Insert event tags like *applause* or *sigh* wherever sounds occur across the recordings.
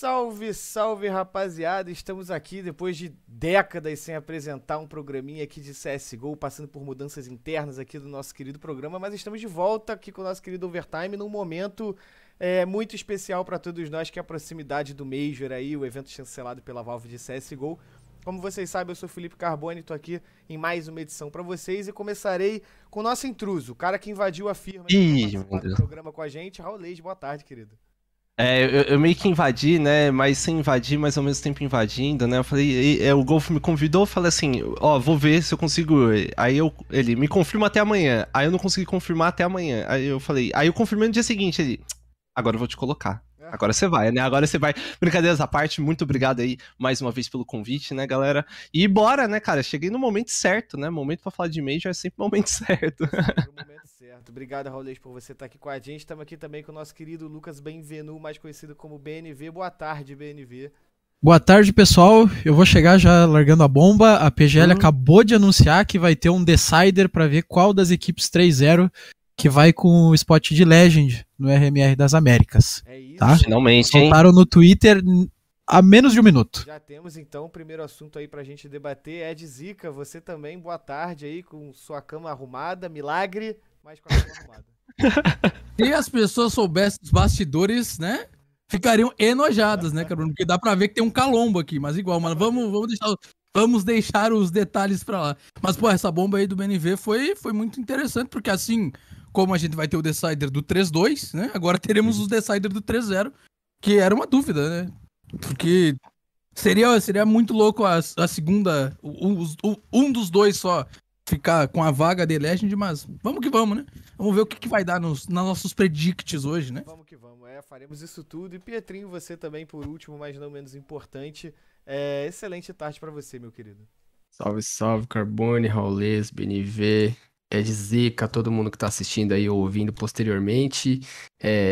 Salve, salve rapaziada! Estamos aqui depois de décadas sem apresentar um programinha aqui de CSGO, passando por mudanças internas aqui do nosso querido programa, mas estamos de volta aqui com o nosso querido Overtime num momento é, muito especial para todos nós, que é a proximidade do Major aí, o evento chancelado pela Valve de CSGO. Como vocês sabem, eu sou Felipe Carboni, tô aqui em mais uma edição para vocês e começarei com o nosso intruso, o cara que invadiu a firma Ih, do programa com a gente, Raul Leite. Boa tarde, querido. É, eu, eu meio que invadi, né? Mas sem invadir, mas ao mesmo tempo invadindo, né? Eu falei, e- é, o Golfo me convidou, eu falei assim, ó, vou ver se eu consigo. Aí eu, ele me confirma até amanhã. Aí eu não consegui confirmar até amanhã. Aí eu falei, aí eu confirmei no dia seguinte, ele, agora eu vou te colocar. Agora você vai, né? Agora você vai. Brincadeiras à parte, muito obrigado aí mais uma vez pelo convite, né, galera? E bora, né, cara? Cheguei no momento certo, né? Momento pra falar de Major é sempre o momento *laughs* certo. No momento certo. Obrigado, Raulês, por você estar aqui com a gente. Estamos aqui também com o nosso querido Lucas Benvenu, mais conhecido como BNV. Boa tarde, BNV. Boa tarde, pessoal. Eu vou chegar já largando a bomba. A PGL acabou de anunciar que vai ter um decider para ver qual das equipes 3-0 que vai com o spot de Legend no RMR das Américas. É isso. Tá? Finalmente, hein? Soltaram no Twitter há menos de um minuto. Já temos então o primeiro assunto aí pra gente debater. Ed Zica, você também, boa tarde aí, com sua cama arrumada, milagre, mas com a cama arrumada. *laughs* Se as pessoas soubessem dos bastidores, né? Ficariam enojadas, né, Carol? Porque dá pra ver que tem um calombo aqui, mas igual, mano. Vamos, vamos, deixar, vamos deixar os detalhes pra lá. Mas, pô, essa bomba aí do BNV foi, foi muito interessante, porque assim, como a gente vai ter o Decider do 3-2, né? Agora teremos os Decider do 3-0, que era uma dúvida, né? Porque seria, seria muito louco a, a segunda, o- o- um dos dois só ficar com a vaga de Legend, mas vamos que vamos, né? Vamos ver o que, que vai dar nos, nos nossos predicts hoje, né? Vamos que vamos, é, faremos isso tudo. E Pietrinho, você também, por último, mas não menos importante. É, excelente tarde pra você, meu querido. Salve, salve, Carbone, Raulês, BNV, Ed Zica, todo mundo que tá assistindo aí ou ouvindo posteriormente.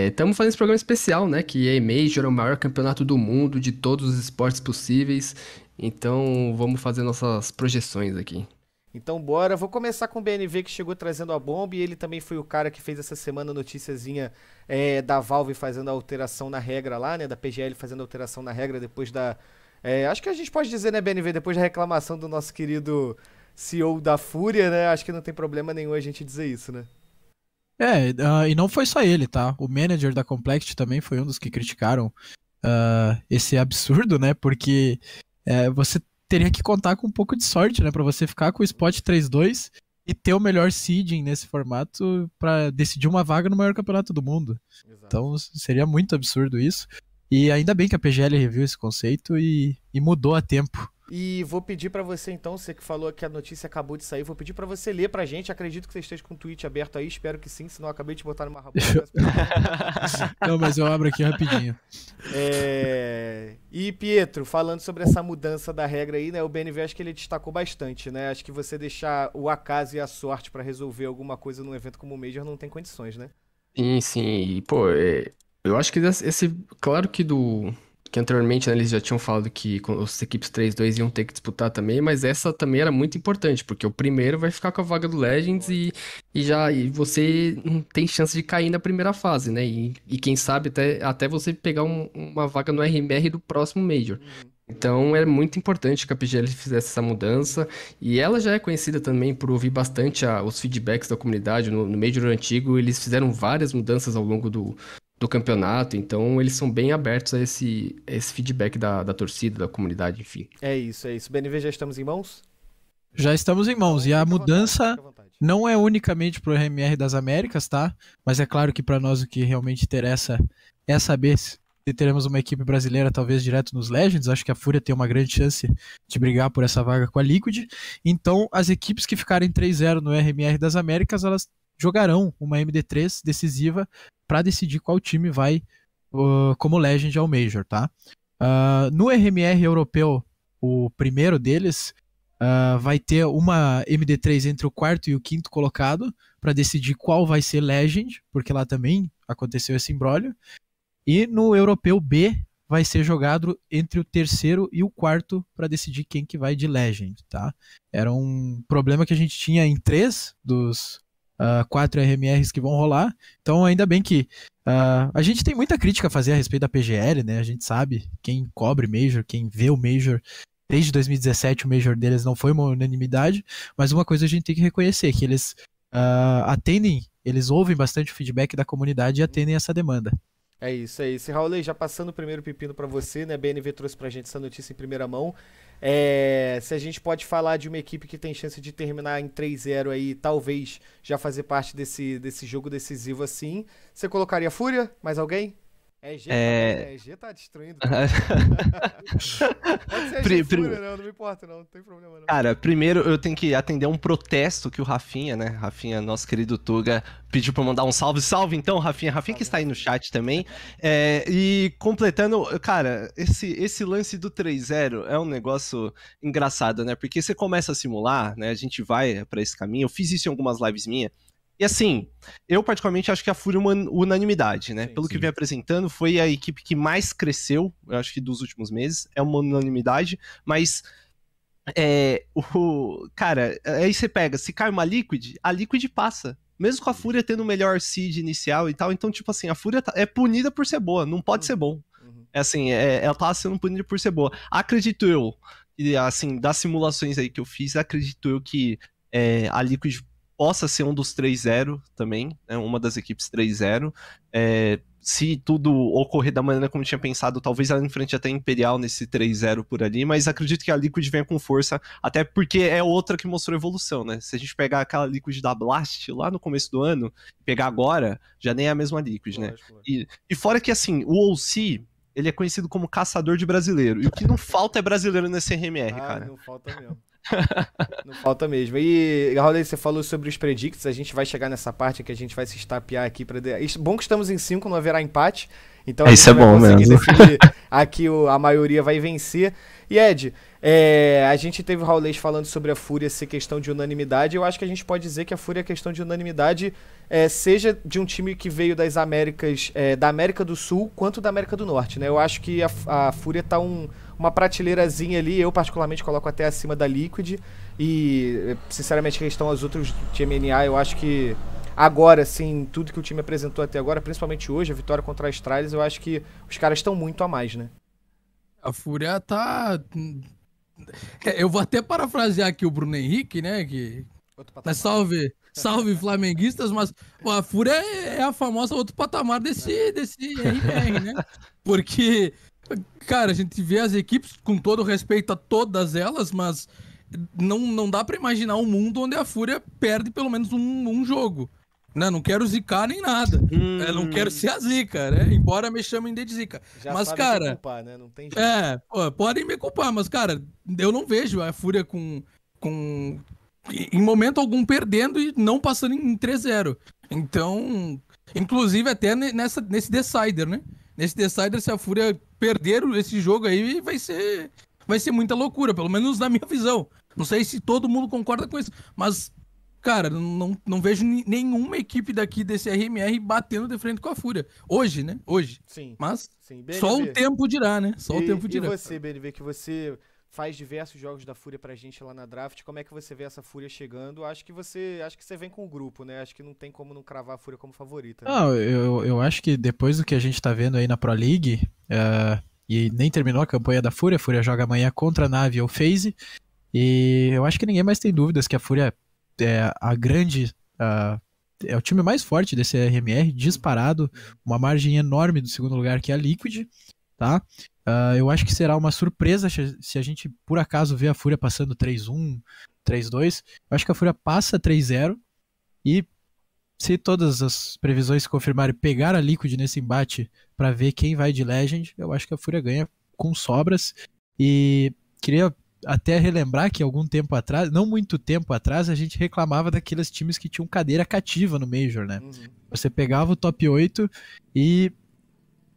Estamos fazendo esse programa especial, né? Que é Major, é o maior campeonato do mundo, de todos os esportes possíveis. Então, vamos fazer nossas projeções aqui. Então bora, vou começar com o BNV que chegou trazendo a bomba e ele também foi o cara que fez essa semana a noticiazinha é, da Valve fazendo a alteração na regra lá, né, da PGL fazendo a alteração na regra depois da, é, acho que a gente pode dizer, né, BNV, depois da reclamação do nosso querido CEO da Fúria, né, acho que não tem problema nenhum a gente dizer isso, né. É, ah, e não foi só ele, tá? O manager da Complexity também foi um dos que criticaram ah, esse absurdo, né? Porque é, você teria que contar com um pouco de sorte, né? Pra você ficar com o spot 3-2 e ter o melhor seeding nesse formato pra decidir uma vaga no maior campeonato do mundo. Exato. Então seria muito absurdo isso. E ainda bem que a PGL reviu esse conceito e, e mudou a tempo. E vou pedir pra você então, você que falou que a notícia acabou de sair, vou pedir pra você ler pra gente. Acredito que você esteja com o tweet aberto aí, espero que sim, senão eu acabei de botar numa rabona. *laughs* Não, mas eu abro aqui rapidinho. É, E Pietro, falando sobre essa mudança da regra aí, né? O BNV acho que ele destacou bastante, né? Acho que você deixar o acaso e a sorte pra resolver alguma coisa num evento como o Major não tem condições, né? Sim, sim. E, pô, é, eu acho que esse- claro que do que anteriormente né, eles já tinham falado que as equipes 3-2 iam ter que disputar também, mas essa também era muito importante, porque o primeiro vai ficar com a vaga do Legends e, e já e você não tem chance de cair na primeira fase, né? E, e quem sabe até, até você pegar um- uma vaga no RMR do próximo Major. Então é muito importante que a PGL fizesse essa mudança. E ela já é conhecida também por ouvir bastante a- os feedbacks da comunidade. No, no Major antigo, eles fizeram várias mudanças ao longo do, do campeonato. Então eles são bem abertos a esse, a esse feedback da, da torcida, da comunidade, enfim. É isso, é isso. BNV já estamos em mãos? Já estamos em mãos. E a mudança vontade. não é unicamente pro RMR das Américas, tá? Mas é claro que para nós o que realmente interessa é saber se teremos uma equipe brasileira talvez direto nos Legends. Acho que a Fúria tem uma grande chance de brigar por essa vaga com a Liquid. Então, as equipes que ficarem 3-0 no RMR das Américas, elas jogarão uma MD3 decisiva para decidir qual time vai uh, como Legend ao Major, tá? Uh, no RMR europeu, o primeiro deles, uh, vai ter uma MD3 entre o quarto e o quinto colocado para decidir qual vai ser Legend, porque lá também aconteceu esse imbróglio. E no Europeu B vai ser jogado entre o terceiro e o quarto para decidir quem que vai de Legend, tá? Era um problema que a gente tinha em três dos uh, quatro RMRs que vão rolar. Então ainda bem que uh, a gente tem muita crítica a fazer a respeito da PGL, né? A gente sabe quem cobre Major, quem vê o Major desde 2017 o Major deles não foi uma unanimidade, mas uma coisa a gente tem que reconhecer que eles uh, atendem, eles ouvem bastante o feedback da comunidade e atendem essa demanda. É isso, é isso. E Raul, já passando o primeiro pepino para você, né? A BNV trouxe pra gente essa notícia em primeira mão. É, se a gente pode falar de uma equipe que tem chance de terminar em 3-0 aí, talvez já fazer parte desse, desse jogo decisivo assim, você colocaria Fúria? Mais alguém? É G, é... Também, né? Tá destruindo. *laughs* Pode ser G Fúria, não, não me importa, não, não tem problema não. Cara, primeiro eu tenho que atender um protesto que o Rafinha, né? Rafinha, nosso querido Tuga, pediu pra mandar um salve. Salve então, Rafinha. Rafinha que está aí no chat também. É, e completando, cara, esse, esse lance do 3-0 é um negócio engraçado, né? Porque você começa a simular, né? A gente vai para esse caminho. Eu fiz isso em algumas lives minhas. E assim, eu particularmente acho que a Fúria é uma unanimidade, né? Sim, Pelo sim. que vem apresentando, foi a equipe que mais cresceu, eu acho que dos últimos meses. É uma unanimidade, mas. É, o, cara, aí você pega, se cai uma Liquid, a Liquid passa. Mesmo com a Fúria tendo o melhor seed inicial e tal, então, tipo assim, a Fúria tá, é punida por ser boa, não pode uhum. ser bom. Uhum. É assim, é, ela tá sendo punida por ser boa. Acredito eu, e assim, das simulações aí que eu fiz, acredito eu que é, a Liquid possa ser um dos 3-0 também, né, uma das equipes 3-0. É, se tudo ocorrer da maneira como tinha pensado, talvez ela enfrente até Imperial nesse 3-0 por ali, mas acredito que a Liquid venha com força, até porque é outra que mostrou evolução, né? Se a gente pegar aquela Liquid da Blast lá no começo do ano, pegar agora, já nem é a mesma Liquid, né? E, e fora que, assim, o OC, ele é conhecido como caçador de brasileiro, e o que não falta é brasileiro nesse RMR, ah, cara. não falta mesmo. Não falta mesmo. E, Raul, você falou sobre os predicts, a gente vai chegar nessa parte que a gente vai se estapear aqui para Bom que estamos em 5, não haverá empate. Então a Isso é bom mesmo. *laughs* aqui o, a maioria vai vencer. E Ed, é, a gente teve o Raulês falando sobre a Fúria ser questão de unanimidade. Eu acho que a gente pode dizer que a Fúria é questão de unanimidade, é, seja de um time que veio das Américas, é, da América do Sul, quanto da América do Norte. Né? Eu acho que a, a Fúria tá um, uma prateleirazinha ali, eu particularmente coloco até acima da Liquid. E, sinceramente, em questão aos outros de MNA, eu acho que agora, sim, tudo que o time apresentou até agora, principalmente hoje, a vitória contra a Astralis, eu acho que os caras estão muito a mais, né? A Fúria tá. É, eu vou até parafrasear aqui o Bruno Henrique, né? Que. Mas salve, salve flamenguistas, mas pô, a Fúria é a famosa outro patamar desse, desse RPR, né? Porque Cara, a gente vê as equipes, com todo respeito a todas elas, mas não, não dá para imaginar um mundo onde a Fúria perde pelo menos um, um jogo. Né? Não quero zicar nem nada. Hum. É, não quero ser a zica, né? Embora me chamem de zica. Já mas, cara. Culpar, né? não tem jeito. É, pô, podem me culpar, mas, cara, eu não vejo a Fúria com. com em momento algum perdendo e não passando em 3-0. Então, inclusive até nessa, nesse Decider, né? Nesse Decider, se a Fúria perder esse jogo aí, vai ser, vai ser muita loucura, pelo menos na minha visão. Não sei se todo mundo concorda com isso, mas, cara, não, não vejo nenhuma equipe daqui desse RMR batendo de frente com a Fúria. Hoje, né? Hoje. Sim. Mas sim. só o tempo dirá, né? Só e, o tempo dirá. E você, BNV, que você faz diversos jogos da Fúria pra gente lá na draft. Como é que você vê essa Fúria chegando? Acho que você, acho que você vem com o grupo, né? Acho que não tem como não cravar a Fúria como favorita. Né? Não, eu, eu acho que depois do que a gente tá vendo aí na Pro League, uh, e nem terminou a campanha da Fúria, a Fúria joga amanhã contra a Nave ou FaZe, e eu acho que ninguém mais tem dúvidas que a Fúria é a grande... Uh, é o time mais forte desse RMR, disparado, uma margem enorme do segundo lugar que é a Liquid, tá? Uh, eu acho que será uma surpresa se a gente por acaso ver a Fúria passando 3-1, 3-2. Eu acho que a Fúria passa 3-0 e se todas as previsões se confirmarem pegar a Liquid nesse embate para ver quem vai de Legend, eu acho que a Fúria ganha com sobras. E queria até relembrar que algum tempo atrás, não muito tempo atrás, a gente reclamava daqueles times que tinham cadeira cativa no Major, né? Uhum. Você pegava o top 8 e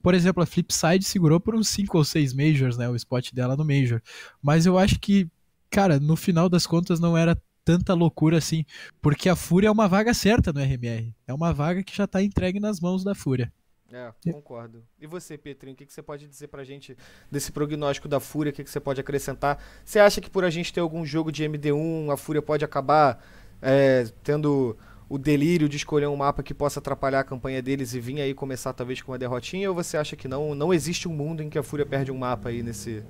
por exemplo, a Flipside segurou por uns 5 ou 6 Majors, né? O spot dela no Major. Mas eu acho que, cara, no final das contas não era tanta loucura assim, porque a Fúria é uma vaga certa no RMR. É uma vaga que já tá entregue nas mãos da Fúria. É, concordo. E você, Petrinho, o que, que você pode dizer pra gente desse prognóstico da Fúria? O que, que você pode acrescentar? Você acha que por a gente ter algum jogo de MD1, a Fúria pode acabar é, tendo o delírio de escolher um mapa que possa atrapalhar a campanha deles e vir aí começar talvez com uma derrotinha? Ou você acha que não, não existe um mundo em que a Fúria perde um mapa aí nesse.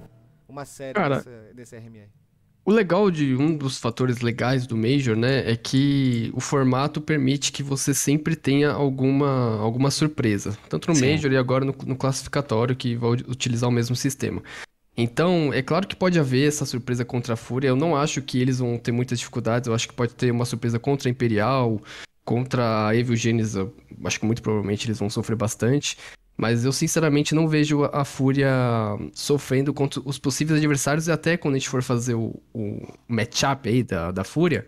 uma série Cara, dessa- desse RMR? O legal de um dos fatores legais do Major, né, é que o formato permite que você sempre tenha alguma, alguma surpresa. Tanto no Sim. Major e agora no, no classificatório, que vai utilizar o mesmo sistema. Então, é claro que pode haver essa surpresa contra a Fúria. Eu não acho que eles vão ter muitas dificuldades. Eu acho que pode ter uma surpresa contra a Imperial, contra a Evil Genius. Eu acho que muito provavelmente eles vão sofrer bastante. Mas eu sinceramente não vejo a Fúria sofrendo contra os possíveis adversários e até quando a gente for fazer o, o matchup aí da, da Fúria,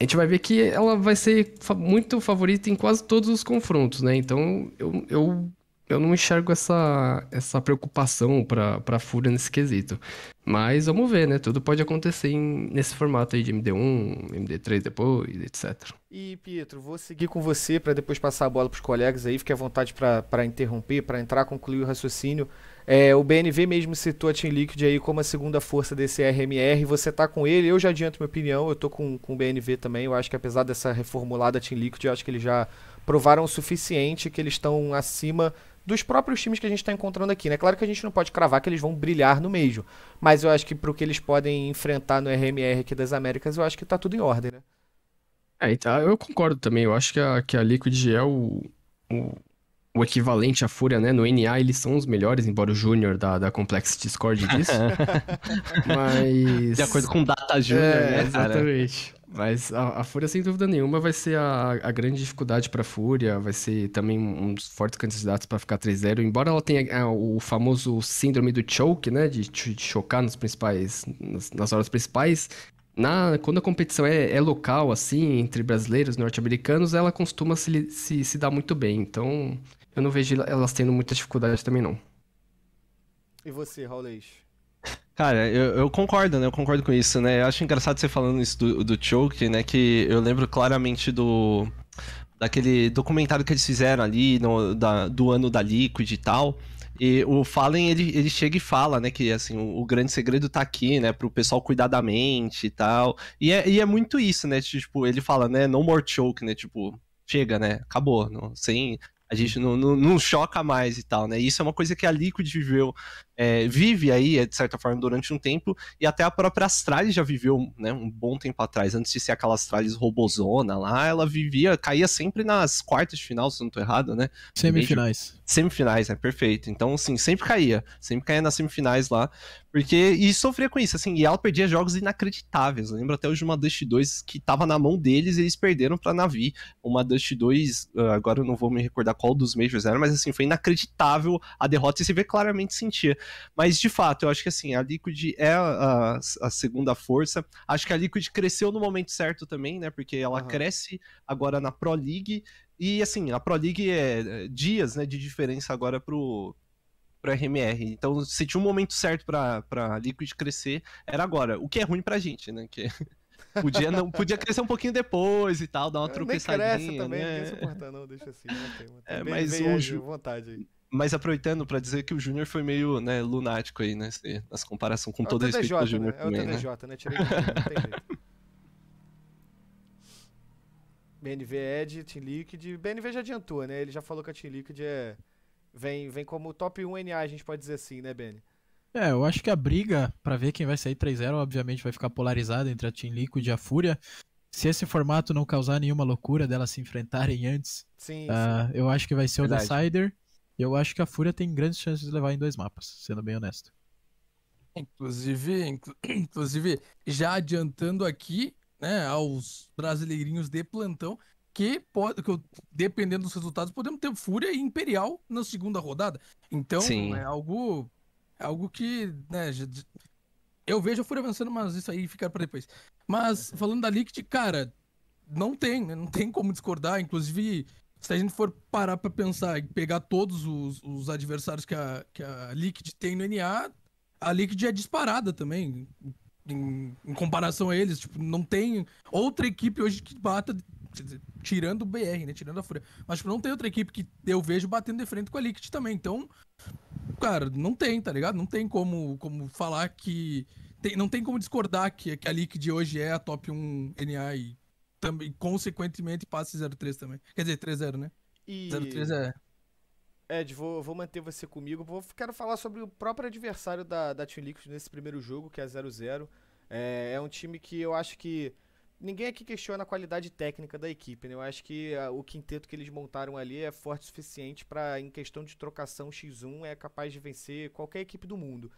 a gente vai ver que ela vai ser muito favorita em quase todos os confrontos, né? Então eu, eu, eu não enxergo essa, essa preocupação pra, pra Fúria nesse quesito. Mas vamos ver, né? Tudo pode acontecer em- nesse formato aí de MD1, MD3 depois, etc. E, Pietro, vou seguir com você para depois passar a bola para os colegas aí. Fique à vontade para interromper, para entrar, concluir o raciocínio. É, o BNV mesmo citou a Team Liquid aí como a segunda força desse RMR. Você tá com ele, eu já adianto minha opinião. Eu tô com, com o BNV também. Eu acho que apesar dessa reformulada Team Liquid, eu acho que eles já provaram o suficiente que eles estão acima dos próprios times que a gente está encontrando aqui, né? Claro que a gente não pode cravar que eles vão brilhar no Major, mas eu acho que pro que eles podem enfrentar no RMR aqui das Américas, eu acho que tá tudo em ordem, né? É, então, eu concordo também. Eu acho que a, que a Liquid é o, o, o equivalente à Fúria, né? No NA eles são os melhores, embora o Júnior da, da Complexity discorde disso. *laughs* Mas. De acordo com o Data Junior, É, né, exatamente. Mas a, a Fúria, sem dúvida nenhuma, vai ser a, a grande dificuldade pra Fúria, vai ser também um dos fortes candidatos pra ficar 3-0, embora ela tenha ah, o famoso síndrome do choke, né, de, de chocar nos principais, nas, nas horas principais, na, quando a competição é, é local, assim, entre brasileiros e norte-americanos, ela costuma se, se, se dar muito bem, então eu não vejo elas tendo muita dificuldade também, não. E você, Raulês? Cara, eu, eu concordo, né? Eu concordo com isso, né? Eu acho engraçado você falando isso do, do Choke, né? Que eu lembro claramente do. Daquele documentário que eles fizeram ali no, da- do ano da Liquid e tal. E o Fallen, ele, ele chega e fala, né? Que assim, o, o grande segredo tá aqui, né? Pro pessoal cuidar da mente e tal. E é, e é muito isso, né? Tipo, ele fala, né? No more choke, né? Tipo, chega, né? Acabou. Não, sem. A gente não, não, não choca mais e tal, né? E isso é uma coisa que a Liquid viveu é, vive aí, de certa forma, durante um tempo, e até a própria Astralis já viveu, né, um bom tempo atrás, antes de ser aquela Astralis robozona lá, ela vivia, caía sempre nas quartas de final, se não tô errado, né? Semifinais. Semifinais, né? Perfeito. Então, assim, sempre caía. Sempre caía nas semifinais lá. Porque. E sofria com isso, assim. E ela perdia jogos inacreditáveis. Eu lembro até hoje de uma Dust 2 que tava na mão deles e eles perderam pra Navi. Uma Dust 2, ah, agora eu não vou me recordar qual dos Majors era, mas assim, foi inacreditável a derrota e se vê claramente sentia. Mas de fato, eu acho que assim, a Liquid é a, a segunda força. Acho que a Liquid cresceu no momento certo também, né? Porque ela Aham. cresce agora na Pro League. E assim, a Pro League é é dias né, de diferença agora pro, pro RMR. Então, se tinha um momento certo pra, pra Liquid crescer, era agora. O que é ruim pra gente, né? Que *laughs* podia, não, podia crescer um pouquinho depois e tal, dar uma Nem tropeçadinha, cresce também, né? ninguém não, deixa assim, mantém, mantém. É, Bem- mas bem o aí, Ju- vontade aí. Mas aproveitando pra dizer que o Júnior foi meio né, lunático aí, né? Nas comparações, com É todo respeito TDJ, Júnior né? É o também, né? TDJ, né? Tirei do não tem jeito. *laughs* BNV Ed, Team Liquid. BNV já adiantou, né? Ele já falou que a Team Liquid é. Vem, vem como top 1 NA, a gente pode dizer assim, né, Benny? É, eu acho que a briga pra ver quem vai sair 3-0, obviamente, vai ficar polarizada entre a Team Liquid e a Fúria. Se esse formato não causar nenhuma loucura delas se enfrentarem antes, Sim, ah, eu acho que vai ser Verdade. o Decider. Eu acho que a Fúria tem grandes chances de levar em dois mapas, sendo bem honesto. Inclusive, inclu- *clears throat* inclusive, já adiantando aqui, né, aos brasileirinhos de plantão, que pode, que eu- dependendo dos resultados, podemos ter Fúria e Imperial na segunda rodada. Então, Sim. é algo, é algo que, né, eu vejo a Fúria vencendo, mas isso aí fica pra depois. Mas falando da Liquid, cara, não tem, né, não tem como discordar. Inclusive, se a gente for parar pra pensar e pegar todos os, os adversários que a, que a Liquid tem no NA, a Liquid é disparada também. em, em comparação a eles, tipo, não tem outra equipe hoje que bata, tirando o BR, né? Tirando a Fúria. Mas tipo, não tem outra equipe que eu vejo batendo de frente com a Liquid também. Então, cara, não tem, tá ligado? Não tem como, como falar que. Tem, não tem como discordar que, que a Liquid hoje é a top 1 NA e também, consequentemente, passe 03 também. Quer dizer, 3-0, né? E... 03 é. Ed, vou, vou manter você comigo. Vou, quero falar sobre o próprio adversário da, da Team Liquid nesse primeiro jogo, que é 0-0. É, é um time que eu acho que ninguém aqui questiona a qualidade técnica da equipe, né? Eu acho que a, o quinteto que eles montaram ali é forte o suficiente para, em questão de trocação X1, é capaz de vencer qualquer equipe do mundo.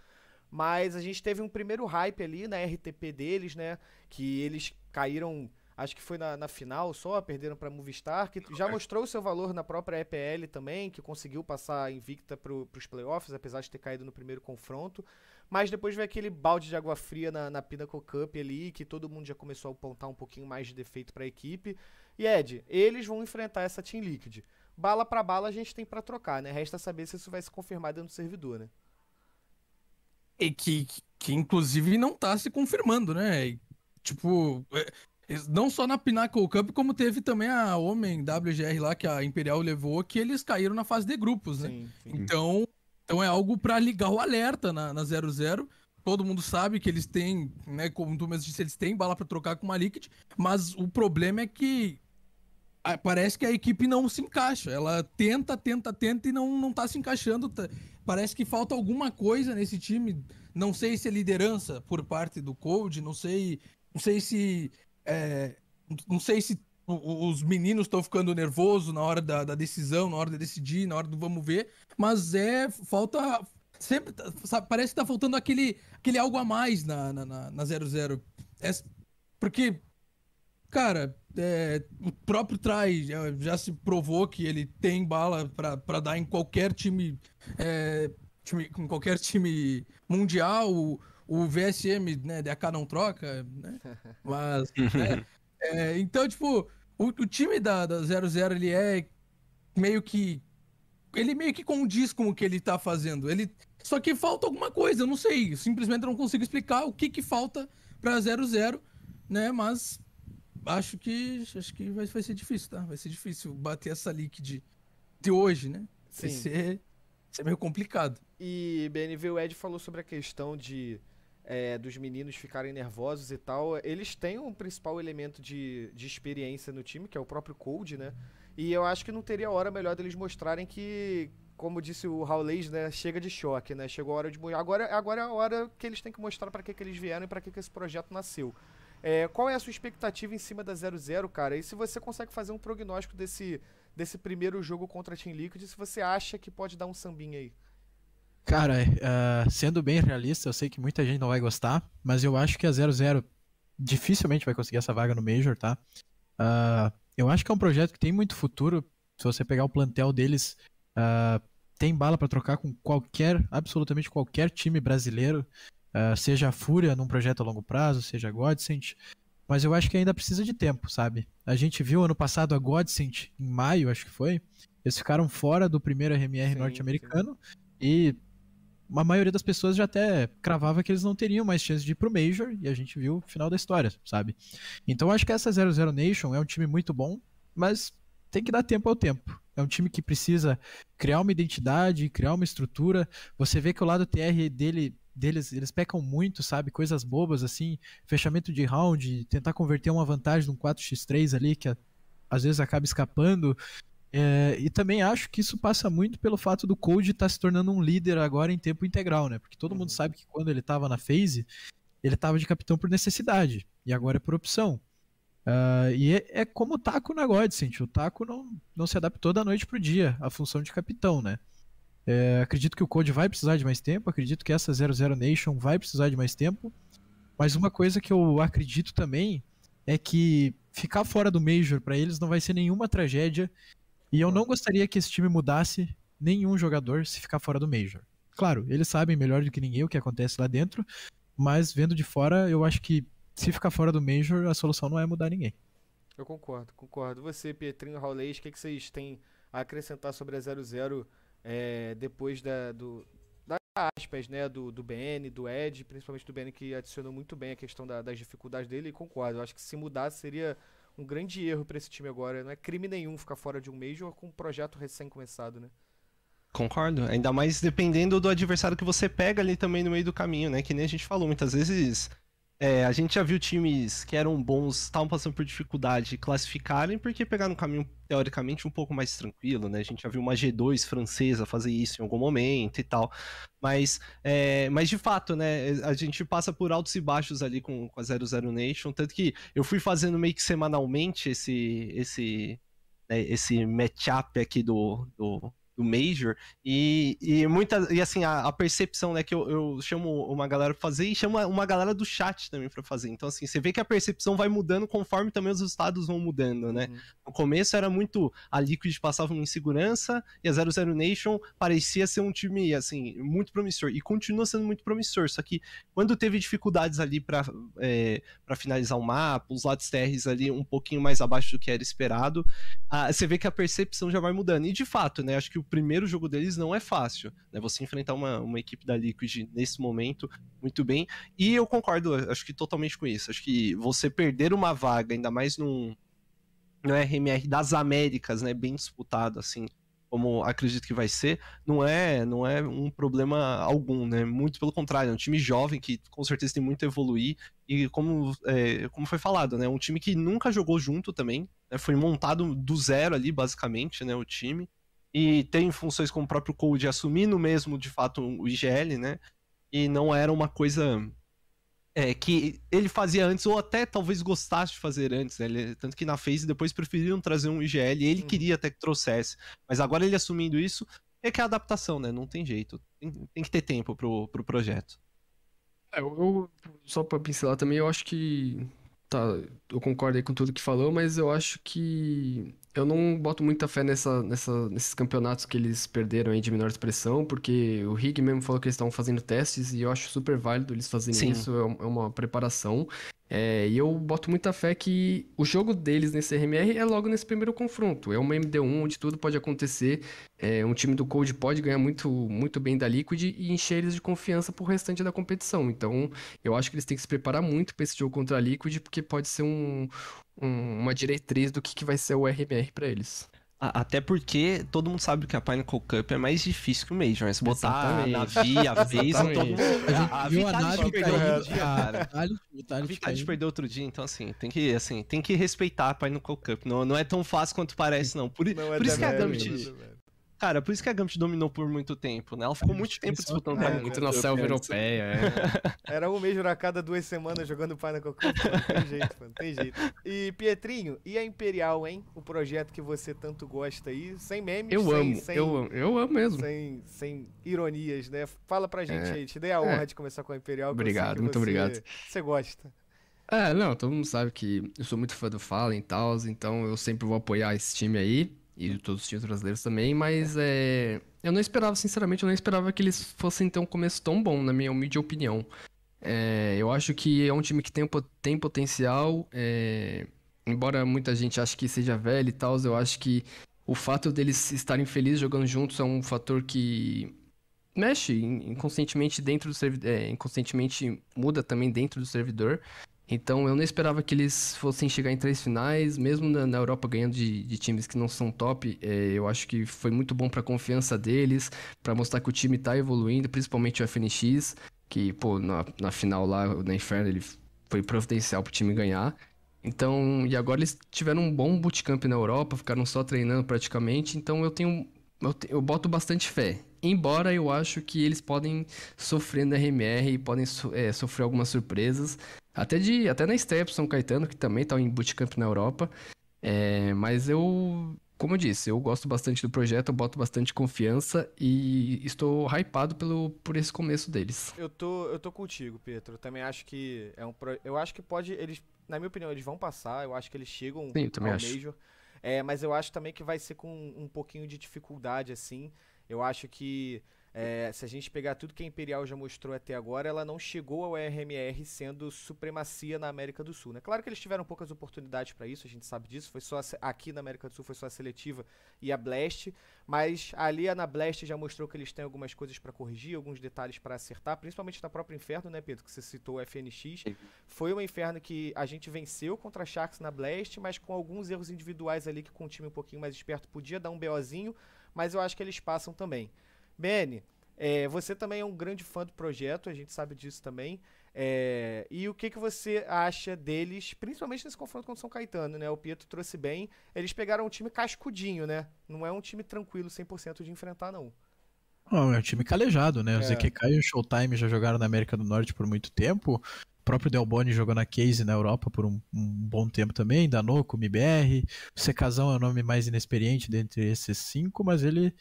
Mas a gente teve um primeiro hype ali na RTP deles, né? Que eles caíram acho que foi na, na final só, perderam para Movistar, que já mostrou seu valor na própria EPL também, que conseguiu passar invicta para os playoffs, apesar de ter caído no primeiro confronto. Mas depois veio aquele balde de água fria na, na Pinnacle Cup ali, que todo mundo já começou a apontar um pouquinho mais de defeito para a equipe. E Ed, eles vão enfrentar essa Team Liquid. Bala para bala a gente tem para trocar, né? Resta saber se isso vai se confirmar dentro do servidor, né? E que, que inclusive não tá se confirmando, né? Tipo, é, não só na Pinnacle Cup, como teve também a Homem WGR lá, que a Imperial levou, que eles caíram na fase de grupos, né? Sim, sim. Então, então é algo para ligar o alerta na, na 0-0. Todo mundo sabe que eles têm, né? Como tu mesmo disse, eles têm bala para trocar com uma Liquid, mas o problema é que parece que a equipe não se encaixa. Ela tenta, tenta, tenta e não, não tá se encaixando. Tá, parece que falta alguma coisa nesse time. Não sei se é liderança por parte do Code, não sei, não sei se é, não sei se os meninos estão ficando nervosos na hora da, da, decisão, na hora de decidir, na hora do vamos ver, mas é falta sempre sabe, parece que tá faltando aquele aquele algo a mais na na, na 00. É, porque cara, é, o próprio Trai já, já, se provou que ele tem bala para dar em qualquer time, é, time com qualquer time mundial. O, o VSM, né, DK não troca, né? *laughs* Mas, né, é, então, tipo, o, o, time da, da 00, ele é meio que ele meio que condiz com o que ele tá fazendo. Ele só que falta alguma coisa, eu não sei, simplesmente não consigo explicar o que que falta para 00, né? Mas acho que acho que vai, vai ser difícil, tá? Vai ser difícil bater essa leak de, de hoje, né? Sim. Vai ser, vai ser meio complicado. E BNV o Ed falou sobre a questão de é, dos meninos ficarem nervosos e tal, eles têm um principal elemento de, de experiência no time, que é o próprio Cold, né? E eu acho que não teria hora melhor deles mostrarem que, como disse o Raulês, né, chega de choque, né? Chegou a hora de agora agora é a hora que eles têm que mostrar para que, que eles vieram e para que, que esse projeto nasceu. É, qual é a sua expectativa em cima da 00, cara? E se você consegue fazer um prognóstico desse, desse primeiro jogo contra a Team Liquid, se você acha que pode dar um sambinha aí? Cara, uh, sendo bem realista, eu sei que muita gente não vai gostar, mas eu acho que a 00 dificilmente vai conseguir essa vaga no Major, tá? Uh, eu acho que é um projeto que tem muito futuro. Se você pegar o plantel deles, uh, tem bala para trocar com qualquer, absolutamente qualquer time brasileiro, seja a Fúria num projeto a longo prazo, seja a Godsent. Mas eu acho que ainda precisa de tempo, sabe? A gente viu ano passado a Godsent, em maio, acho que foi. Eles ficaram fora do primeiro RMR norte-americano. E a maioria das pessoas já até cravava que eles não teriam mais chance de ir pro Major, e a gente viu o final da história, sabe? Então acho que essa 00 Nation é um time muito bom, mas tem que dar tempo ao tempo. É um time que precisa criar uma identidade, criar uma estrutura. Você vê que o lado TR dele deles, eles pecam muito, sabe? Coisas bobas assim, fechamento de round, tentar converter uma vantagem num 4x3 ali que às vezes acaba escapando. É, e também acho que isso passa muito pelo fato do Code estar tá se tornando um líder agora em tempo integral, né? Porque todo uhum. mundo sabe que quando ele estava na phase, ele estava de capitão por necessidade, e agora é por opção. Uh, e é, é, como o Taco na Godsent, o Taco não, não se adaptou da noite pro dia à função de capitão, né? É, acredito que o Code vai precisar de mais tempo, acredito que essa 00 Nation vai precisar de mais tempo, mas uma coisa que eu acredito também é que ficar fora do Major para eles não vai ser nenhuma tragédia e eu não gostaria que esse time mudasse nenhum jogador se ficar fora do Major. Claro, eles sabem melhor do que ninguém o que acontece lá dentro, mas vendo de fora, eu acho que se ficar fora do Major, a solução não é mudar ninguém. Eu concordo, concordo. Você, Pietrinho, Raulês, o que, que vocês têm a acrescentar sobre a 00 é, depois da, do, da aspas, né, do, do BN, do Ed, principalmente do BN, que adicionou muito bem a questão da- das dificuldades dele, e concordo. Eu acho que se mudasse seria um grande erro pra esse time agora. Não é crime nenhum ficar fora de um Major com um projeto recém-começado, né? Concordo. Ainda mais dependendo do adversário que você pega ali também no meio do caminho, né? Que nem a gente falou, muitas vezes é, a gente já viu times que eram bons, estavam passando por dificuldade, classificarem porque pegaram um caminho teoricamente um pouco mais tranquilo, né? A gente já viu uma G2 francesa fazer isso em algum momento e tal. Mas, é, mas de fato, né? A gente passa por altos e baixos ali com, com a 00 Nation. Tanto que eu fui fazendo meio que semanalmente esse, esse, né, esse matchup aqui do, do, do Major. E, e muita, e assim, a, a percepção, né, que eu, eu chamo uma galera pra fazer e chamo uma galera do chat também pra fazer. Então, assim, você vê que a percepção vai mudando conforme também os resultados vão mudando, né? Uhum. No começo era muito a Liquid passava uma insegurança e a 00 Nation parecia ser um time assim muito promissor e continua sendo muito promissor. Só que quando teve dificuldades ali para é, para finalizar o mapa, os lados TRs ali um pouquinho mais abaixo do que era esperado, ah, você vê que a percepção já vai mudando. E de fato, né? Acho que o primeiro jogo deles não é fácil, né? Você enfrentar uma, uma equipe da Liquid nesse momento muito bem. E eu concordo, acho que totalmente com isso. Acho que você perder uma vaga, ainda mais num no RMR das Américas, né, bem disputado assim, como acredito que vai ser, não é, não é um problema algum, né? Muito pelo contrário, é um time jovem que com certeza tem muito a evoluir e como, é, como foi falado, né, um time que nunca jogou junto também, né, foi montado do zero ali basicamente, né, o time e tem funções como o próprio Code assumindo mesmo de fato o IGL, né? E não era uma coisa é, que ele fazia antes, ou até talvez gostasse de fazer antes, né? Ele- tanto que na FaZe depois preferiram trazer um IGL, e ele Uhum. queria até que trouxesse. Mas agora ele assumindo isso, é que é a adaptação, né? Não tem jeito. Tem, tem que ter tempo pro, pro projeto. É, eu, eu- só pra pincelar também, eu acho que. Tá, eu concordo aí com tudo que falou, mas eu acho que. Eu não boto muita fé nessa, nessa, nesses campeonatos que eles perderam aí de menor expressão, porque o Rig mesmo falou que eles estavam fazendo testes e eu acho super válido eles fazerem Sim. isso, é é uma preparação. É, e eu boto muita fé que o jogo deles nesse RMR é logo nesse primeiro confronto. É uma MD1 onde tudo pode acontecer. É, um time do Cold pode ganhar muito, muito bem da Liquid e encher eles de confiança pro restante da competição. Então, eu acho que eles têm que se preparar muito pra esse jogo contra a Liquid, porque pode ser um, um- uma diretriz do que, que vai ser o RMR pra eles. A- Até porque todo mundo sabe que a Pinnacle Cup é mais difícil que o Major, né? Se botar Exatamente. na Vi, a vez, todo mundo... A, a a Vitality Navi perdeu outro dia, cara. *laughs* A Vitality perdeu outro dia, então assim, tem que, assim, tem que respeitar a Pinnacle Cup. Não, não é tão fácil quanto parece, não. Por, Não é por isso que a demérito, Cara, por isso que a Gambit dominou por muito tempo, né? Ela ficou muito tempo disputando É, Muito Cup. na selva antes. europeia, é. *laughs* Era um Major a cada duas semanas jogando Pinnacle Cup. Não tem jeito, mano. Tem jeito. E, Pietrinho, e a Imperial, hein? O projeto que você tanto gosta aí, sem memes, Eu sem, amo, sem, eu amo, eu amo mesmo. sem, sem ironias, né? Fala pra gente É. aí, te dei a honra É. de começar com a Imperial. Obrigado, muito você- obrigado. Você gosta. É, não, todo mundo sabe que eu sou muito fã do Fallen e tal, então eu sempre vou apoiar esse time aí, e todos os times brasileiros também, mas é, eu não esperava, sinceramente, eu não esperava que eles fossem ter um começo tão bom, na minha humilde opinião. É, eu acho que é um time que tem, tem potencial, é, embora muita gente ache que seja velho e tal, eu acho que o fato deles estarem felizes jogando juntos é um fator que mexe in- inconscientemente dentro do servidor, inconscientemente muda também dentro do servidor. Então eu não esperava que eles fossem chegar em três finais, mesmo na, na Europa ganhando de, de times que não são top. é, eu acho que foi muito bom pra confiança deles, pra mostrar que o time tá evoluindo, principalmente o FNX, que, pô, na, na final lá, na Inferno, ele foi providencial pro time ganhar. Então, e agora eles tiveram um bom bootcamp na Europa, ficaram só treinando praticamente, então eu tenho. Eu, te- eu boto bastante fé. Embora eu acho que eles podem sofrer na RMR e podem so- é, sofrer algumas surpresas. Até, de, até na estreia pro São Caetano, que também tá em bootcamp na Europa. É, mas eu, como eu disse, eu gosto bastante do projeto, eu boto bastante confiança e estou hypado pelo, por esse começo deles. Eu tô, eu tô contigo, Pedro. Eu também acho que é um pro... eu acho que pode eles, na minha opinião, eles vão passar. Eu acho que eles chegam Sim, ao acho. Major. É, mas eu acho também que vai ser com um pouquinho de dificuldade assim. Eu acho que É, se a gente pegar tudo que a Imperial já mostrou até agora, ela não chegou ao RMR sendo supremacia na América do Sul. Né? Claro que eles tiveram poucas oportunidades para isso, a gente sabe disso. Foi só a, aqui na América do Sul foi só a seletiva e a Blast, mas ali na Blast já mostrou que eles têm algumas coisas para corrigir, alguns detalhes para acertar, principalmente na própria Inferno, né, Pedro? Que você citou o FNX. Foi uma Inferno que a gente venceu contra a Sharks na Blast, mas com alguns erros individuais ali que com um time um pouquinho mais esperto podia dar um BOzinho, mas eu acho que eles passam também. Beni, é, você também é um grande fã do projeto, a gente sabe disso também. É, e o que, que você acha deles, principalmente nesse confronto contra o São Caetano, né? O Pietro trouxe bem. Eles pegaram um time cascudinho, né? Não é um time tranquilo 100% de enfrentar, não. Não, é um time calejado, né? O É. ZQK e o Showtime já jogaram na América do Norte por muito tempo. O próprio Delboni jogou na Case na Europa por um, um bom tempo também. Danoco, MBR. O Secazão é o nome mais inexperiente dentre esses cinco, mas ele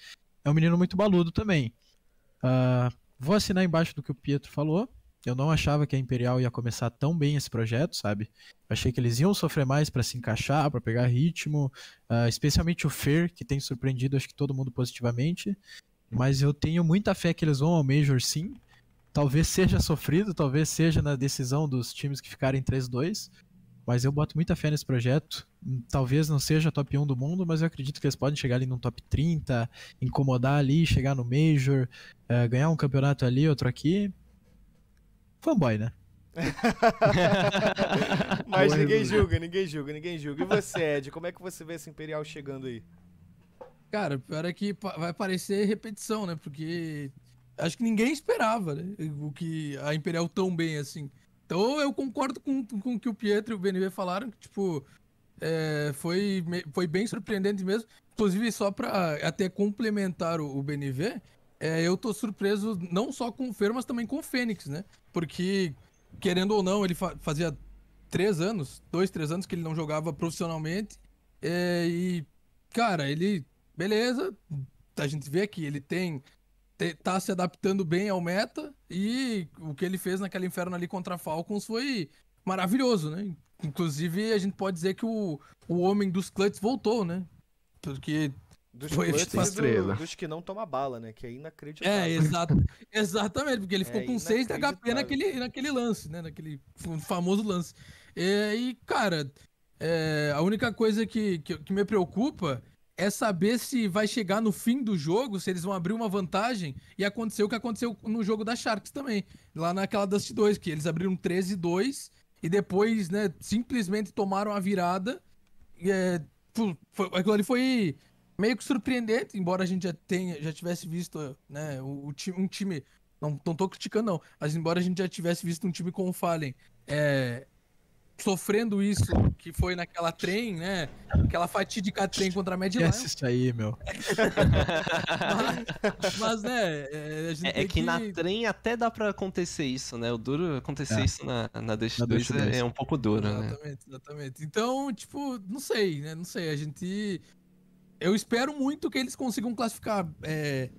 é um menino muito baludo também. Ah, vou assinar embaixo do que o Pietro falou. Eu não achava que a Imperial ia começar tão bem esse projeto, sabe? Achei que eles iam sofrer mais para se encaixar, para pegar ritmo, ah, especialmente o Fer, que tem surpreendido acho que todo mundo positivamente. Mas eu tenho muita fé que eles vão ao Major sim. Talvez seja sofrido, talvez seja na decisão dos times que ficarem 3-2. Mas eu boto muita fé nesse projeto. Hum, Talvez não seja top 1 do mundo, mas eu acredito que eles podem chegar ali num top 30, incomodar ali, chegar no Major, eh, ganhar um campeonato ali, outro aqui. Fanboy, né? *laughs* Mas Boa ninguém julga, ninguém julga, ninguém julga. E você, Ed, como é que você vê esse Imperial chegando aí? Cara, pior é que vai parecer repetição, né? Porque acho que ninguém esperava, né? O que a Imperial tão bem assim. Então eu concordo com, com o que o Pietro e o BNB falaram, que, tipo, é, foi, foi bem surpreendente mesmo. Inclusive, só pra até complementar o, o BNV, é, eu tô surpreso não só com o Fer, mas também com o Fênix, né? Porque, querendo ou não, ele fa- fazia três anos, dois, três anos que ele não jogava profissionalmente. É, e, cara, ele. Beleza, a gente vê aqui, ele tem. Tá se adaptando bem ao meta. E o que ele fez naquela inferno ali contra a Falcons foi maravilhoso, né? Inclusive, a gente pode dizer que o, o homem dos clutches voltou, né? Porque Dos Foi e do- dos que não toma bala, né? Que é inacreditável. É, exato, exatamente, porque ele *laughs* ficou É com 6 de HP naquele, naquele lance, né? Naquele famoso lance. É, e, cara, é, a única coisa que, que, que me preocupa é saber se vai chegar no fim do jogo, se eles vão abrir uma vantagem e acontecer o que aconteceu no jogo da Sharks também. Lá naquela Dust 2, que eles abriram 13-2 e depois, né, simplesmente tomaram a virada. E, é, foi, aquilo ali foi meio que surpreendente, embora a gente já tenha, já tivesse visto, né, o, um time, não, não tô criticando não, mas embora a gente já tivesse visto um time com o Fallen, é, sofrendo isso que foi naquela trem, né, aquela fatídica trem contra a Mad Esquece isso aí, meu. mas, mas, né, é, a gente É, é tem que na trem até dá pra acontecer isso, né? O duro acontecer É. isso na, na Dash Na 2 Dash 2. é, é um pouco duro, né? Exatamente, exatamente. Então, tipo, não sei, né? Não sei. A gente. Eu espero muito que eles consigam classificar. é,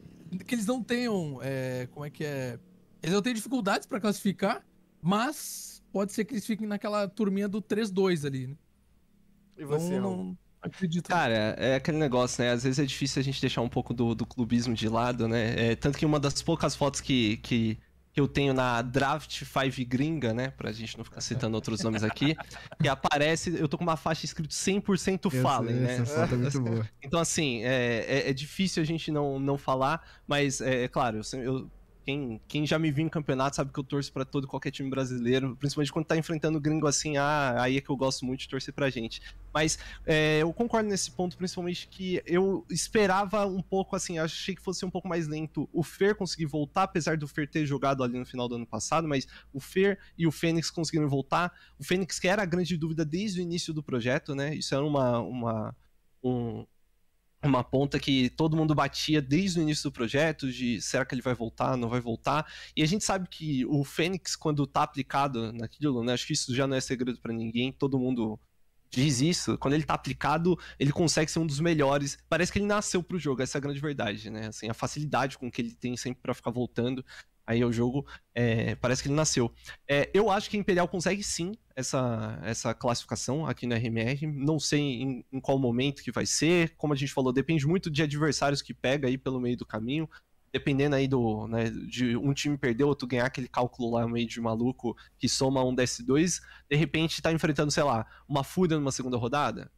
que eles não tenham. é, como é que é? Eles não têm dificuldades pra classificar, mas pode ser que eles fiquem naquela turminha do 3-2 ali, né? E você, não, não acredito. Cara, é aquele negócio, né? Às vezes é difícil a gente deixar um pouco do, do clubismo de lado, né? É, tanto que uma das poucas fotos que, que, que eu tenho na Draft 5 gringa, né? Pra gente não ficar citando outros nomes aqui, *laughs* que aparece, eu tô com uma faixa escrito 100% Fallen, né? Essa foto é muito boa. Então, assim, é, é, é difícil a gente não, não falar, mas é, é claro, eu, eu- quem, quem já me viu em campeonato sabe que eu torço pra todo qualquer time brasileiro, principalmente quando tá enfrentando gringo assim, ah, aí é que eu gosto muito de torcer pra gente. Mas é, eu concordo nesse ponto, principalmente que eu esperava um pouco assim, achei que fosse um pouco mais lento o Fer conseguir voltar, apesar do Fer ter jogado ali no final do ano passado, mas o Fer e o Fênix conseguiram voltar. O Fênix, que era a grande dúvida desde o início do projeto, né? Isso era uma. uma um, uma ponta que todo mundo batia desde o início do projeto, de será que ele vai voltar, não vai voltar. E a gente sabe que o Fênix, quando tá aplicado naquilo, né? Acho que isso já não é segredo pra ninguém, todo mundo diz isso. Quando ele tá aplicado, ele consegue ser um dos melhores. Parece que ele nasceu pro jogo, essa é a grande verdade, né? Assim, a facilidade com que ele tem sempre pra ficar voltando aí ao jogo, é, parece que ele nasceu. É, eu acho que a Imperial consegue sim essa, essa classificação aqui no RMR. Não sei em, em qual momento que vai ser. Como a gente falou, depende muito de adversários que pega aí pelo meio do caminho. dependendo aí do, né, de um time perder, outro ganhar aquele cálculo lá meio de maluco que soma um DS2, de repente tá enfrentando, sei lá, uma Fúria numa segunda rodada,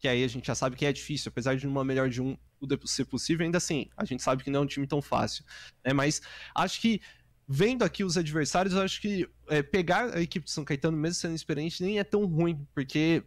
que aí a gente já sabe que é difícil, apesar de uma melhor de um ser possível, ainda assim, a gente sabe que não é um time tão fácil, né, mas acho que vendo aqui os adversários, acho que é, pegar a equipe de São Caetano, mesmo sendo experiente, nem é tão ruim, porque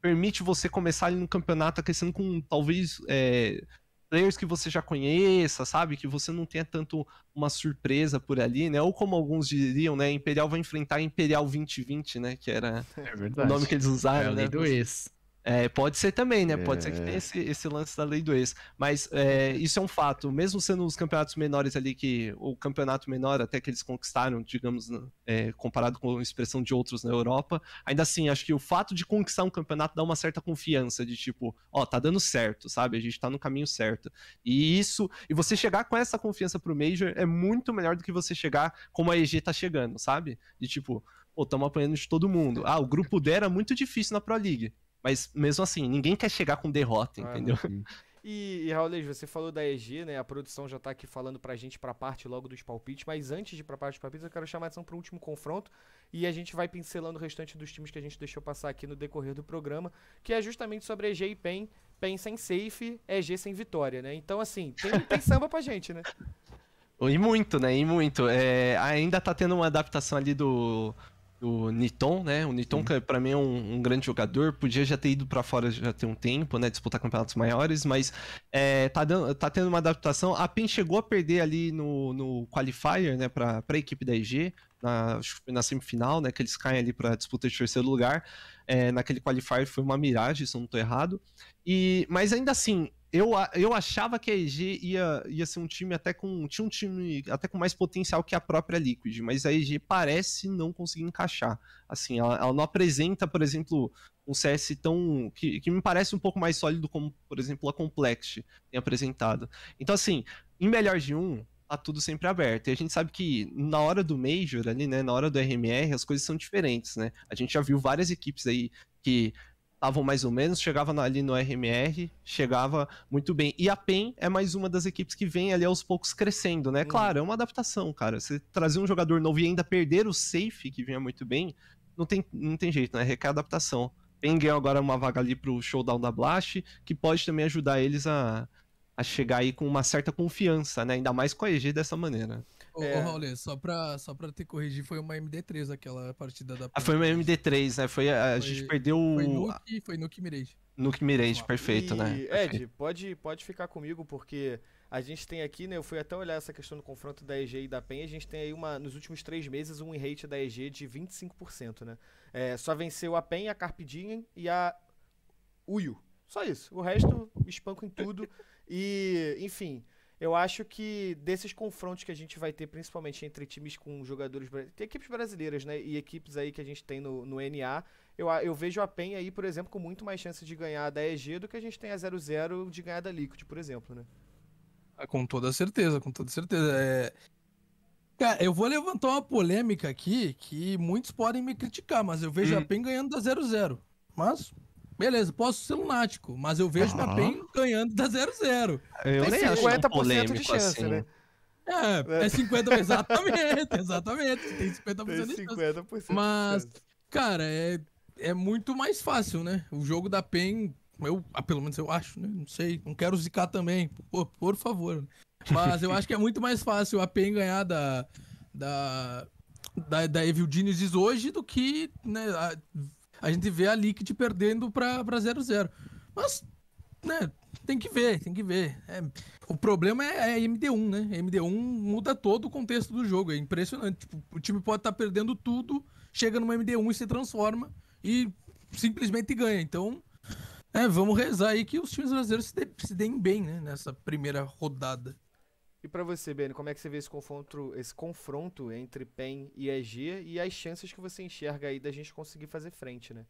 permite você começar ali no campeonato aquecendo com talvez é, players que você já conheça, sabe? Que você não tenha tanto uma surpresa por ali, né? Ou como alguns diriam, né? Imperial vai enfrentar Imperial 2020, né? Que era É o nome que eles É usaram, a né? do ex. É, pode ser também, né? Pode ser que É. tenha esse, esse lance da lei do ex. Mas é, isso é um fato. Mesmo sendo os campeonatos menores ali, que o campeonato menor até que eles conquistaram, digamos, né, é, comparado com a expressão de outros na Europa, ainda assim, acho que o fato de conquistar um campeonato dá uma certa confiança de tipo, ó, tá dando certo, sabe? A gente tá no caminho certo. E isso, e você chegar com essa confiança pro Major é muito melhor do que você chegar como a EG tá chegando, sabe? De tipo, pô, tamo apanhando de todo mundo. Ah, o grupo D era muito difícil na Pro League. Mas mesmo assim, ninguém quer chegar com derrota, Ah, entendeu? *laughs* E, e Raul, você falou da EG, né? A produção já tá aqui falando pra gente pra parte logo dos palpites, mas antes de ir pra parte dos palpites, eu quero chamar a atenção pro último confronto e a gente vai pincelando o restante dos times que a gente deixou passar aqui no decorrer do programa, que é justamente sobre EG e PEN, PEN sem safe, EG sem vitória, né? Então, assim, tem, tem samba pra gente, né? *laughs* E muito, né? E muito. É, ainda tá tendo uma adaptação ali do, do Niton, né? O Niton, que pra mim é um, um grande jogador, podia já ter ido pra fora já tem um tempo, né? Disputar campeonatos maiores, mas é, tá, dando, tá tendo uma adaptação. A PEN chegou a perder ali no, no Qualifier, né? Pra, pra equipe da EG, na, acho que foi na semifinal, né? Que eles caem ali pra disputa de terceiro lugar. É, naquele Qualifier foi uma miragem, se eu não tô errado. E, mas ainda assim, eu, eu achava que a EG ia, ia ser um time até com. Tinha um time até com mais potencial que a própria Liquid, mas a EG parece não conseguir encaixar. Assim, ela, ela não apresenta, por exemplo, um CS tão. Que, que me parece um pouco mais sólido como, por exemplo, a Complex tem apresentado. Então, assim, em melhor de um, tá tudo sempre aberto. E a gente sabe que na hora do Major ali, né, na hora do RMR, as coisas são diferentes, né? A gente já viu várias equipes aí que estavam mais ou menos, chegava ali no RMR, chegava muito bem. E a PEN é mais uma das equipes que vem ali aos poucos crescendo, né? Claro, é uma adaptação, cara. Você trazer um jogador novo e ainda perder o safe, que vinha muito bem, não tem, não tem jeito, né? Requer adaptação. PEN ganhou agora uma vaga ali pro showdown da Blast, que pode também ajudar eles a, a chegar aí com uma certa confiança, né? Ainda mais com a EG dessa maneira. Ô, É. ô Raulê, só pra, só pra te corrigir, foi uma MD3 aquela partida da Ah, foi uma MD3, né? Foi, a, Foi- gente perdeu Foi o Nuke, foi Nuke Mirage. Nuke Mirage, perfeito, e, né? Ed, pode, pode ficar comigo, porque a gente tem aqui, né? Eu fui até olhar essa questão do confronto da EG e da PEN. A gente tem aí uma, nos últimos três meses um rate da EG de 25%, né? É, só venceu a PEN, a Carpe Diem e a Uyu. Só isso. O resto, espanco em tudo. E, enfim, eu acho que desses confrontos que a gente vai ter, principalmente entre times com jogadores. Tem equipes brasileiras, né? E equipes aí que a gente tem no, no NA. Eu, eu vejo a PEN aí, por exemplo, com muito mais chance de ganhar da EG do que a gente tem a 0-0 de ganhar da Liquid, por exemplo, né? Ah, Com toda certeza, com toda certeza. É... Cara, eu vou levantar uma polêmica aqui que muitos podem me criticar, mas eu vejo Hum. a PEN ganhando da 0-0. Mas, beleza, posso ser lunático, mas eu vejo a Ah. PEN ganhando da 0-0. Eu Tem nem acho tão 50% de chance, assim. né? É, é 50%, *laughs* exatamente, exatamente, tem 50% Tem de chance. 50% Mas, cara, é, é muito mais fácil, né? O jogo da PEN, eu, ah, pelo menos eu acho, né? Não sei, não quero zicar também, por, por favor. Mas eu acho que é muito mais fácil a PEN ganhar da, da, da, da Evil Genesis hoje do que né, a, a gente vê a Liquid perdendo pra 0-0. Mas, né, tem que ver, tem que ver. É, o problema é, é MD1, né? MD1 muda todo o contexto do jogo. É impressionante. Tipo, o time pode estar perdendo tudo, chega numa MD1 e se transforma e simplesmente ganha. Então, é, vamos rezar aí que os times brasileiros se, de- se deem bem, né? Nessa primeira rodada. E pra você, Beni, como é que você vê esse confronto, esse confronto entre PEN e EG e as chances que você enxerga aí da gente conseguir fazer frente, né?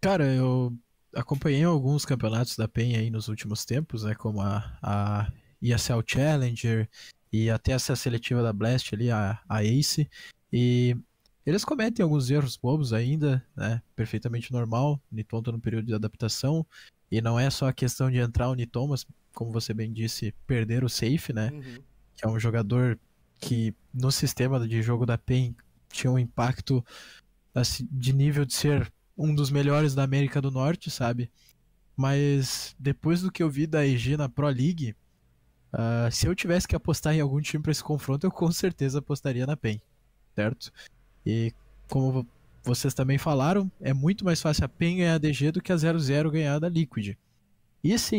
Cara, eu acompanhei alguns campeonatos da PEN aí nos últimos tempos, né? Como a, a ESL Challenger e até essa seletiva da Blast ali, a, a Ace. E eles cometem alguns erros bobos ainda, né? Perfeitamente normal. Niton tá no período de adaptação. E não é só a questão de entrar o Niton, mas, como você bem disse, perder o safe, né? Uhum. que é um jogador que no sistema de jogo da PEN tinha um impacto assim, de nível de ser um dos melhores da América do Norte, sabe? Mas depois do que eu vi da EG na Pro League, ah, se eu tivesse que apostar em algum time para esse confronto, eu com certeza apostaria na PEN, certo? E como vo- vocês também falaram, é muito mais fácil a PEN ganhar a DG do que a 00 ganhar da Liquid. E se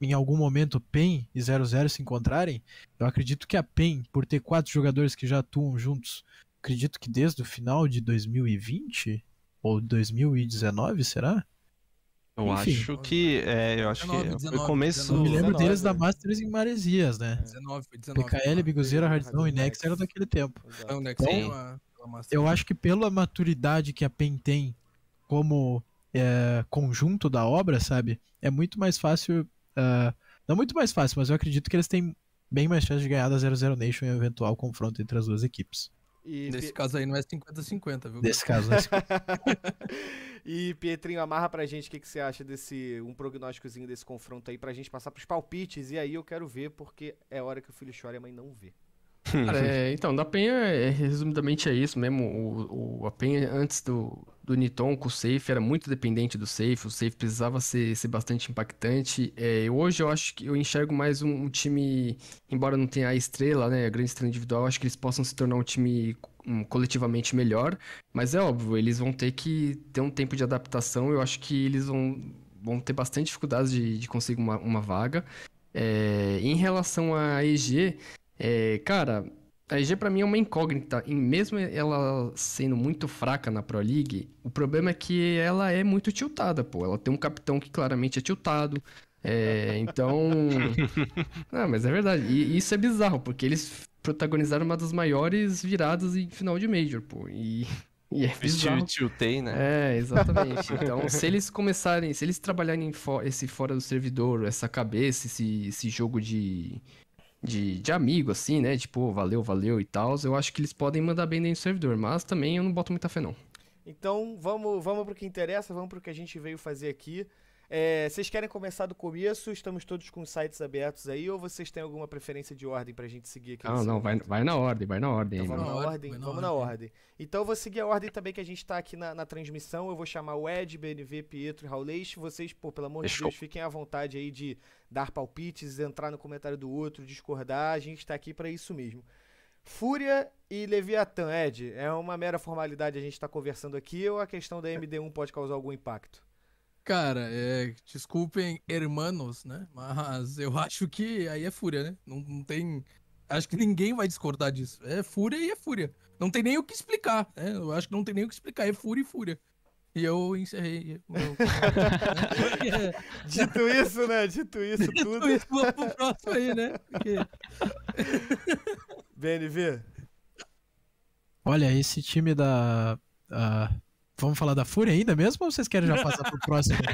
em, algum momento PEN e 00 se encontrarem, eu acredito que a PEN, por ter quatro jogadores que já atuam juntos, acredito que desde o final de 2020 ou 2019, será? Eu Enfim. acho que. É, eu acho 19, que foi 19, começo. Eu me lembro 19, deles da? Masters em Maresias, né? 19, foi 19. PKL, Biguzeira, Hardzão e. Next eram daquele tempo. Então, Então. Eu acho que pela maturidade que a PEN tem como é, conjunto da obra, sabe? É muito mais fácil. Ah, não muito mais fácil, mas eu acredito que eles têm bem mais chance de ganhar da 00 Nation em um eventual confronto entre as duas equipes. E, Nesse caso aí não é 50-50, viu? Nesse caso, né? *laughs* e Pietrinho, amarra pra gente o que, que você acha desse. um prognósticozinho desse confronto aí pra gente passar pros palpites. E aí eu quero ver, porque é hora que o filho chora e a mãe não vê. *laughs* Cara, é, então, da Penha, é, resumidamente é isso mesmo. O, o- a Penha, antes do, do Niton com o Safe, era muito dependente do Safe. O Safe precisava ser, ser bastante impactante. É, hoje eu acho que eu enxergo mais um, um time, embora não tenha a estrela, né, a grande estrela individual, acho que eles possam se tornar um time um, coletivamente melhor. Mas é óbvio, eles vão ter que ter um tempo de adaptação. Eu acho que eles vão, vão ter bastante dificuldades de, de conseguir uma, uma vaga. É, em relação à EG. É, cara, a EG pra mim é uma incógnita. E mesmo ela sendo muito fraca na Pro League, o problema é que ela é muito tiltada, pô. Ela tem um capitão que claramente é tiltado. É, então. *laughs* Não, mas é verdade. E isso é bizarro, porque eles protagonizaram uma das maiores viradas em final de Major, pô. E, e é bizarro. Tiltei, né? É, exatamente. Então, se eles começarem, se eles trabalharem esse fora do servidor, essa cabeça, esse, esse jogo de, de, de amigo, assim, né? Tipo, valeu, valeu e tal, eu acho que eles podem mandar bem dentro do servidor, mas também eu não boto muita fé, não. Então vamos, vamos pro que interessa, vamos pro que a gente veio fazer aqui. É, vocês querem começar do começo? Estamos todos com os sites abertos aí, ou vocês têm alguma preferência de ordem pra gente seguir aqui? Não, nesse não, vai, vai na ordem, vai na ordem. Então vamos na na ordem, ordem, vai na vamos na ordem. ordem. Então eu vou seguir a ordem também que a gente tá aqui na, na transmissão. Eu vou chamar o Ed, BNV, Pietro e Raulês. Vocês, pô, pelo amor de. Deus, fiquem à vontade aí de dar palpites, entrar no comentário do outro, discordar. A gente tá aqui pra isso mesmo. Fúria e Leviatã, Ed, é uma mera formalidade a gente tá conversando aqui ou a questão da MD1 pode causar algum impacto? Cara, é, desculpem, hermanos, né? Mas eu acho que aí é fúria, né? Não, não tem. Acho que ninguém vai discordar disso. É fúria e é fúria. Não tem nem o que explicar, né? Eu acho que não tem nem o que explicar. É fúria e fúria. E eu encerrei. meu- *laughs* Dito isso, né? Dito isso tudo. Então, isso, vamos pro próximo aí, né? Porque- *laughs* BNV, Olha, esse time da. ah, vamos falar da Fúria ainda mesmo ou vocês querem já passar pro próximo? *laughs*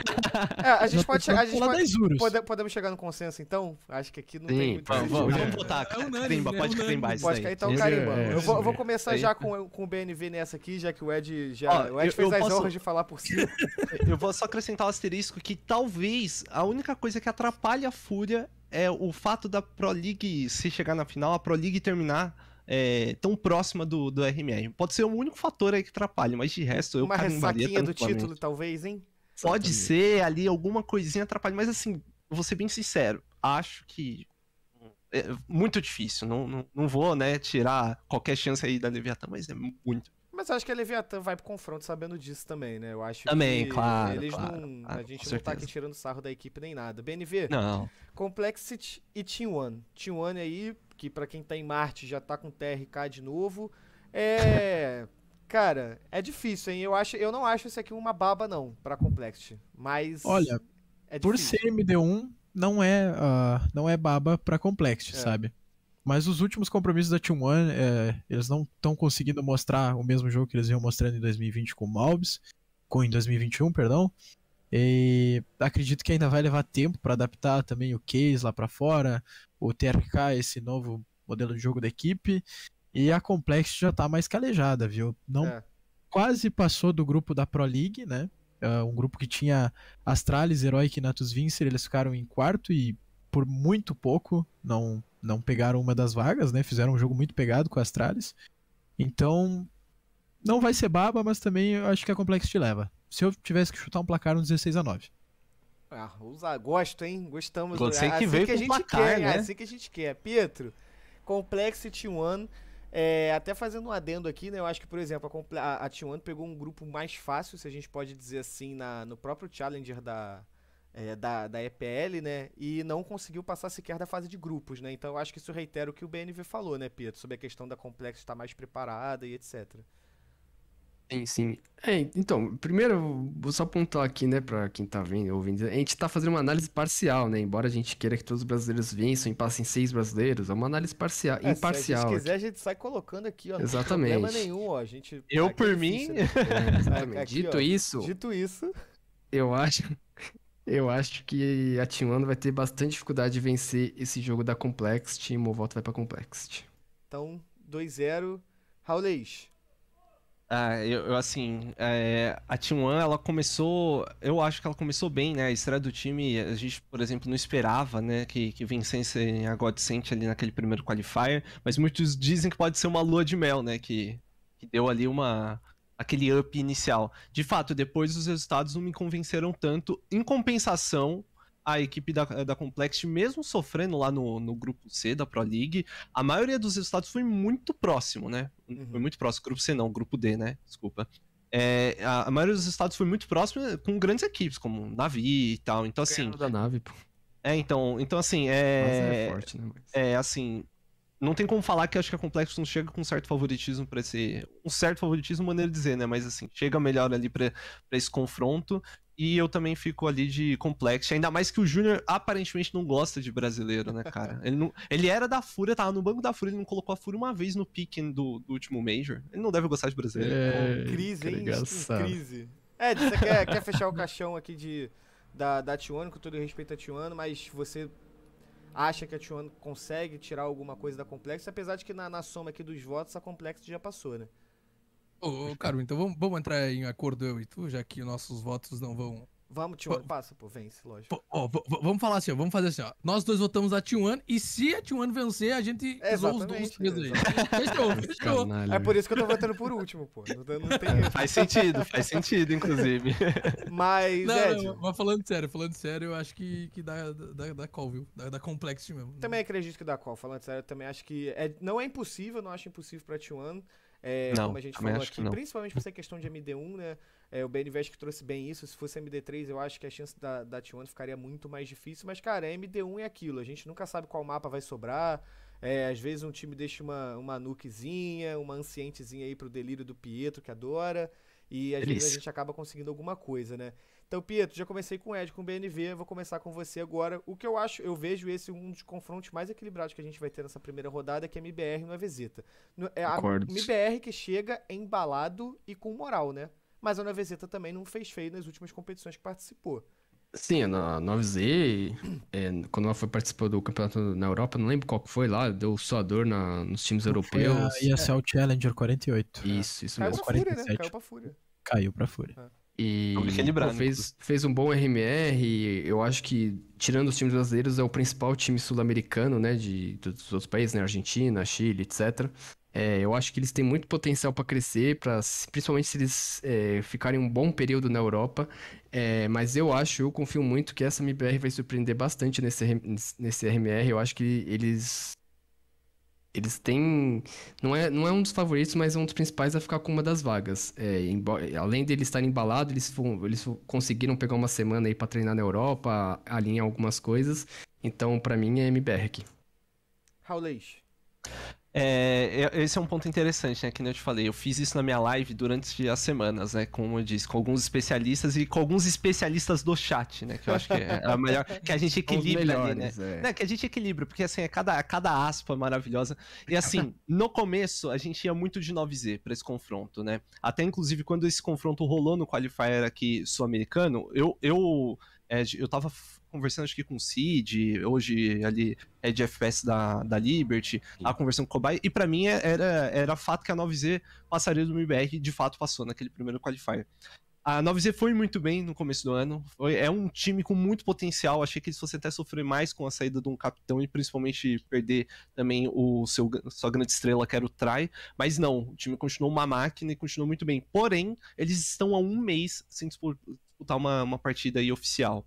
É, a gente Já pode chegar. A gente pode, Urus. pode- podemos chegar no consenso então? Acho que aqui não Sim, tem muito vamos, Vamos, sentido. vamos botar, É carimba, né? pode carimbar isso Pode daí. cair então Esse carimba. é- eu, vou, eu vou começar aí. já com, com o BNV nessa aqui, já que o Ed já. Ó, o Ed eu- fez eu as posso- honras de falar por si. *laughs* Eu vou só acrescentar um asterisco que talvez a única coisa que atrapalha a Fúria é o fato da Pro League, se chegar na final, a Pro League terminar é, tão próxima do, do RMR. Pode ser o único fator aí que atrapalha, mas de resto eu Uma ressaquinha do título, talvez, hein? Pode Exatamente. ser ali alguma coisinha atrapalha, mas assim, eu vou ser bem sincero, acho que é muito difícil. Não, não, não vou, né, tirar qualquer chance aí da Leviatã, mas é muito. Mas eu acho que a Leviatã vai pro confronto sabendo disso também, né? Eu acho Também, que claro, eles claro, não. claro, a gente não tá aqui certeza. tirando sarro da equipe nem nada. BNV, Não. Complexity e Team One. Team One aí, que pra quem tá em Marte já tá com TRK de novo. É. *laughs* Cara, é difícil, hein? Eu, acho, eu não acho isso aqui uma baba, não, pra Complexity. Mas. Olha, é Por ser MD1, não é, ah, não é baba pra Complexity, É. sabe? Mas os últimos compromissos da Team One, é, eles não estão conseguindo mostrar o mesmo jogo que eles iam mostrando em 2020 com o Malbs, com em 2021, perdão. E acredito que ainda vai levar tempo pra adaptar também o case lá pra fora, o TRK, esse novo modelo de jogo da equipe. E a Complexity já tá mais calejada, viu? Não É. quase passou do grupo da Pro League, né? Ah, um grupo que tinha Astralis, Heroic e Natus Vincer, eles ficaram em quarto e por muito pouco não, não pegaram uma das vagas, né? Fizeram um jogo muito pegado com a Astralis. Então, não vai ser baba, mas também eu acho que a Complexity leva. Se eu tivesse que chutar um placar, um 16 a 9 Ah, usa, gosto, hein? Gostamos. Gostei É que assim veio que a gente placar, quer, né? É assim que a gente quer. Pietro, Complexity One. é, até fazendo um adendo aqui, né? Eu acho que, por exemplo, a, a, a T1 pegou um grupo mais fácil, se a gente pode dizer assim, na, no próprio Challenger da, é, da, da EPL, né? E não conseguiu passar sequer da fase de grupos, né? Então eu acho que isso reitera o que o BNV falou, né, Pietro? Sobre a questão da Complexity estar mais preparada e etc. Sim, sim. É, então, primeiro, vou só apontar aqui, né, pra quem tá vendo, ouvindo, a gente tá fazendo uma análise parcial, né, embora a gente queira que todos os brasileiros vençam e passem seis brasileiros, é uma análise parcial, É, Se a imparcial. gente aqui. quiser, a gente sai colocando aqui, ó. Exatamente. Não tem problema nenhum, ó. A gente, Eu, aqui é por mim, *laughs* né? É, exatamente. Aqui, Dito ó. isso, Dito isso, eu acho, *laughs* eu acho que a Team One vai ter bastante dificuldade de vencer esse jogo da Complexity e o Movolta vai pra Complexity. então 2-0. Raulês. Ah, eu, eu, assim, é, a Team One, ela começou, eu acho que ela começou bem, né, a estreia do time, a gente, por exemplo, não esperava, né, que, que vencesse a Godsent ali naquele primeiro qualifier, mas muitos dizem que pode ser uma lua de mel, né, que, que deu ali uma, aquele up inicial. De fato, depois os resultados não me convenceram tanto, em compensação, a equipe da, da Complexity, mesmo sofrendo lá no, no grupo C da Pro League, a maioria dos resultados foi muito próximo, né? Uhum. Foi muito próximo. Grupo C não, grupo D, né? Desculpa. É, a, a maioria dos estados foi muito próximo com grandes equipes, como Navi e tal. Então, assim. Da nave, pô. É, então, então assim, Mas é. é forte, né? Mas... É, assim. Não tem como falar que acho que a Complexo não chega com um certo favoritismo pra esse. Um certo favoritismo, maneira de dizer, né? Mas assim, chega melhor ali pra esse confronto. E eu também fico ali de Complexo. Ainda mais que o Júnior aparentemente não gosta de brasileiro, né, cara? *laughs* Ele, não, ele era da Fúria, tava no banco da Fúria, ele não colocou a Fúria uma vez no pick do, do último Major. Ele não deve gostar de brasileiro. É, crise, que hein? engraçado. Crise. É, você quer, quer fechar o caixão aqui de, da, da Tijuana, com todo respeito a Tijuana, mas você acha que a Tijuana consegue tirar alguma coisa da Complexo, apesar de que na, na soma aqui dos votos a Complexo já passou, né? Ô, ô, Caro, então vamos, vamos entrar em acordo eu e tu, já que nossos votos não vão. Vamos, Tijuana, passa, pô, vence, lógico. Pô, ó, vamos falar assim, ó, vamos fazer assim, ó. Nós dois votamos a T1 e se a T1 vencer, a gente zoa os dois três aí. Fechou, fechou. É por isso que eu tô votando por último, pô. Não, não tem erro. Faz sentido, faz sentido, inclusive. Mas, Não, Ed, não, mas falando sério, falando sério, eu acho que, que dá, dá, dá call, viu? Dá, dá complexo mesmo. também acredito que dá qual. Falando sério, eu também acho que é, não é impossível, não acho impossível pra T1. É, Não, como a gente falou aqui, principalmente por ser questão de MD1, né? É, o BNVS que trouxe bem isso. Se fosse MD3, eu acho que a chance da, da T1 ficaria muito mais difícil. Mas, cara, MD1 é aquilo. A gente nunca sabe qual mapa vai sobrar. É, às vezes um time deixa uma, uma nukezinha, uma ancientezinha aí pro delírio do Pietro, que adora. E às vezes a Delícia. gente acaba conseguindo alguma coisa, né? Então, Pietro, já comecei com o Ed, com o BNV, vou começar com você agora. O que eu acho, eu vejo esse um dos confrontos mais equilibrados que a gente vai ter nessa primeira rodada, que é MBR no. No- É a Concordo. MBR que chega embalado e com moral, né? Mas a Novezeta também não fez feio nas últimas competições que participou. Sim, na 9Z, é, quando ela foi participar do campeonato na Europa, não lembro qual que foi lá, deu suador na, nos times Foi europeus. a ESL Challenger 48. Isso, isso Caiu mesmo. pra Fúria, né? 47. Caiu pra Fúria. Caiu pra Fúria. E Vamos equilibrar, pô, fez, fez um bom RMR, eu acho que, tirando os times brasileiros, é o principal time sul-americano, né, de, dos outros países, né, Argentina, Chile, etc. É, eu acho que eles têm muito potencial para crescer, pra, principalmente se eles é, ficarem um bom período na Europa. É, mas eu acho, eu confio muito que essa MBR vai surpreender bastante nesse, nesse RMR. Eu acho que eles eles têm. Não é, não é um dos favoritos, mas é um dos principais a ficar com uma das vagas. É, embo- além deles estarem embalados, eles, eles conseguiram pegar uma semana aí pra treinar na Europa, alinhar algumas coisas. Então, pra mim, é MBR aqui. Raulês. É, é- esse é um ponto interessante, né? Que nem eu te falei, eu fiz isso na minha live durante as semanas, né? Como eu disse, com alguns especialistas e com alguns especialistas do chat, né? Que eu acho que é a melhor. Que a gente *laughs* equilibra ali, né? melhores, é. Né, que a gente equilibra, porque assim, é cada, cada aspa maravilhosa. E *laughs* assim, no começo, a gente ia muito de 9Z pra esse confronto, né? Até inclusive quando esse confronto rolou no qualifier aqui sul-americano, eu, eu, é, eu tava conversando acho que com o Cid, hoje ali é de FPS da, da Liberty, a conversando com o Kobai, e pra mim é- era, era fato que a 9Z passaria do MBR e de fato passou naquele primeiro qualifier. A 9Z foi muito bem no começo do ano. Foi, é um time com muito potencial. Achei que eles fossem até sofrer mais com a saída de um capitão e principalmente perder também o seu sua grande estrela, que era o Trai. Mas não, o time continuou uma máquina e continuou muito bem. Porém, eles estão há um mês sem disputar uma, uma partida aí oficial.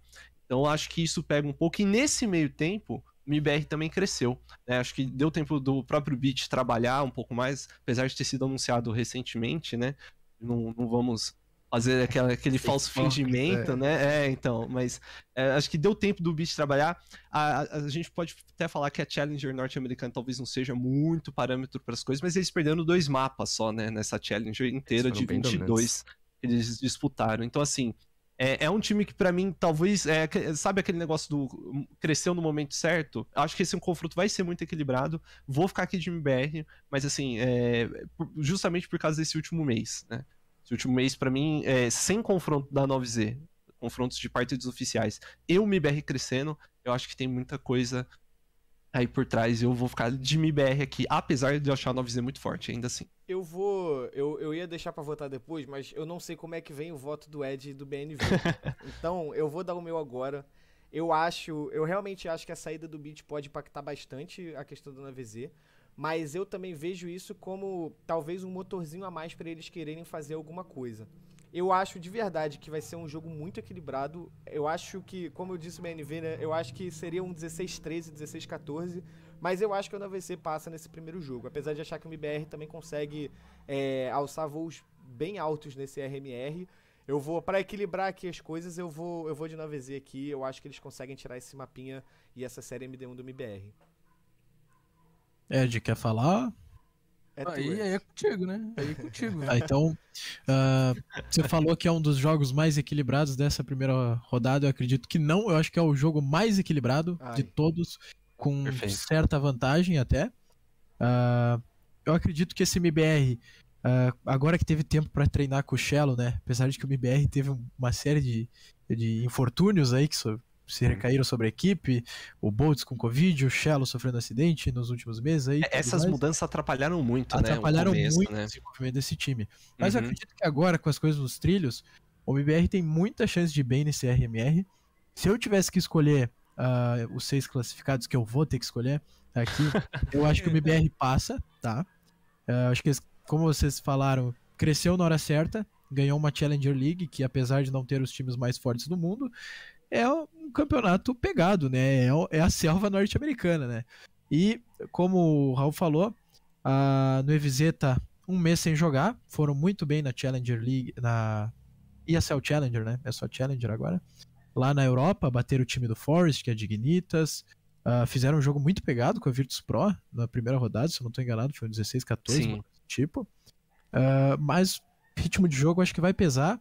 Então, acho que isso pega um pouco. E nesse meio tempo, o MIBR também cresceu. Né? Acho que deu tempo do próprio Beat trabalhar um pouco mais, apesar de ter sido anunciado recentemente, né? Não, não vamos fazer aquela, aquele falso fingimento, é. né? É, então, mas é, acho que deu tempo do Beat trabalhar. A, a, a, gente pode até falar que a Challenger norte-americana talvez não seja muito parâmetro para as coisas, mas eles perderam dois mapas só, né? Nessa Challenger inteira de 22 que eles disputaram. Então, assim, é, é um time que, para mim, talvez. É, sabe aquele negócio do cresceu no momento certo? Acho que esse confronto vai ser muito equilibrado. Vou ficar aqui de MBR, mas assim, é, justamente por causa desse último mês, né? Esse último mês, para mim, é, sem confronto da 9Z, confrontos de partidos oficiais, eu MBR crescendo, eu acho que tem muita coisa aí por trás. Eu vou ficar de MBR aqui, apesar de eu achar a 9Z muito forte, ainda assim. Eu vou. Eu, eu ia deixar para votar depois, mas eu não sei como é que vem o voto do Ed e do BNV. *laughs* então, eu vou dar o meu agora. Eu acho. Eu realmente acho que a saída do Beat pode impactar bastante a questão do 9Z. Mas eu também vejo isso como talvez um motorzinho a mais para eles quererem fazer alguma coisa. Eu acho de verdade que vai ser um jogo muito equilibrado. Eu acho que, como eu disse no BNV, né, eu acho que seria um 16-13, 16-14. Mas eu acho que o NVC passa nesse primeiro jogo. Apesar de achar que o MBR também consegue é, alçar voos bem altos nesse RMR. Eu vou, para equilibrar aqui as coisas, eu vou, eu vou de 9Z aqui. Eu acho que eles conseguem tirar esse mapinha e essa série MD1 do MBR. Ed, quer falar? É tu, aí, aí, é contigo, né? Aí é contigo. *laughs* Ah, então, uh, você falou que é um dos jogos mais equilibrados dessa primeira rodada. Eu acredito que não. Eu acho que é o jogo mais equilibrado Ai. de todos, com Perfeito. certa vantagem até. Uh, eu acredito que esse MBR, uh, ah, agora que teve tempo para treinar com o Shello, né? Apesar de que o MBR teve uma série de, de infortúnios aí que se recaíram sobre a equipe, o Boltz com Covid, o Shello sofrendo acidente nos últimos meses aí. É, essas mais. mudanças atrapalharam muito, atrapalharam né? Atrapalharam muito né? o desenvolvimento desse time. Mas uhum. eu acredito que agora, com as coisas nos trilhos, o MBR tem muita chance de ir bem nesse RMR. Se eu tivesse que escolher uh, os seis classificados que eu vou ter que escolher aqui, *laughs* eu acho que o MBR passa, tá? Uh, acho que, como vocês falaram, cresceu na hora certa, ganhou uma Challenger League, que apesar de não ter os times mais fortes do mundo, é um campeonato pegado, né? É, é a selva norte-americana, né? E, como o Raul falou, a Nueviseta tá um mês sem jogar, foram muito bem na Challenger League, na ESL Challenger, né? É só Challenger agora. Lá na Europa, bateram o time do Forest, que é Dignitas, uh, fizeram um jogo muito pegado com a Virtus Pro na primeira rodada, se eu não estou enganado, foi um 16-14, tipo. Uh, mas ritmo de jogo acho que vai pesar.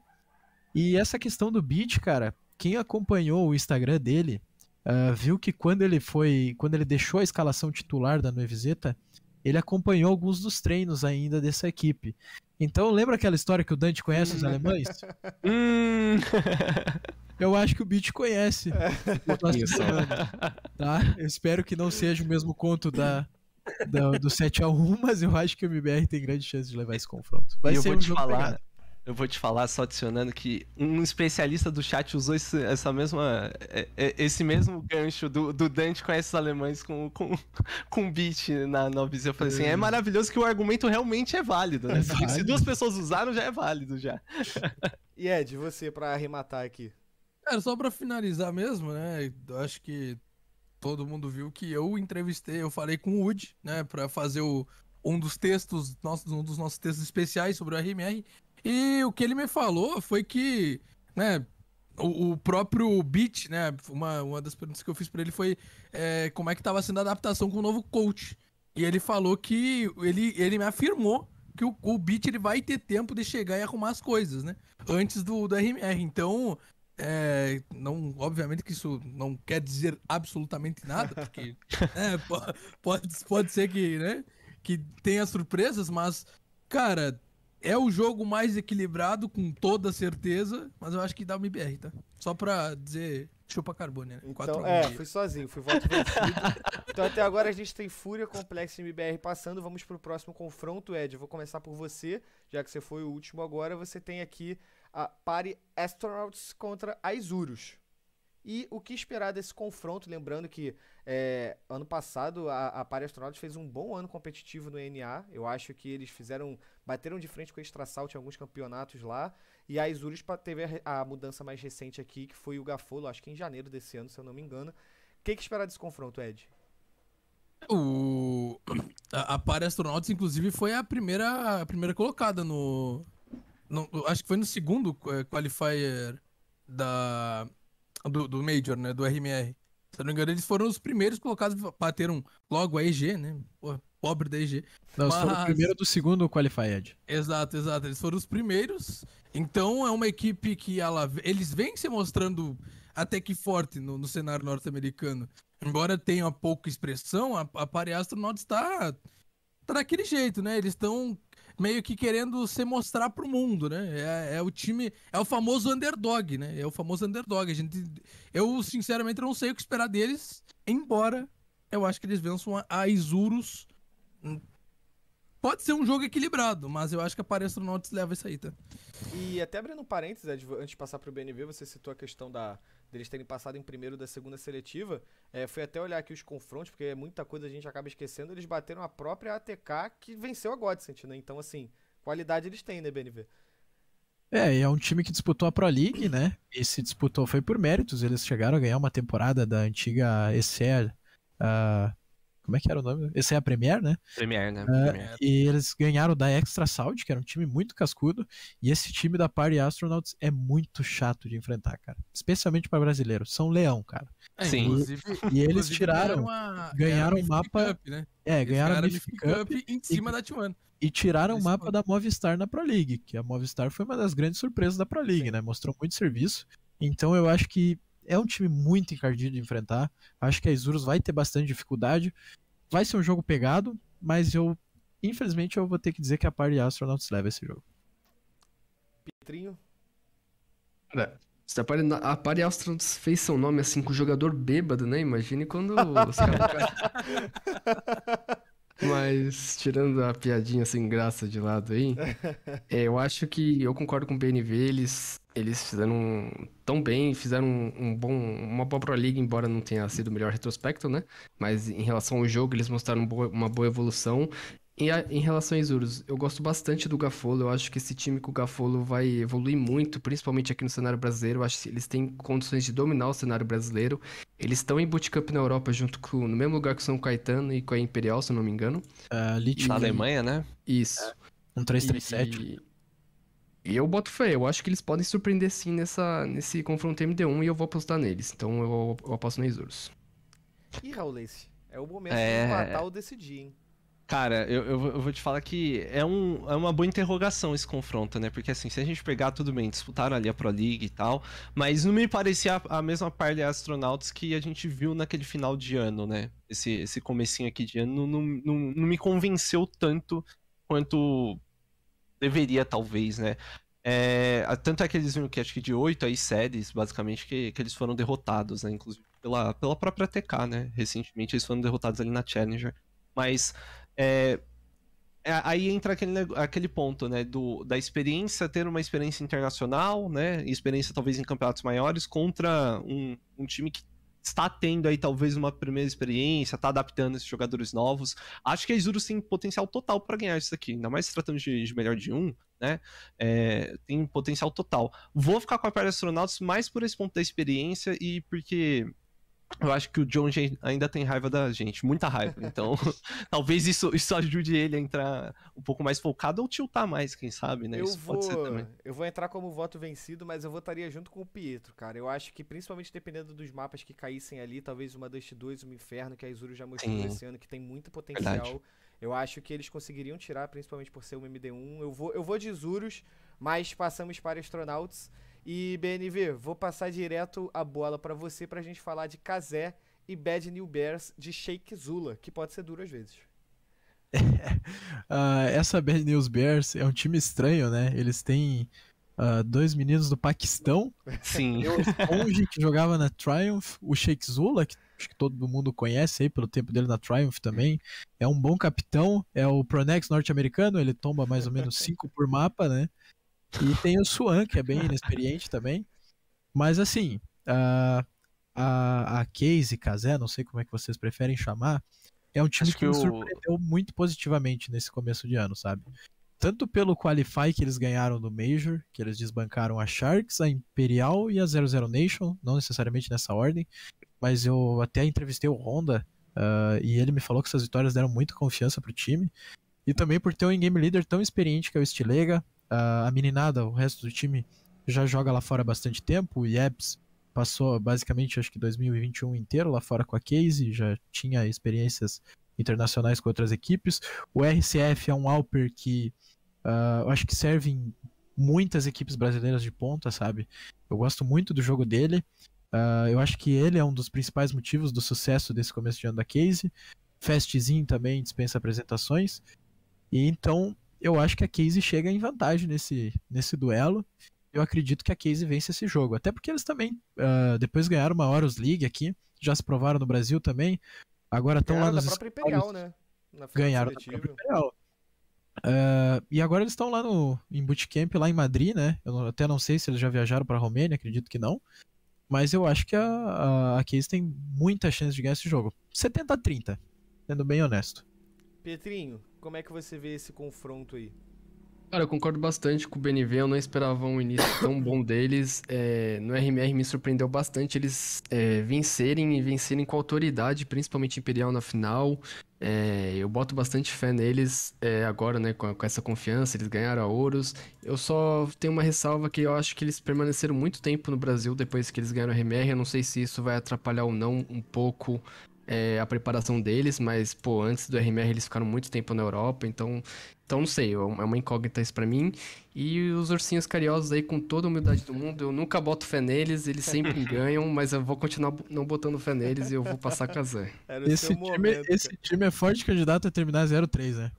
E essa questão do beat, cara, quem acompanhou o Instagram dele uh, viu que quando ele foi, quando ele deixou a escalação titular da Nueviseta, ele acompanhou alguns dos treinos ainda dessa equipe. Então, lembra aquela história que o Dante conhece os alemães? Hum. Eu acho que o Beat conhece. Isso. Tá? Eu espero que não seja o mesmo conto da, da do 7x1, mas eu acho que o MBR tem grande chance de levar esse confronto. Vai ser eu vou um te falar, pegado. Eu vou te falar só adicionando que um especialista do chat usou esse, essa mesma, é, é, esse mesmo gancho do, do Dante com esses alemães com, com, *laughs* com beat na 9 Eu falei assim, é maravilhoso que o argumento realmente é válido, né? É válido. Se duas pessoas usaram, já é válido já. e Ed, você para arrematar aqui? Cara, só para finalizar mesmo, né? Eu acho que todo mundo viu que eu entrevistei, eu falei com o Wood, né, para fazer o, um dos textos, nossos, um dos nossos textos especiais sobre o RMR. E o que ele me falou foi que, né, o, o próprio Beat, né, uma, uma das perguntas que eu fiz para ele foi é, como é que tava sendo a adaptação com o novo coach. E ele falou que, ele, ele me afirmou que o, o Beat ele vai ter tempo de chegar e arrumar as coisas, né, antes do, do RMR. Então, é, não, obviamente que isso não quer dizer absolutamente nada, porque *laughs* é, pode, pode ser que, né, que tenha surpresas, mas, cara, é o jogo mais equilibrado, com toda certeza, mas eu acho que dá o MBR, tá? Só pra dizer chupa carbono, né? Então, é, fui sozinho, fui voto vencido. *laughs* então até agora a gente tem Fúria, Complexo e MBR passando. Vamos pro próximo confronto, Ed. Eu vou começar por você, já que você foi o último agora. Você tem aqui a Party Astronauts contra a Isurus. E o que esperar desse confronto? Lembrando que é, ano passado a, a Party Astronauts fez um bom ano competitivo no NA. Eu acho que eles fizeram. bateram de frente com o Extra Salt em alguns campeonatos lá. E a Isurus pa- teve a, a mudança mais recente aqui, que foi o Gafolo, acho que em janeiro desse ano, se eu não me engano. O que, que esperar desse confronto, Ed? O... A, a Party Astronauts, inclusive, foi a primeira, a primeira colocada no, no- Acho que foi no segundo eh, qualifier da, do, do Major, né? Do RMR. Se não me engano, eles foram os primeiros colocados, bateram logo a EG, né? Pô, pobre da EG. Não, foi o Mas- primeiro do segundo Qualified. Exato, exato. Eles foram os primeiros. Então é uma equipe que ela, eles vêm se mostrando até que forte no, no cenário norte-americano. Embora tenha pouca expressão, a, a Pare Astronauts está tá daquele jeito, né? Eles estão meio que querendo se mostrar pro mundo, né? É, é o time, é o famoso underdog, né? É o famoso underdog. A gente, eu sinceramente não sei o que esperar deles, embora eu acho que eles vençam a, a Isurus. Pode ser um jogo equilibrado, mas eu acho que a Pare Astronauts leva isso aí, tá? E até abrindo um parênteses, antes de passar pro BNV, você citou a questão da deles terem passado em primeiro da segunda seletiva. É, fui até olhar aqui os confrontos, porque é muita coisa a gente acaba esquecendo. Eles bateram a própria ATK que venceu a Godsent, né? Então, assim, qualidade eles têm, né, BNV? É, e é um time que disputou a Pro League, né? E se disputou foi por méritos. Eles chegaram a ganhar uma temporada da antiga ECE. ah, como é que era o nome? ECE Premier, né? Premier, né? É, Premier. E eles ganharam da Extra Saud, que era um time muito cascudo. E esse time da Party Astronauts é muito chato de enfrentar, cara. Especialmente para brasileiro. São leão, cara. É, Sim. Inclusive, E eles inclusive tiraram. a- ganharam a o mapa- Cup, né? É, Eles ganharam a a Cup Cup em cima da T1. e tiraram o Esse mapa da Movistar na Pro League, que a Movistar foi uma das grandes surpresas da Pro League, Sim. né? Mostrou muito serviço. Então eu acho que é um time muito encardido de enfrentar. Acho que a Isurus vai ter bastante dificuldade. Vai ser um jogo pegado, mas eu, infelizmente, eu vou ter que dizer que a Party Astronauts leva esse jogo. Pietrinho. Cara, se a Pari Astronauts fez seu nome assim com o jogador bêbado, né? Imagine quando os caras. *laughs* *laughs* *laughs* Mas, tirando a piadinha sem graça de lado aí, *laughs* é, eu acho que eu concordo com o BNV, eles, eles fizeram tão bem, fizeram um, um bom, uma boa Pro League, embora não tenha sido o melhor retrospecto, né? Mas em relação ao jogo, eles mostraram uma boa evolução. E a- em relação a Isurus, eu gosto bastante do Gafolo. Eu acho que esse time com o Gafolo vai evoluir muito, principalmente aqui no cenário brasileiro. Eu acho que eles têm condições de dominar o cenário brasileiro. Eles estão em bootcamp na Europa, junto com no mesmo lugar que o São Caetano e com a Imperial, se eu não me engano. Uh, Lich Na Alemanha, né? Isso. um 337. E, e eu boto fé, eu acho que eles podem surpreender sim nessa, nesse confronto MD1 e eu vou apostar neles. Então eu, eu aposto na Isurus. Ih, Raulense, é o momento É. de empatar ou decidir, hein? Cara, eu, eu, vou- te falar que é, um, é uma boa interrogação esse confronto, né? Porque assim, se a gente pegar, tudo bem, disputaram ali a Pro League e tal, mas não me parecia a, a mesma par de astronautas que a gente viu naquele final de ano, né? Esse, esse comecinho aqui de ano não, não, não me convenceu tanto quanto deveria, talvez, né? É, tanto é que eles viram que acho que de oito aí séries, basicamente, que, que eles foram derrotados, né? Inclusive pela, pela própria TK, né? Recentemente eles foram derrotados ali na Challenger. Mas é, é, aí entra aquele, aquele ponto, né? Do, da experiência, ter uma experiência internacional, né? Experiência talvez em campeonatos maiores, contra um, um time que está tendo aí talvez uma primeira experiência, está adaptando esses jogadores novos. Acho que a Isurus tem potencial total para ganhar isso aqui, ainda mais se tratando de, de melhor de um, né? É, tem potencial total. Vou ficar com a Pair Astronauts mais por esse ponto da experiência e porque eu acho que o John ainda tem raiva da gente, muita raiva. Então, *laughs* *laughs* talvez isso, isso ajude ele a entrar um pouco mais focado ou tiltar mais, quem sabe, né? Eu isso pode ser vou, também. eu vou entrar como voto vencido, mas eu votaria junto com o Pietro, cara. Eu acho que, principalmente dependendo dos mapas que caíssem ali, talvez uma Dust 2, uma Inferno, que a Izuru já mostrou Sim. esse ano, que tem muito potencial. Verdade. Eu acho que eles conseguiriam tirar, principalmente por ser um MD1. Eu vou, eu vou de Isurus, mas passamos para Astronauts. E, BNV, vou passar direto a bola pra você pra gente falar de Kazé e Bad New Bears de Sheikh Zula, que pode ser duro às vezes. *laughs* Ah, essa Bad News Bears é um time estranho, né? Eles têm ah, dois meninos do Paquistão, Sim. *laughs* Onge, que jogava na Triumph, o Sheikh Zula, que acho que todo mundo conhece aí pelo tempo dele na Triumph também. É um bom capitão, é o Pronex norte-americano, ele tomba mais ou menos *laughs* 5 por mapa, né? E tem o Swan, que é bem inexperiente também. Mas assim, a, a, a Case, Kazé, não sei como é que vocês preferem chamar, é um time Acho que, me surpreendeu muito positivamente nesse começo de ano, sabe? Tanto pelo Qualify que eles ganharam do Major, que eles desbancaram a Sharks, a Imperial e a 00 Nation, não necessariamente nessa ordem, mas eu até entrevistei o Honda ah, e ele me falou que essas vitórias deram muita confiança pro time. E também por ter um game leader tão experiente que é o Stilega, a meninada, o resto do time já joga lá fora há bastante tempo, o Yeps passou basicamente acho que 2021 inteiro lá fora com a Case, já tinha experiências internacionais com outras equipes. O RCF é um Alper que ah, eu acho que serve em muitas equipes brasileiras de ponta, sabe? Eu gosto muito do jogo dele. Ah, eu acho que ele é um dos principais motivos do sucesso desse começo de ano da Case. Fastzinho também dispensa apresentações. E então eu acho que a Case chega em vantagem nesse, nesse duelo. Eu acredito que a Case vence esse jogo. Até porque eles também ah, depois ganharam uma Horus League aqui. Já se provaram no Brasil também. Agora estão lá Ganharam da nos própria Imperial, né? Ganharam da própria Imperial. Ah, e agora eles estão lá no, em bootcamp lá em Madrid, né? Eu até não sei se eles já viajaram para Romênia, acredito que não. Mas eu acho que a, a, a Case tem muita chance de ganhar esse jogo. 70 a 30, sendo bem honesto. Petrinho, como é que você vê esse confronto aí? Cara, eu concordo bastante com o BNV, eu não esperava um início tão bom deles. É, no RMR me surpreendeu bastante eles é, vencerem e vencerem com autoridade, principalmente Imperial na final. É, eu boto bastante fé neles é, agora, né, com, com essa confiança, eles ganharam a Ouros. Eu só tenho uma ressalva que eu acho que eles permaneceram muito tempo no Brasil depois que eles ganharam o RMR. Eu não sei se isso vai atrapalhar ou não um pouco é, a preparação deles, mas, pô, antes do RMR eles ficaram muito tempo na Europa, então, então não sei, é uma incógnita isso pra mim. E os ursinhos carinhosos aí, com toda a humildade do mundo, eu nunca boto fé neles, eles sempre *laughs* ganham, mas eu vou continuar não botando fé neles e eu vou passar Kazan. *laughs* O Esse time, esse time é forte candidato a terminar 0-3, né?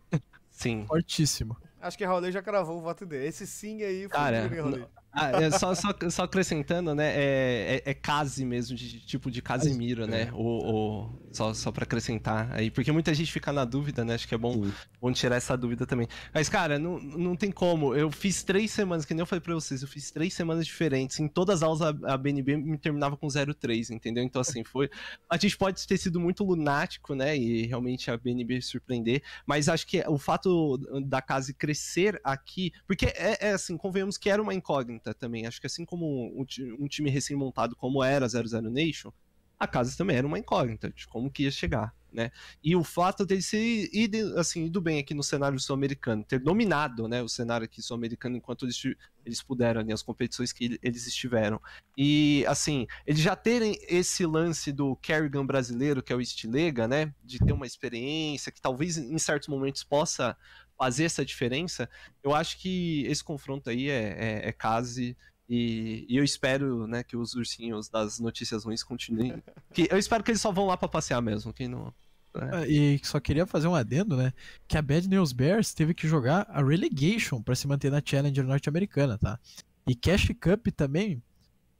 Sim. Fortíssimo. Acho que Raulê já cravou o voto dele. Esse sim aí foi Cara, o Raulê. Ah, é, só, só, só acrescentando, né? É, é, é case mesmo, de, tipo de Casimiro, né? O, só, só pra acrescentar aí. Porque muita gente fica na dúvida, né? Acho que é bom, bom tirar essa dúvida também. Mas, cara, não, não tem como. Eu fiz três semanas, que nem eu falei pra vocês, eu fiz três semanas diferentes. Em todas as aulas a, a BNB me terminava com 0,3, entendeu? Então, assim, foi. A gente pode ter sido muito lunático, né? E realmente a BNB surpreender. Mas acho que o fato da casa crescer aqui. Porque é, é assim, convenhamos que era uma incógnita também. Acho que assim como um, ti- time recém-montado como era 00 Nation, a casa também era uma incógnita de como que ia chegar, né? E o fato dele ser ido, assim, ido bem aqui no cenário sul-americano, ter dominado, né, o cenário aqui sul-americano enquanto eles, eles puderam, ali, as competições que ele- eles estiveram. E, assim, eles já terem esse lance do Kerrigan brasileiro, que é o Stilega, né, de ter uma experiência que talvez em certos momentos possa fazer essa diferença, eu acho que esse confronto aí é, é, é case e, e eu espero, né, que os ursinhos das notícias ruins continuem. *laughs* Que, eu espero que eles só vão lá pra passear mesmo, que não. Ah, E só queria fazer um adendo, né? Que a Bad News Bears teve que jogar a Relegation pra se manter na Challenger norte-americana, tá? E Cash Cup também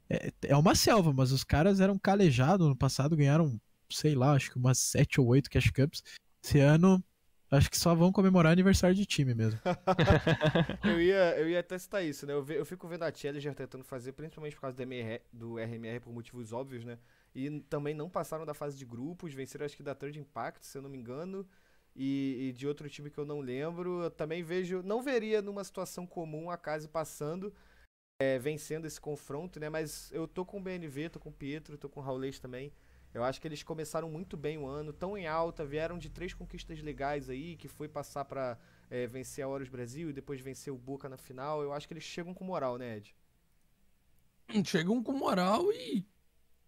é, é uma selva, mas os caras eram calejados no passado, ganharam, sei lá, acho que umas 7 ou 8 Cash Cups. Esse ano, acho que só vão comemorar aniversário de time mesmo. *laughs* *laughs* Eu ia, eu ia até citar isso, né? Eu, ve- eu fico vendo a Challenger tentando fazer, principalmente por causa do, MR, do RMR por motivos óbvios, né? E também não passaram da fase de grupos, venceram acho que da Third Impact, se eu não me engano, e, e de outro time que eu não lembro. Eu também vejo, não veria numa situação comum a Case passando, é, vencendo esse confronto, né? Mas eu tô com o BNV, tô com o Pietro, tô com o Raulês também. Eu acho que eles começaram muito bem o ano, tão em alta, vieram de três conquistas legais aí, que foi passar pra é, vencer a Horus Brasil e depois vencer o Boca na final. Eu acho que eles chegam com moral, né, Ed? Chegam com moral e.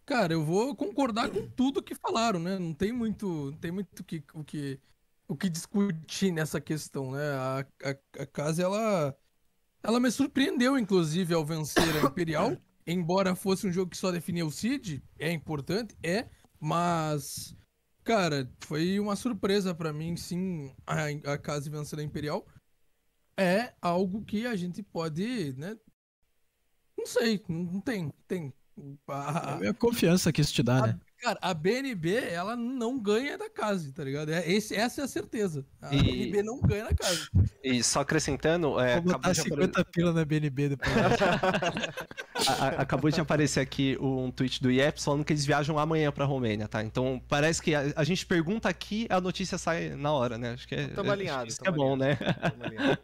Cara, eu vou concordar com tudo que falaram, né? Não tem muito, não tem muito o que, o que, o que discutir nessa questão, né? A, a, a casa, ela, ela me surpreendeu, inclusive, ao vencer a Imperial. *coughs* Embora fosse um jogo que só definia o Cid, é importante, é, mas, cara, foi uma surpresa pra mim, sim, a, a casa vencer a Imperial. É algo que a gente pode, né? Não sei, não tem, tem. A- É a confiança que isso te dá, né? Cara, a BNB, ela não ganha da casa, tá ligado? É, esse, essa é a certeza. A E- BNB não ganha da casa. E só acrescentando, é, Vou botar acabou, de apare- 50 pila na BNB depois. *laughs* a- a- acabou de aparecer aqui um tweet do IEPS falando que eles viajam amanhã pra Romênia, tá? Então parece que a, a gente pergunta aqui, a notícia sai na hora, né? Acho que é, Tamo é- alinhado, Isso que é bom, né? *laughs*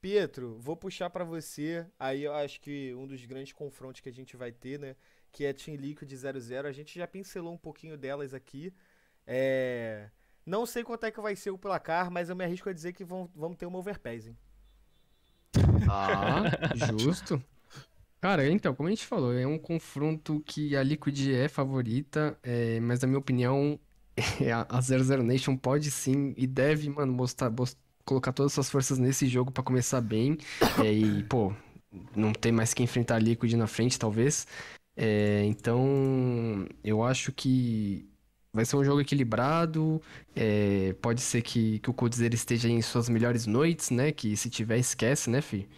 Pietro, vou puxar pra você. Aí eu acho que um dos grandes confrontos que a gente vai ter, né? Que é Team Liquid 00. A gente já pincelou um pouquinho delas aqui. É... Não sei quanto é que vai ser o placar, mas eu me arrisco a dizer que vão, vamos ter uma overpass, hein? Ah, *laughs* justo. Cara, então, como a gente falou, é um confronto que a Liquid é favorita, é, mas na minha opinião, *laughs* é, a a 00 Nation pode sim e deve, mano, mostrar, colocar todas as suas forças nesse jogo pra começar bem. é, e, pô, não tem mais que enfrentar a Liquid na frente, talvez. É, então, eu acho que vai ser um jogo equilibrado. é, pode ser que, que o Coldzera esteja em suas melhores noites, né? Que se tiver, esquece, né, fi?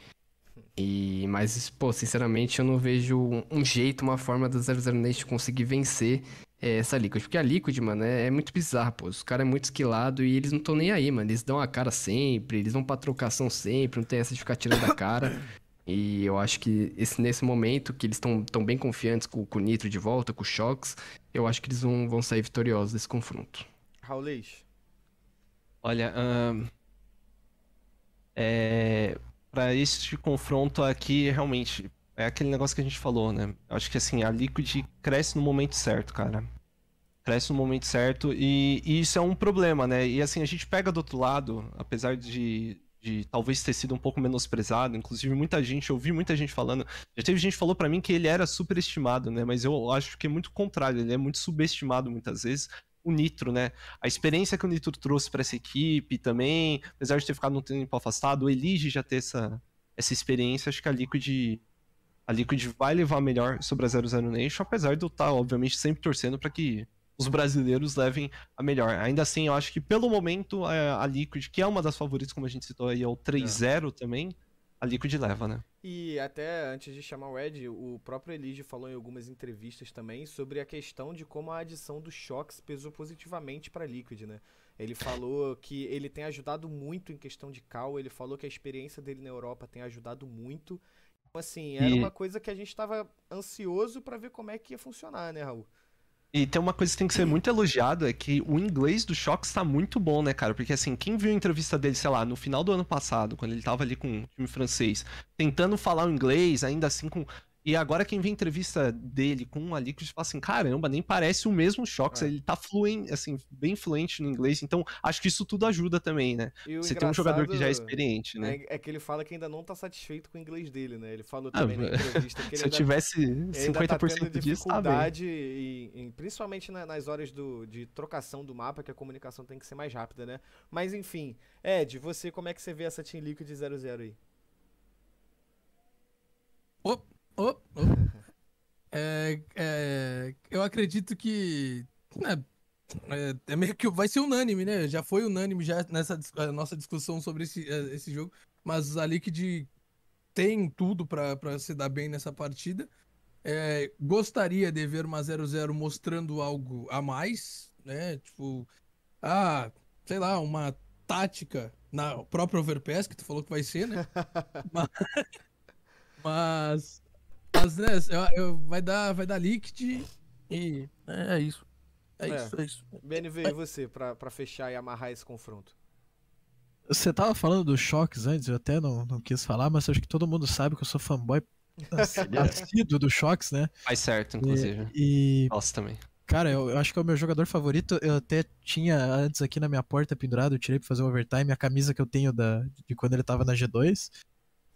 E, mas, pô, sinceramente, eu não vejo um, jeito, uma forma da 00 Nation conseguir vencer é, essa Liquid. Porque a Liquid, mano, é, é muito bizarra, pô. Os caras é muito esquilado e eles não estão nem aí, mano. Eles dão a cara sempre, eles vão pra trocação sempre, não tem essa de ficar tirando a cara. E eu acho que esse, nesse momento que eles estão tão bem confiantes com, com o Nitro de volta, com o Shox, eu acho que eles vão, vão sair vitoriosos desse confronto. Raulês. Olha, é, para este confronto aqui, realmente, é aquele negócio que a gente falou, né? Eu Acho que assim, a Liquid cresce no momento certo, cara. Cresce no momento certo e, e isso é um problema, né? E assim, a gente pega do outro lado, apesar de, de talvez ter sido um pouco menosprezado, inclusive muita gente, eu ouvi muita gente falando, já teve gente que falou pra mim que ele era superestimado, né? Mas eu acho que é muito contrário, ele é muito subestimado muitas vezes. O Nitro, né? A experiência que o Nitro trouxe pra essa equipe também, apesar de ter ficado um tempo afastado, o Elige já ter essa, essa experiência, acho que a Liquid a Liquid vai levar melhor sobre a 00 Nation, apesar de eu estar, obviamente, sempre torcendo para que os brasileiros levem a melhor. Ainda assim, eu acho que pelo momento a, a Liquid, que é uma das favoritas, como a gente citou aí, é o 3-0 também, a Liquid leva, né? E até antes de chamar o Ed, o próprio Elige falou em algumas entrevistas também sobre a questão de como a adição do Shox pesou positivamente para Liquid, né? Ele falou que ele tem ajudado muito em questão de cal, ele falou que a experiência dele na Europa tem ajudado muito. Então, assim, era E- uma coisa que a gente tava ansioso para ver como é que ia funcionar, né, Raul? E tem uma coisa que tem que ser muito elogiado, é que o inglês do Shox tá muito bom, né, cara? Porque assim, quem viu a entrevista dele, sei lá, no final do ano passado, quando ele tava ali com o time francês, tentando falar o inglês, ainda assim com. E agora quem vê a entrevista dele com a Liquid fala assim, caramba, nem parece o mesmo Shox, É. ele tá fluente, assim, bem fluente no inglês, então acho que isso tudo ajuda também, né? E Você tem um jogador que já é experiente, né? É, é que ele fala que ainda não tá satisfeito com o inglês dele, né? Ele falou Ah, também na entrevista *laughs* que ele Se eu ainda tivesse Ele ainda tá 50% tendo disso, tá bem. dificuldade, em- em- principalmente na- nas horas do, de trocação do mapa, que a comunicação tem que ser mais rápida, né? Mas enfim, Ed, você como é que você vê essa Team Liquid 00 aí? Ô, ô, ô. É, é, eu acredito que né, é, é meio que vai ser unânime, né? Já foi unânime já nessa nossa discussão sobre esse, é, esse jogo, mas a Liquid tem tudo pra pra se dar bem nessa partida. É, gostaria de ver uma 0-0 mostrando algo a mais, né? Tipo, ah, sei lá, uma tática na própria Overpass, que tu falou que vai ser, né? *laughs* mas, mas, mas, né, eu, eu- vai dar, vai dar Liquid e é, é isso. É, É. isso, é isso. BNV, e você, pra, pra fechar e amarrar esse confronto? Você tava falando dos choques antes, eu até não, não quis falar, mas acho que todo mundo sabe que eu sou fanboy assíduo do choques, né? Faz certo, inclusive. E, Nossa, também. cara, eu, eu acho que é o meu jogador favorito. Eu até tinha antes aqui na minha porta pendurado, eu tirei pra fazer o overtime, a camisa que eu tenho da, de quando ele tava na G2.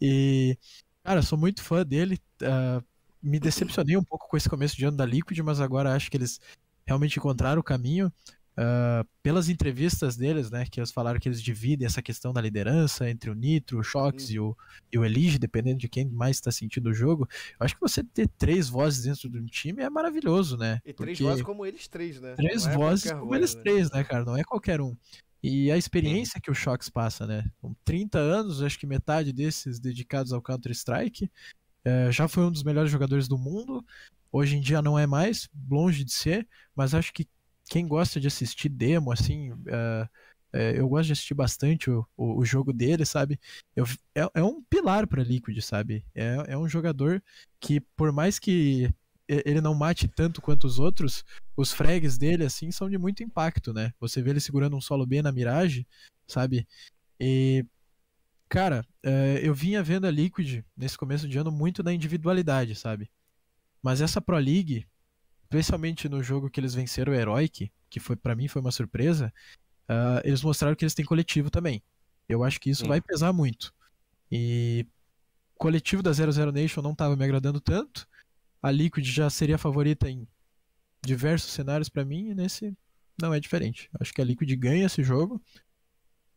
E, cara, sou muito fã dele. ah, me decepcionei um pouco com esse começo de ano da Liquid, mas agora acho que eles realmente encontraram o caminho. Ah, pelas entrevistas deles, né, que eles falaram que eles dividem essa questão da liderança entre o Nitro, o Shox e o, e o Elige, dependendo de quem mais está sentindo o jogo. Eu acho que você ter três vozes dentro de um time é maravilhoso, né? E três vozes como eles três, né? Três é vozes como voz, eles né? três, né, cara? Não é qualquer um. E a experiência que o Shox passa, né? Com 30 anos, acho que metade desses dedicados ao Counter-Strike. eh, já foi um dos melhores jogadores do mundo. Hoje em dia não é mais, longe de ser, mas acho que quem gosta de assistir demo, assim, é, é, eu gosto de assistir bastante o, o, o jogo dele, sabe? Eu, é, é um pilar pra Liquid, sabe? É, é um jogador que, por mais que ele não mate tanto quanto os outros, os frags dele, assim, são de muito impacto, né? Você vê ele segurando um solo B na Mirage, sabe? E, cara, é, eu vinha vendo a Liquid nesse começo de ano muito da individualidade, sabe? Mas essa Pro League, especialmente no jogo que eles venceram o Heroic, que foi para mim foi uma surpresa, ah, eles mostraram que eles têm coletivo também. Eu acho que isso Sim. vai pesar muito. E coletivo da 00 Nation não estava me agradando tanto. A Liquid já seria favorita em diversos cenários para mim, e nesse não é diferente. Acho que a Liquid ganha esse jogo.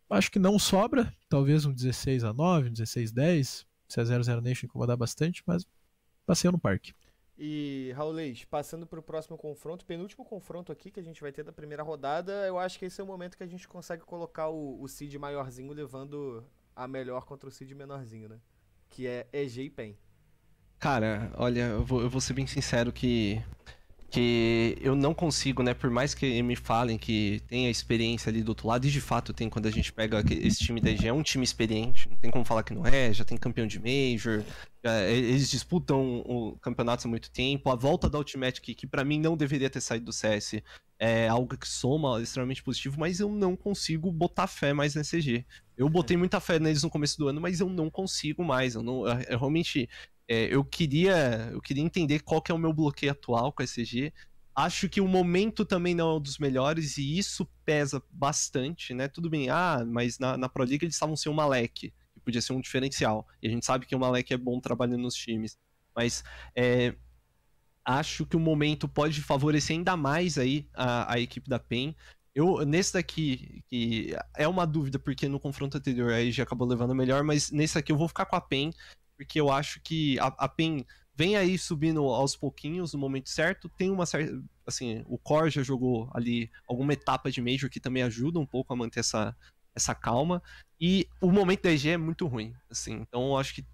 Acho que não sobra, talvez um 16 a 9, um 16 a 10, se a 00 Nation incomodar bastante, mas passeio no parque. E, Raulês, passando pro próximo confronto, penúltimo confronto aqui que a gente vai ter da primeira rodada, eu acho que esse é o momento que a gente consegue colocar o, o maiorzinho levando a melhor contra o seed menorzinho, né? Que é EG e PEN. Cara, olha, eu vou, eu vou ser bem sincero que. Que eu não consigo, né? Por mais que me falem que tem a experiência ali do outro lado, e de fato tem quando a gente pega esse time da EG, é um time experiente, não tem como falar que não é, já tem campeão de Major, já- eles disputam o campeonato há muito tempo, a volta da Ultimate, que, que para mim não deveria ter saído do CS, é algo que soma extremamente positivo, mas eu não consigo botar fé mais nessa EG. Eu botei muita fé neles no começo do ano, mas eu não consigo mais, eu, não, eu realmente é, eu queria eu queria entender qual que é o meu bloqueio atual com a SG. Acho que o momento também não é um dos melhores e isso pesa bastante, né? Tudo bem, ah, mas na, na Pro League eles estavam sem o Malek, que podia ser um diferencial. E a gente sabe que o Malek é bom trabalhando nos times. Mas é, acho que o momento pode favorecer ainda mais aí a, a equipe da PEN. Eu, nesse daqui, que é uma dúvida, porque no confronto anterior aí já acabou levando melhor, mas nesse aqui eu vou ficar com a PEN, porque eu acho que a, a PEN vem aí subindo aos pouquinhos no momento certo. Tem uma certa. Assim, o Core já jogou ali alguma etapa de Major que também ajuda um pouco a manter essa, essa calma. E o momento da EG é muito ruim. Assim, então eu acho que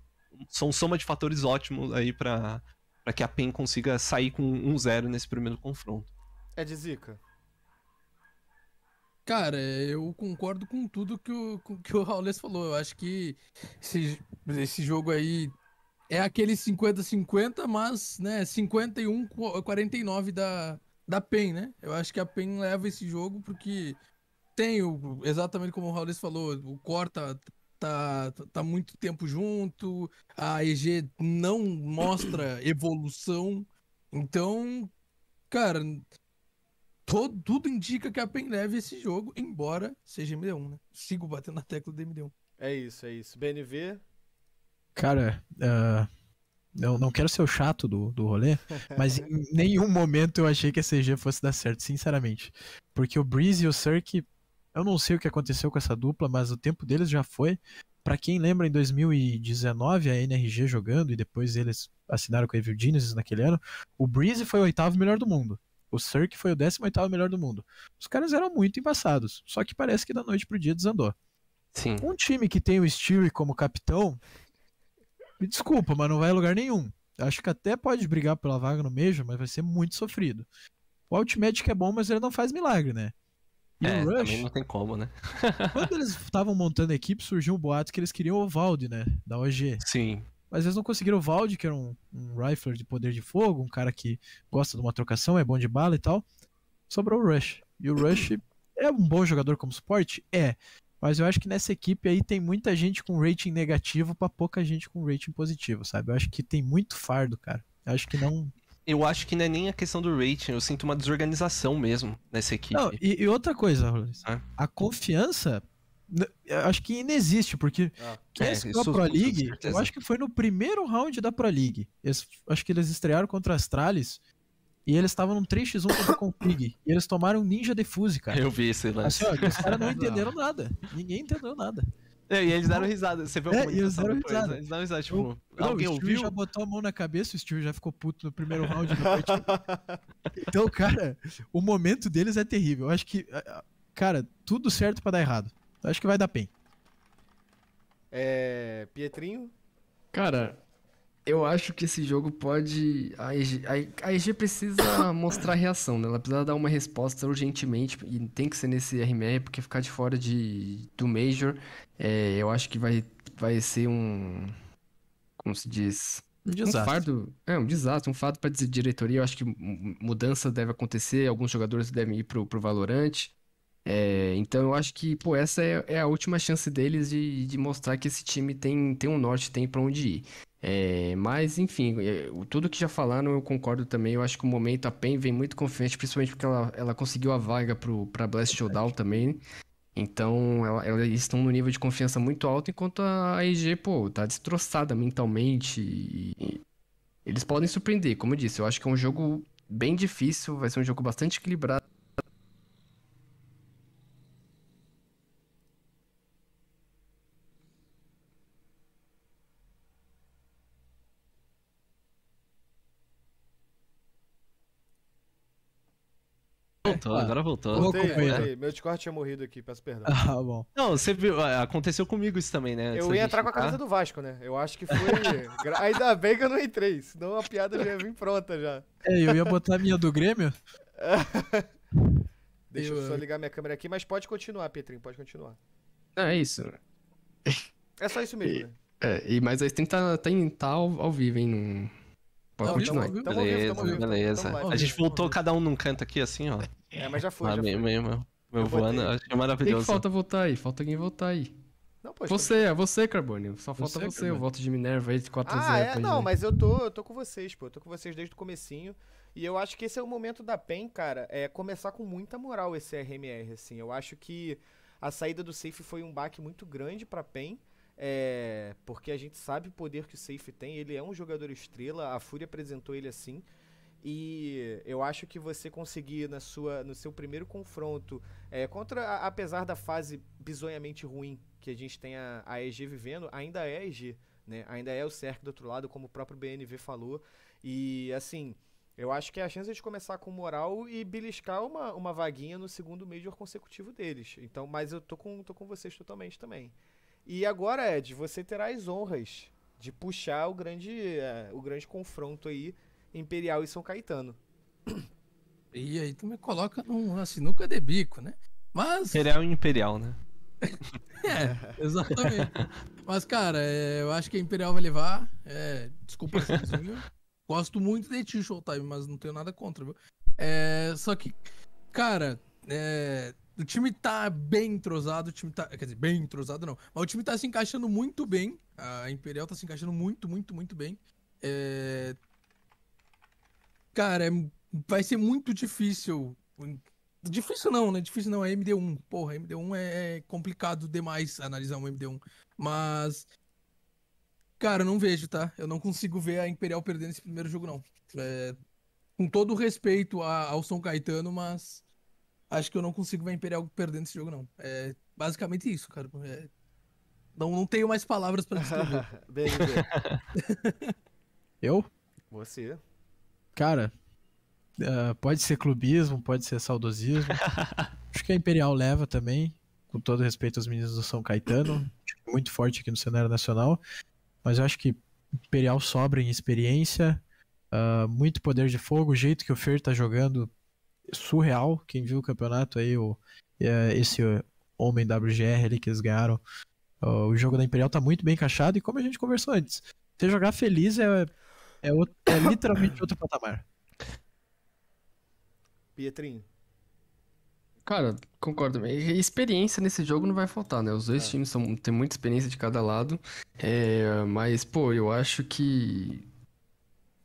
são soma de fatores ótimos aí pra que a PEN consiga sair com 1-0 nesse primeiro confronto. É de zica. Cara, eu concordo com tudo que o, que o *laughs* Raulês falou. Eu acho que esse, esse jogo aí é aquele 50-50, mas, né, 51-49 da, da PEN, né? Eu acho que a PEN leva esse jogo porque tem o, exatamente como o Raulês falou, o Core tá, tá, tá muito tempo junto, a EG não mostra evolução, então, cara, todo, tudo indica que a PEN leve esse jogo, embora seja MD1, né? Sigo batendo na tecla do MD1. É isso, é isso. BNV, Cara, ah, eu não quero ser o chato do, do rolê, *laughs* mas em nenhum momento eu achei que a CG fosse dar certo, sinceramente. Porque o Breeze e o Cirque, eu não sei o que aconteceu com essa dupla, mas o tempo deles já foi. Pra quem lembra, em 2019, a NRG jogando, e depois eles assinaram com a Evil Genesis naquele ano, o Breeze foi o oitavo melhor do mundo. O Cirque foi o décimo oitavo melhor do mundo. Os caras eram muito embaçados, só que parece que da noite pro dia desandou. Sim. Um time que tem o Stewie como capitão, me desculpa, mas não vai a lugar nenhum. Acho que até pode brigar pela vaga no Major, mas vai ser muito sofrido. O Ultimate que é bom, mas ele não faz milagre, né? E É, o Rush, também não tem como, né? quando eles estavam montando a equipe, surgiu um boato que eles queriam o Valde, né? Da OG. Sim. Mas eles não conseguiram o Valde, que era um, um rifler de poder de fogo, um cara que gosta de uma trocação, é bom de bala e tal. Sobrou o Rush. E o Rush é um bom jogador como suporte? É. Mas eu acho que nessa equipe aí tem muita gente com rating negativo pra pouca gente com rating positivo, sabe? Eu acho que tem muito fardo, cara. Eu acho que não. Eu acho que não é nem a questão do rating, eu sinto uma desorganização mesmo nessa equipe. Não, e, e outra coisa, Rolis. Ah. A confiança. N- eu Acho que inexiste, porque Ah. quem É, Pro League, eu acho que foi no primeiro round da Pro League. Eles- acho que eles estrearam contra a Astralis e eles estavam num 3x1 contra a Config. e eles tomaram Ninja Defuse, cara. Eu vi esse lance. Assim, ó, os caras não *laughs* entenderam nada. Ninguém entendeu nada. É, e eles deram risada. Você viu a É, eles deram depois, risada. né? Eles deram risada, tipo, Eu- alguém o Steve ouviu? já botou a mão na cabeça, o Steve já ficou puto no primeiro round. do *laughs* então, cara, o momento deles é terrível. Eu acho que, cara, tudo certo pra dar errado. Acho que vai dar PEN. é. Pietrinho, Cara, Eu acho que esse jogo pode. A EG, a- EG precisa *coughs* mostrar reação, né? Ela precisa dar uma resposta urgentemente. E tem que ser nesse RMR, porque ficar de fora de, do Major, é, eu acho que vai, vai ser um. Como se diz? Um Um desastre. fardo. É, um desastre, um fardo para dizer diretoria. Eu acho que mu- mudança deve acontecer. Alguns jogadores devem ir pro, pro Valorant. É, então eu acho que, pô, essa é, é a última chance deles de, de mostrar que esse time tem, tem um norte, tem pra onde ir. É, mas, enfim, é, o- tudo que já falaram eu concordo também. Eu acho que o momento a PEN vem muito confiante, principalmente porque ela, ela conseguiu a vaga pro, pra Blast Showdown também. Então, ela- ela- eles estão num nível de confiança muito alto, enquanto a EG, pô, tá destroçada mentalmente. E eles podem surpreender, como eu disse. Eu acho que é um jogo bem difícil, vai ser um jogo bastante equilibrado. Voltou, Ah, agora voltou. Voltei, voltei. Meu Discord tinha morrido aqui, peço perdão. *laughs* Ah, bom. Não, você viu, ah, aconteceu comigo isso também, né? Eu ia entrar com a camisa do Vasco, né? Eu acho que foi. *laughs* Ainda bem que eu não entrei, senão a piada já ia vir pronta já. É, eu ia botar a minha do Grêmio. *laughs* Deixa eu, só eh, ligar minha câmera aqui, mas pode continuar, Petrinho, pode continuar. Não, é isso. É só isso mesmo, né? É, e, mas a stream tá, tá, tá ao, ao vivo, hein? Não... Pode vivo, continuar. Tamo vivo, Beleza, tamo ao vivo, tamo- beleza. tamo lá. a gente voltou cada um num canto aqui, assim, ó. É, mas já foi, Lá já foi. mesmo, mesmo. Meu Eu voando, Quem que maravilhoso. falta votar aí? Falta alguém votar aí. Não, pô, Você, é você, Carbone. Só falta Você, você, o Carbone. voto de Minerva aí de 4x0. Ah, é? Não, gente. mas eu tô, eu tô com vocês, pô. Eu tô com vocês desde o comecinho. E eu acho que esse é o momento da PEN, cara, é começar com muita moral esse RMR, assim. Eu acho que a saída do Safe foi um baque muito grande pra PEN. É, porque a gente sabe o poder que o Safe tem. Ele é um jogador estrela, a Fúria apresentou ele assim. E eu acho que você conseguir na sua, no seu primeiro confronto, é, contra, a- apesar da fase bizonhamente ruim que a gente tem a, a EG vivendo, ainda é a EG, né? Ainda é o CERC do outro lado, como o próprio BNV falou. E assim, eu acho que é a chance de começar com moral e beliscar uma, uma vaguinha no segundo Major consecutivo deles. Então, mas eu tô com, tô com vocês totalmente também. E agora, Ed, você terá as honras de puxar o grande, é, o grande confronto aí, Imperial e São Caetano. E aí tu me coloca numa sinuca de bico, né? Mas. Imperial e Imperial, né? *laughs* É, exatamente. Mas, cara, é, eu acho que a Imperial vai levar. É, desculpa, *laughs* Samzinho. Gosto muito de ti, Showtime, mas não tenho nada contra, viu? É, só que, cara, é, o time tá bem entrosado, o time tá. Quer dizer, bem entrosado não. Mas o time tá se encaixando muito bem. A Imperial tá se encaixando muito, muito, muito bem. É, cara, é- vai ser muito difícil. Difícil não, né? Difícil não, é MD1. Porra, MD1 é, é complicado demais analisar um MD1. Mas. Cara, eu não vejo, tá? Eu não consigo ver a Imperial perdendo esse primeiro jogo, não. É, com todo o respeito a- ao São Caetano, mas. Acho que eu não consigo ver a Imperial perdendo esse jogo, não. É basicamente isso, cara. É, não, não tenho mais palavras pra descrever. *laughs* BNV, *laughs* Eu? você. Cara, ah, pode ser clubismo, pode ser saudosismo. *laughs* Acho que a Imperial leva também, com todo respeito aos meninos do São Caetano, muito forte aqui no cenário nacional. Mas eu acho que Imperial sobra em experiência, ah, muito poder de fogo, o jeito que o Fer tá jogando, surreal. Quem viu o campeonato aí, o, eh, esse homem WGR ali que eles ganharam, o jogo da Imperial tá muito bem encaixado e como a gente conversou antes, você jogar feliz é, é, outro- é literalmente outro patamar. Pietrinho. Cara, concordo. Experiência nesse jogo não vai faltar, né? Os dois times são, têm muita experiência de cada lado. É, mas, pô, eu acho que.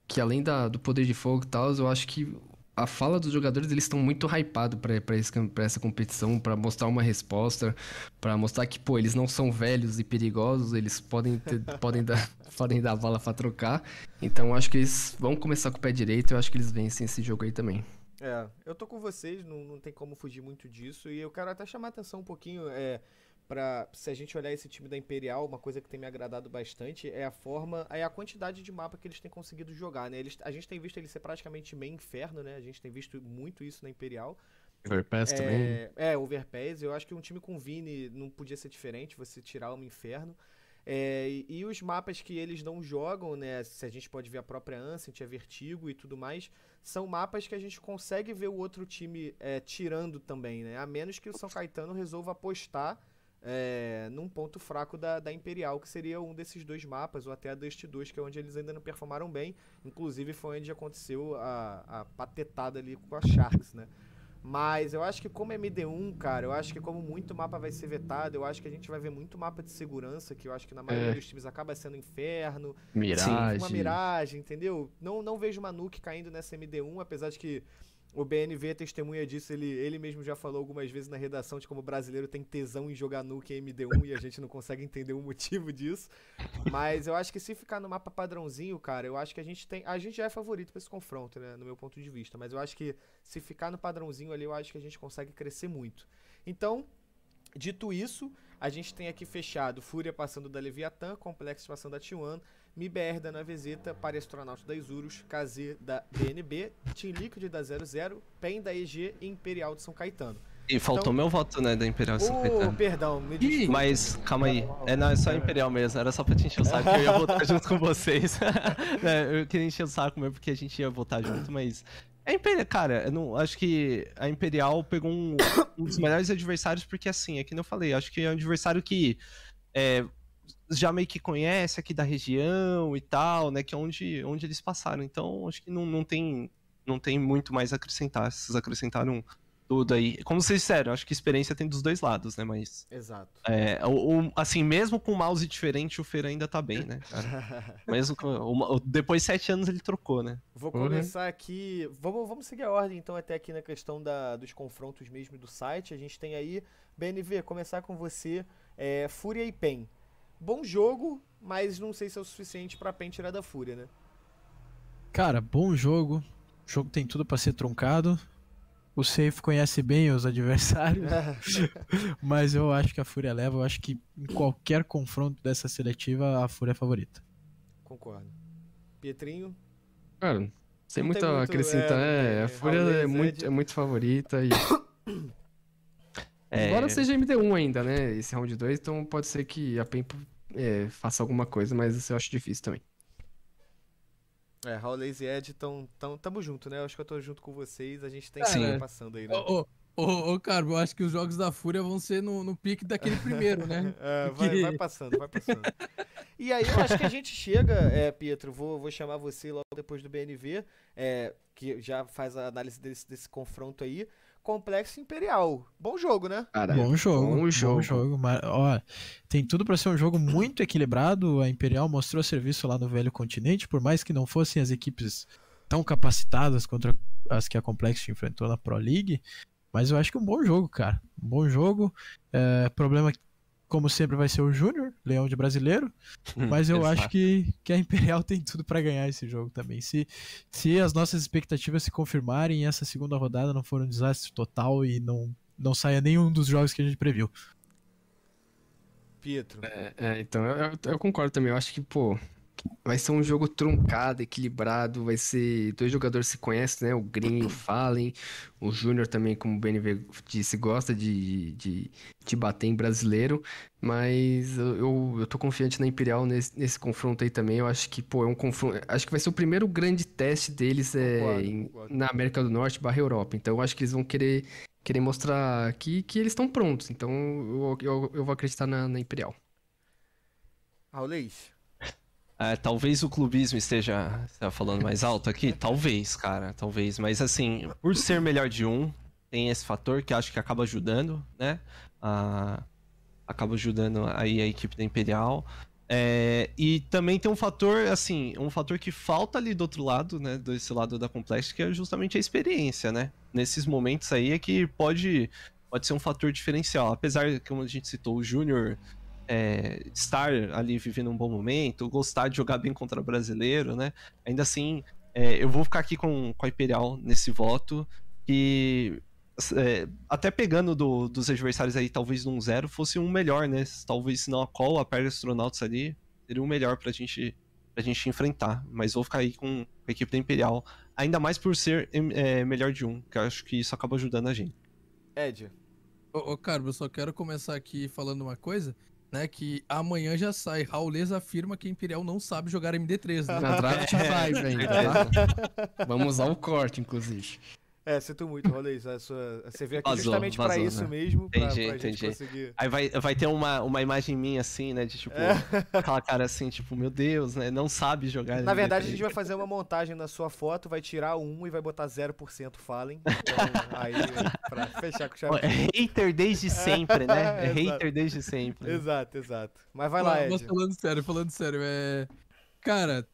Que além da, do poder de fogo e tal, eu acho que a fala dos jogadores, eles estão muito hypados pra essa competição, pra mostrar uma resposta, pra mostrar que, pô, eles não são velhos e perigosos, eles podem, ter- *laughs* podem, dar, podem dar bala pra trocar. Então, eu acho que eles vão começar com o pé direito, eu acho que eles vencem esse jogo aí também. É, eu tô com vocês, não, não tem como fugir muito disso. E eu quero até chamar a atenção um pouquinho é, para se a gente olhar esse time da Imperial, uma coisa que tem me agradado bastante é a forma, é a quantidade de mapa que eles têm conseguido jogar, né? Eles, a gente tem visto ele ser praticamente meio inferno, né? A gente tem visto muito isso na Imperial. Overpass também. É, é, Overpass. Eu acho que um time com Vini não podia ser diferente, você tirar um inferno. É, e, e os mapas que eles não jogam, né? Se a gente pode ver a própria Ancient, a Vertigo e tudo mais, são mapas que a gente consegue ver o outro time é, tirando também, né? A menos que o São Caetano resolva apostar é, num ponto fraco da, da Imperial, que seria um desses dois mapas, ou até a Dust 2, que é onde eles ainda não performaram bem. Inclusive foi onde aconteceu a, a patetada ali com a Sharks, né? Mas eu acho que como MD1, cara, eu acho que como muito mapa vai ser vetado, eu acho que a gente vai ver muito mapa de segurança, que eu acho que na maioria É. dos times acaba sendo inferno, Mirage. uma miragem, entendeu? Não, não vejo uma nuke caindo nessa MD1, apesar de que o BNV testemunha disso, ele, ele mesmo já falou algumas vezes na redação de como o brasileiro tem tesão em jogar nuke em MD1 e a gente não consegue entender o motivo disso. Mas eu acho que se ficar no mapa padrãozinho, cara, eu acho que a gente tem. A gente já é favorito pra esse confronto, né? No meu ponto de vista. Mas eu acho que se ficar no padrãozinho ali, eu acho que a gente consegue crescer muito. Então, Dito isso, a gente tem aqui fechado Fúria passando da Leviatã, Complexo passando da T1, MIBR da Navezeta, Para Astronauta da Isurus, KZ da BNB, Team Liquid da 00, PEN da EG e Imperial de São Caetano. E faltou Então- meu voto, né, da Imperial São Ô, Caetano. perdão, me desculpa. Mas, calma aí. É, não, é só Imperial mesmo. Era só pra te encher o saco, que eu ia votar *laughs* junto com vocês. *laughs* É, eu queria encher o saco mesmo, porque a gente ia votar junto, mas... É Imperial, cara, eu não, acho que a Imperial pegou um, um dos melhores adversários, porque assim, é que eu falei, acho que é um adversário que é, já meio que conhece aqui da região e tal, né, que é onde, onde eles passaram. Então, acho que não, não, tem, não tem muito mais a acrescentar. Vocês acrescentaram tudo aí. Como vocês disseram, acho que experiência tem dos dois lados, né, mas... Exato. É, o, o- assim, mesmo com mouse diferente, o Fer ainda tá bem, né, cara? *laughs* Mesmo com, o- o- depois de sete anos ele trocou, né? Vou Porra. começar aqui. Vamos, vamos seguir a ordem, então, até aqui na questão da, dos confrontos mesmo do site. A gente tem aí, BNV, começar com você, é, Fúria e PEN. Bom jogo, mas não sei se é o suficiente pra PEN tirar da Fúria, né? Cara, bom jogo. O jogo tem tudo pra ser truncado. O Safe conhece bem os adversários, *laughs* mas eu acho que a Fúria leva. Eu acho que em qualquer confronto dessa seletiva, a Fúria é a favorita. Concordo. Pietrinho? Cara, sem muito a acrescentar. é, É, a Fúria Raul é muito, é muito favorita e. *coughs* É, Embora seja MD1 ainda, né? Esse round 2, então pode ser que a PEN é, faça alguma coisa, mas isso eu acho difícil também. É, Raul Lazy e Ed, tão, tão, tamo junto, né? Eu acho que eu tô junto com vocês, a gente tem que ir passando aí, né? Ô, ô, ô, ô, Carbo, eu acho que os jogos da Fúria vão ser no, no pique daquele primeiro, né? *laughs* É, vai, Que- vai passando, vai passando. *laughs* E aí eu acho que a gente chega, é, Pietro, vou, vou chamar você logo depois do BNV, é, que já faz a análise desse, desse confronto aí. Complexo Imperial. Bom jogo, né? Cara, Bom jogo. bom jogo. Bom jogo. Mas, ó, tem tudo pra ser um jogo muito equilibrado. A Imperial mostrou serviço lá no Velho Continente, por mais que não fossem as equipes tão capacitadas contra as que a Complex enfrentou na Pro League. Mas eu acho que é um bom jogo, cara. Um bom jogo. É, problema, como sempre, vai ser o Júnior, leão de brasileiro. Mas eu acho que, que a Imperial *laughs* tem tudo pra ganhar esse jogo também. Se, se as nossas expectativas se confirmarem e essa segunda rodada não for um desastre total e não, não saia nenhum dos jogos que a gente previu. Pietro. É, é, então eu, eu- eu concordo também. Eu acho que, pô, vai ser um jogo truncado, equilibrado. Vai ser. Dois jogadores se conhecem, né? O Green e o Fallen. O Júnior também, como o BNV disse, gosta de, de, de bater em brasileiro. Mas eu, eu, tô confiante na Imperial nesse, nesse confronto aí também. Eu acho que, pô, é um confronto. Acho que vai ser o primeiro grande teste deles é, Concordo, em- concordo. na América do Norte barra Europa. Então eu acho que eles vão querer. Querer mostrar que, que eles estão prontos. Então eu, eu, eu vou acreditar na, na Imperial. Raulês. É, talvez o clubismo esteja, esteja falando mais alto aqui. Talvez, cara, talvez. Mas assim, por ser melhor de um, tem esse fator que acho que acaba ajudando, né? Acaba ajudando aí a equipe da Imperial. É, e também tem um fator, assim, um fator que falta ali do outro lado, né? Desse lado da Complex, que é justamente a experiência, né? Nesses momentos aí é que pode, pode ser um fator diferencial. Apesar, como a gente citou, o Júnior é, estar ali vivendo um bom momento, gostar de jogar bem contra brasileiro, né? Ainda assim, é, eu vou ficar aqui com, com a Imperial nesse voto. E é, até pegando do- dos adversários aí, talvez num zero, fosse um melhor, né? Talvez se não a Call, a Perry Astronauts ali, seria um melhor pra gente, pra gente enfrentar. Mas vou ficar aí com a equipe da Imperial. Ainda mais por ser é, melhor de um, que eu acho que isso acaba ajudando a gente. Ed. Ô, ô Carbo, eu só quero começar aqui falando uma coisa. Né, que amanhã já sai. Raulês afirma que a Imperial não sabe jogar MD3, né? Na draft vibe ainda, *laughs* tá? Vamos usar o corte, inclusive. É, sinto muito, Rolês. A sua... Você veio aqui Vazou, justamente pra vazou, isso né? mesmo, pra, Entendi, pra gente entendi. conseguir. Aí vai, vai ter uma, uma imagem minha assim, né? De tipo, *laughs* aquela cara assim, tipo, meu Deus, né? Não sabe jogar. Na verdade, a MD3. gente vai fazer uma montagem na sua foto, vai tirar um e vai botar 0% Fallen. *laughs* Então, aí, pra fechar com Ó, chave. é hater desde sempre, né? *laughs* É hater desde sempre. Exato, exato. Mas vai lá, Mas Ed. falando sério, falando sério, é. Cara,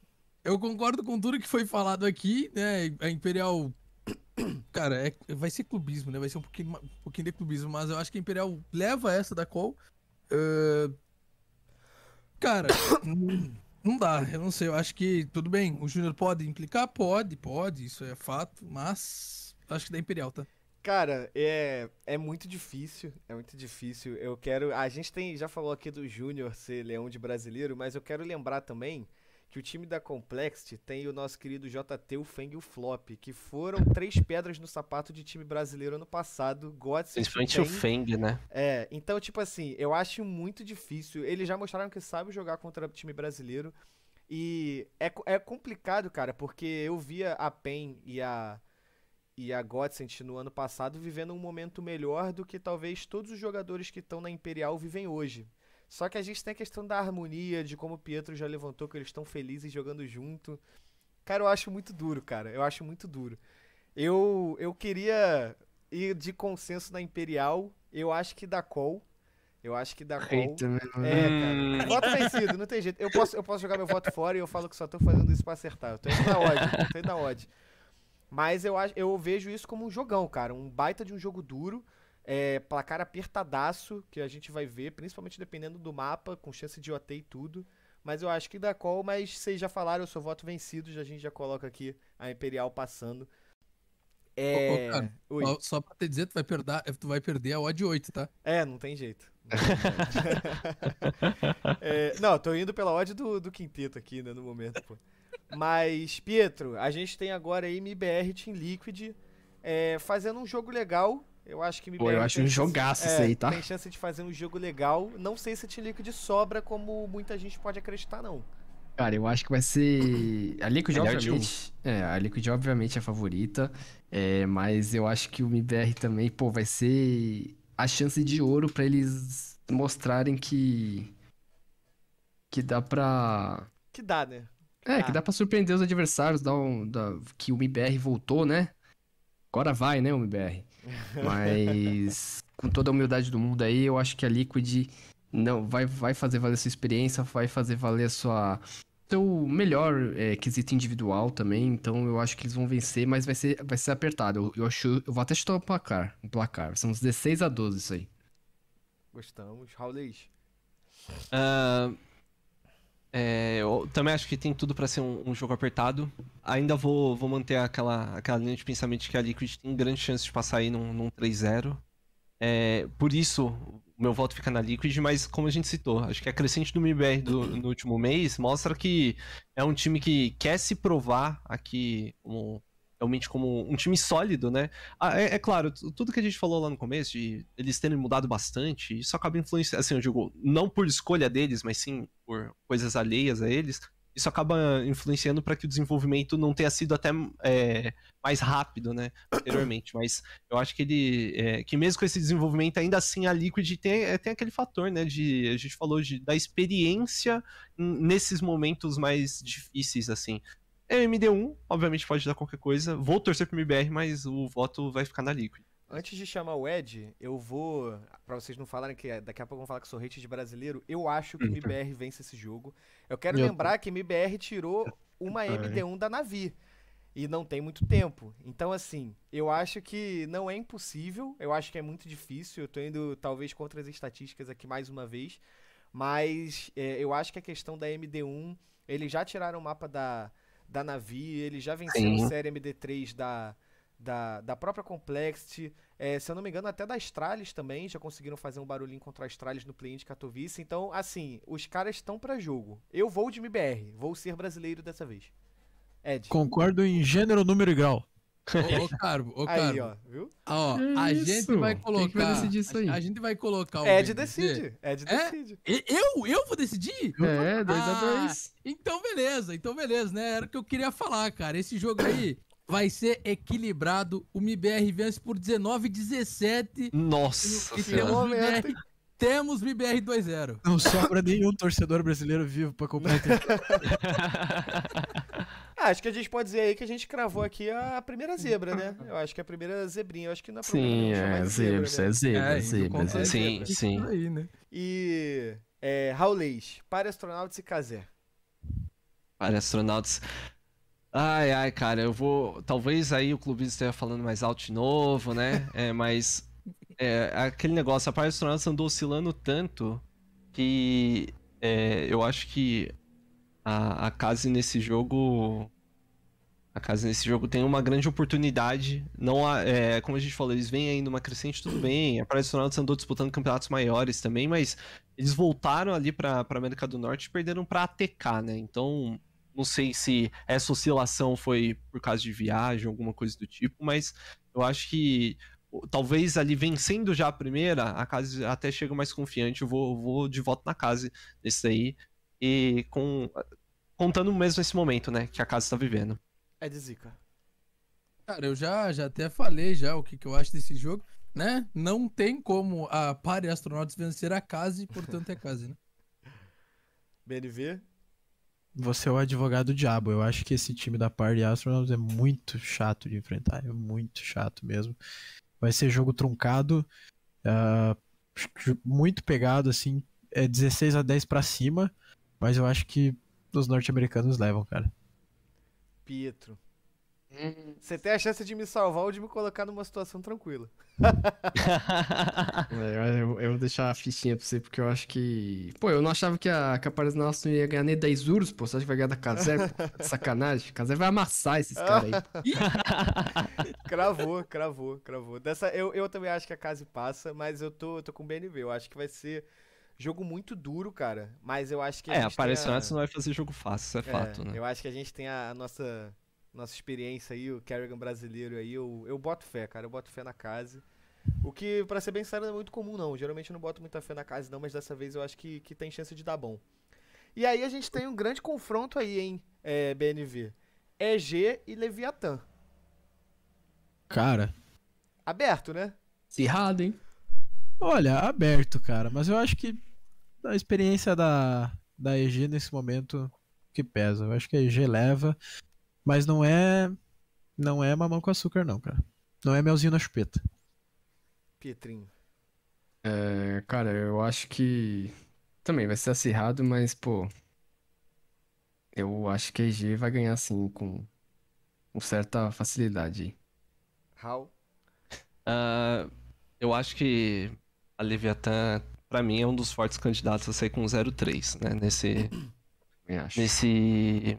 eu concordo com tudo que foi falado aqui, né? A Imperial. Cara, é- vai ser clubismo, né? Vai ser um pouquinho, um pouquinho de clubismo, mas eu acho que a Imperial leva essa da call. Ah, Cara, não, *coughs* não dá, eu não sei. Eu acho que, tudo bem, o Júnior pode implicar? Pode, pode, isso é fato, mas. Acho que da Imperial, tá? Cara, é, é muito difícil, é muito difícil. Eu quero, a gente tem, já falou aqui do Júnior ser leão de brasileiro, mas eu quero lembrar também que o time da Complexity tem o nosso querido JT, o Feng e o Flop, que foram três pedras no sapato de time brasileiro ano passado. Godson Principalmente o Feng, né? É, então, tipo assim, eu acho muito difícil. Eles já mostraram que sabem jogar contra time brasileiro. E é, é complicado, cara, porque eu via a PEN e a, e a Godsent no ano passado vivendo um momento melhor do que talvez todos os jogadores que estão na Imperial vivem hoje. Só que a gente tem a questão da harmonia, de como o Pietro já levantou, que eles estão felizes jogando junto. Cara, eu acho muito duro, cara. Eu acho muito duro. Eu, eu queria ir de consenso na Imperial. Eu acho que dá call. Eu acho que. Eita, meu. É, cara. Voto vencido, não tem jeito. Eu posso, eu posso jogar meu voto fora e eu falo que só tô fazendo isso pra acertar. Eu tô indo na odd, tô indo na odd. Mas eu, acho, eu vejo isso como um jogão, cara. Um baita de um jogo duro. É, placar apertadaço, que a gente vai ver, principalmente dependendo do mapa, com chance de OT e tudo. Mas eu acho que dá call, mas vocês já falaram, eu sou voto vencido, já, a gente já coloca aqui a Imperial passando. É. Ô, cara. Só, só pra te dizer, tu vai, perder, tu vai perder a odd 8, tá? É, não tem jeito. Não, tem jeito. *laughs* É, não, tô indo pela odd do, do quinteto aqui, né, no momento, pô. Mas, Pietro, a gente tem agora aí MBR Team Liquid é, fazendo um jogo legal. Eu acho que MBR Pô, eu acho tem um chance- jogaço é, isso aí, tá? Tem chance de fazer um jogo legal. Não sei se Team Liquid sobra como muita gente pode acreditar, não. Cara, eu acho que vai ser. A Liquid, Melhor de obviamente. É, a Liquid, obviamente, é a favorita. É, mas eu acho que o MBR também, pô, vai ser a chance de ouro pra eles mostrarem que. Que dá pra. Que dá, né? É, Ah. que dá pra surpreender os adversários, dar um, dar- que o MBR voltou, né? Agora vai, né, o MBR. *laughs* Mas com toda a humildade do mundo aí, eu acho que a Liquid não vai, vai fazer valer sua experiência, vai fazer valer a sua seu melhor é, quesito individual também. Então eu acho que eles vão vencer, mas vai ser, vai ser apertado. Eu, eu acho, eu vou até chutar o placar, um placar. São uns 16 a 12 isso aí. Gostamos. Raulês. Ah, é, eu também acho que tem tudo pra ser um, um jogo apertado. Ainda vou, vou manter aquela, aquela linha de pensamento que a Liquid tem grande chance de passar aí num, num 3-0. É, por isso, meu voto fica na Liquid, mas como a gente citou, acho que a crescente do MBR do, no último mês mostra que é um time que quer se provar aqui como- realmente como um time sólido, né? Ah, é, é claro, tu- tudo que a gente falou lá no começo, de eles terem mudado bastante, isso acaba influenciando, assim, eu digo, não por escolha deles, mas sim por coisas alheias a eles, isso acaba influenciando para que o desenvolvimento não tenha sido até é, mais rápido, né, anteriormente. *coughs* Mas eu acho que ele, é, que mesmo com esse desenvolvimento, ainda assim a Liquid tem, é, tem aquele fator, né, de, a gente falou de, da experiência nesses momentos mais difíceis, assim. É MD1, obviamente pode dar qualquer coisa. Vou torcer pro MBR, mas o voto vai ficar na Liquid. Antes de chamar o Ed, eu vou. Pra vocês não falarem que daqui a pouco vão falar que eu sou hate de brasileiro, eu acho que o MBR *laughs* vence esse jogo. Eu quero Eu- lembrar que MBR tirou uma MD1 da Navi. E não tem muito tempo. Então, assim, eu acho que não é impossível. Eu acho que é muito difícil. Eu tô indo, talvez, contra as estatísticas aqui mais uma vez. Mas é, eu acho que a questão da MD1, eles já tiraram o mapa da, da Navi, eles já venceram Sim. série MD3 da, da, da própria Complexity. É, se eu não me engano, até da Astralis também, já conseguiram fazer um barulhinho contra a Astralis no play-in de Katowice. Então, assim, os caras estão pra jogo. Eu vou de MBR, vou ser brasileiro dessa vez. Ed. Concordo em gênero, número e grau. Ô, ô *laughs* Carbo, ô Aí, Carbo. ó, viu? Ó, Que a isso? gente vai Quem que colocar. vai decidir isso aí? A, a gente vai colocar o. Ed decide. Ed É? decide. Eu? Eu vou decidir? É, 2x2. Ah, Então, beleza, então, beleza, né? Era o que eu queria falar, cara. Esse jogo aí vai ser equilibrado. O MBR vence por 19 17. Nossa E senhora. temos Momento, MBR, temos MBR 2-0. Não sobra nenhum torcedor brasileiro vivo pra comprar esse *laughs* Ah, acho que a gente pode dizer aí que a gente cravou aqui a primeira zebra, né? *laughs* Eu acho que a primeira zebrinha. Eu acho que na Sim, é zebra, isso é zebra, É, zebra, contra zebra. a Sim, zebra. sim. Aí, né? E. É, Raulês, para astronautas e Kazé. Para astronautas. Ai, ai, cara, eu vou. Talvez aí o clubista esteja falando mais alto de novo, né? *laughs* É, mas. É, aquele negócio, a parte dos astronautas andou oscilando tanto que é, eu acho que a, a nesse jogo. A Case nesse jogo tem uma grande oportunidade. Não há- é, como a gente falou, eles vêm aí numa crescente, tudo *clears throat* bem. A Praia dos Astronautas andou disputando campeonatos maiores também, mas eles voltaram ali pra, pra América do Norte e perderam pra ATK, né? Então, não sei se essa oscilação foi por causa de viagem, alguma coisa do tipo, mas eu acho que talvez ali vencendo já a primeira, a casa até chega mais confiante. Eu vou, vou de volta na casa nesse aí. E com, contando mesmo esse momento, né, que a casa está vivendo. Ed Zica. Cara, eu já, já até falei já o que, que eu acho desse jogo, né? Não tem como a Pare Astronautas vencer a Case, portanto é Case, né? *laughs* BNV. Você é o advogado do diabo. Eu acho que esse time da Party Astronauts é muito chato de enfrentar. É muito chato mesmo. Vai ser jogo truncado. ah, muito pegado, assim. É 16 a 10 pra cima. Mas eu acho que os norte-americanos levam, cara. Pietro. Você tem a chance de me salvar ou de me colocar numa situação tranquila. *laughs* É, eu, eu vou deixar a fichinha pra você, porque eu acho que. Pô, eu não achava que a Nossa não ia ganhar nem 10 euros, pô. Você acha que vai ganhar da Kazé? *laughs* Sacanagem. Kazé vai amassar esses *laughs* caras aí. Cravou, cravou, cravou. Dessa, eu, eu também acho que a casa passa, mas eu tô, eu tô com o BNV. Eu acho que vai ser jogo muito duro, cara. Mas eu acho que a é, gente a Paris tem Astronautas não vai fazer jogo fácil, isso é, fato, né? Eu acho que a gente tem a, a nossa, nossa experiência aí, o Kerrigan brasileiro aí. Eu, eu boto fé, cara. Eu boto fé na casa. O que, pra ser bem sério, não é muito comum, não. Geralmente eu não boto muita fé na casa, não, mas dessa vez eu acho que, que tem chance de dar bom. E aí a gente tem um grande confronto aí, hein, é, BNV. EG e Leviatã. Cara, Aberto, né? Cirrado, hein? Olha, aberto, cara. Mas eu acho que a experiência da, da EG nesse momento que pesa. Eu acho que a EG leva. Mas não é. Não é mamão com açúcar, não, cara. Não é melzinho na chupeta. Pietrinho. É, cara, eu acho que. Também vai ser acirrado, mas, pô. Eu acho que a EG vai ganhar, assim, com, com certa facilidade aí. Raul. Ah, eu acho que a Leviathan, pra mim, é um dos fortes candidatos a sair com 0-3, né? Nesse, *clears throat* nesse,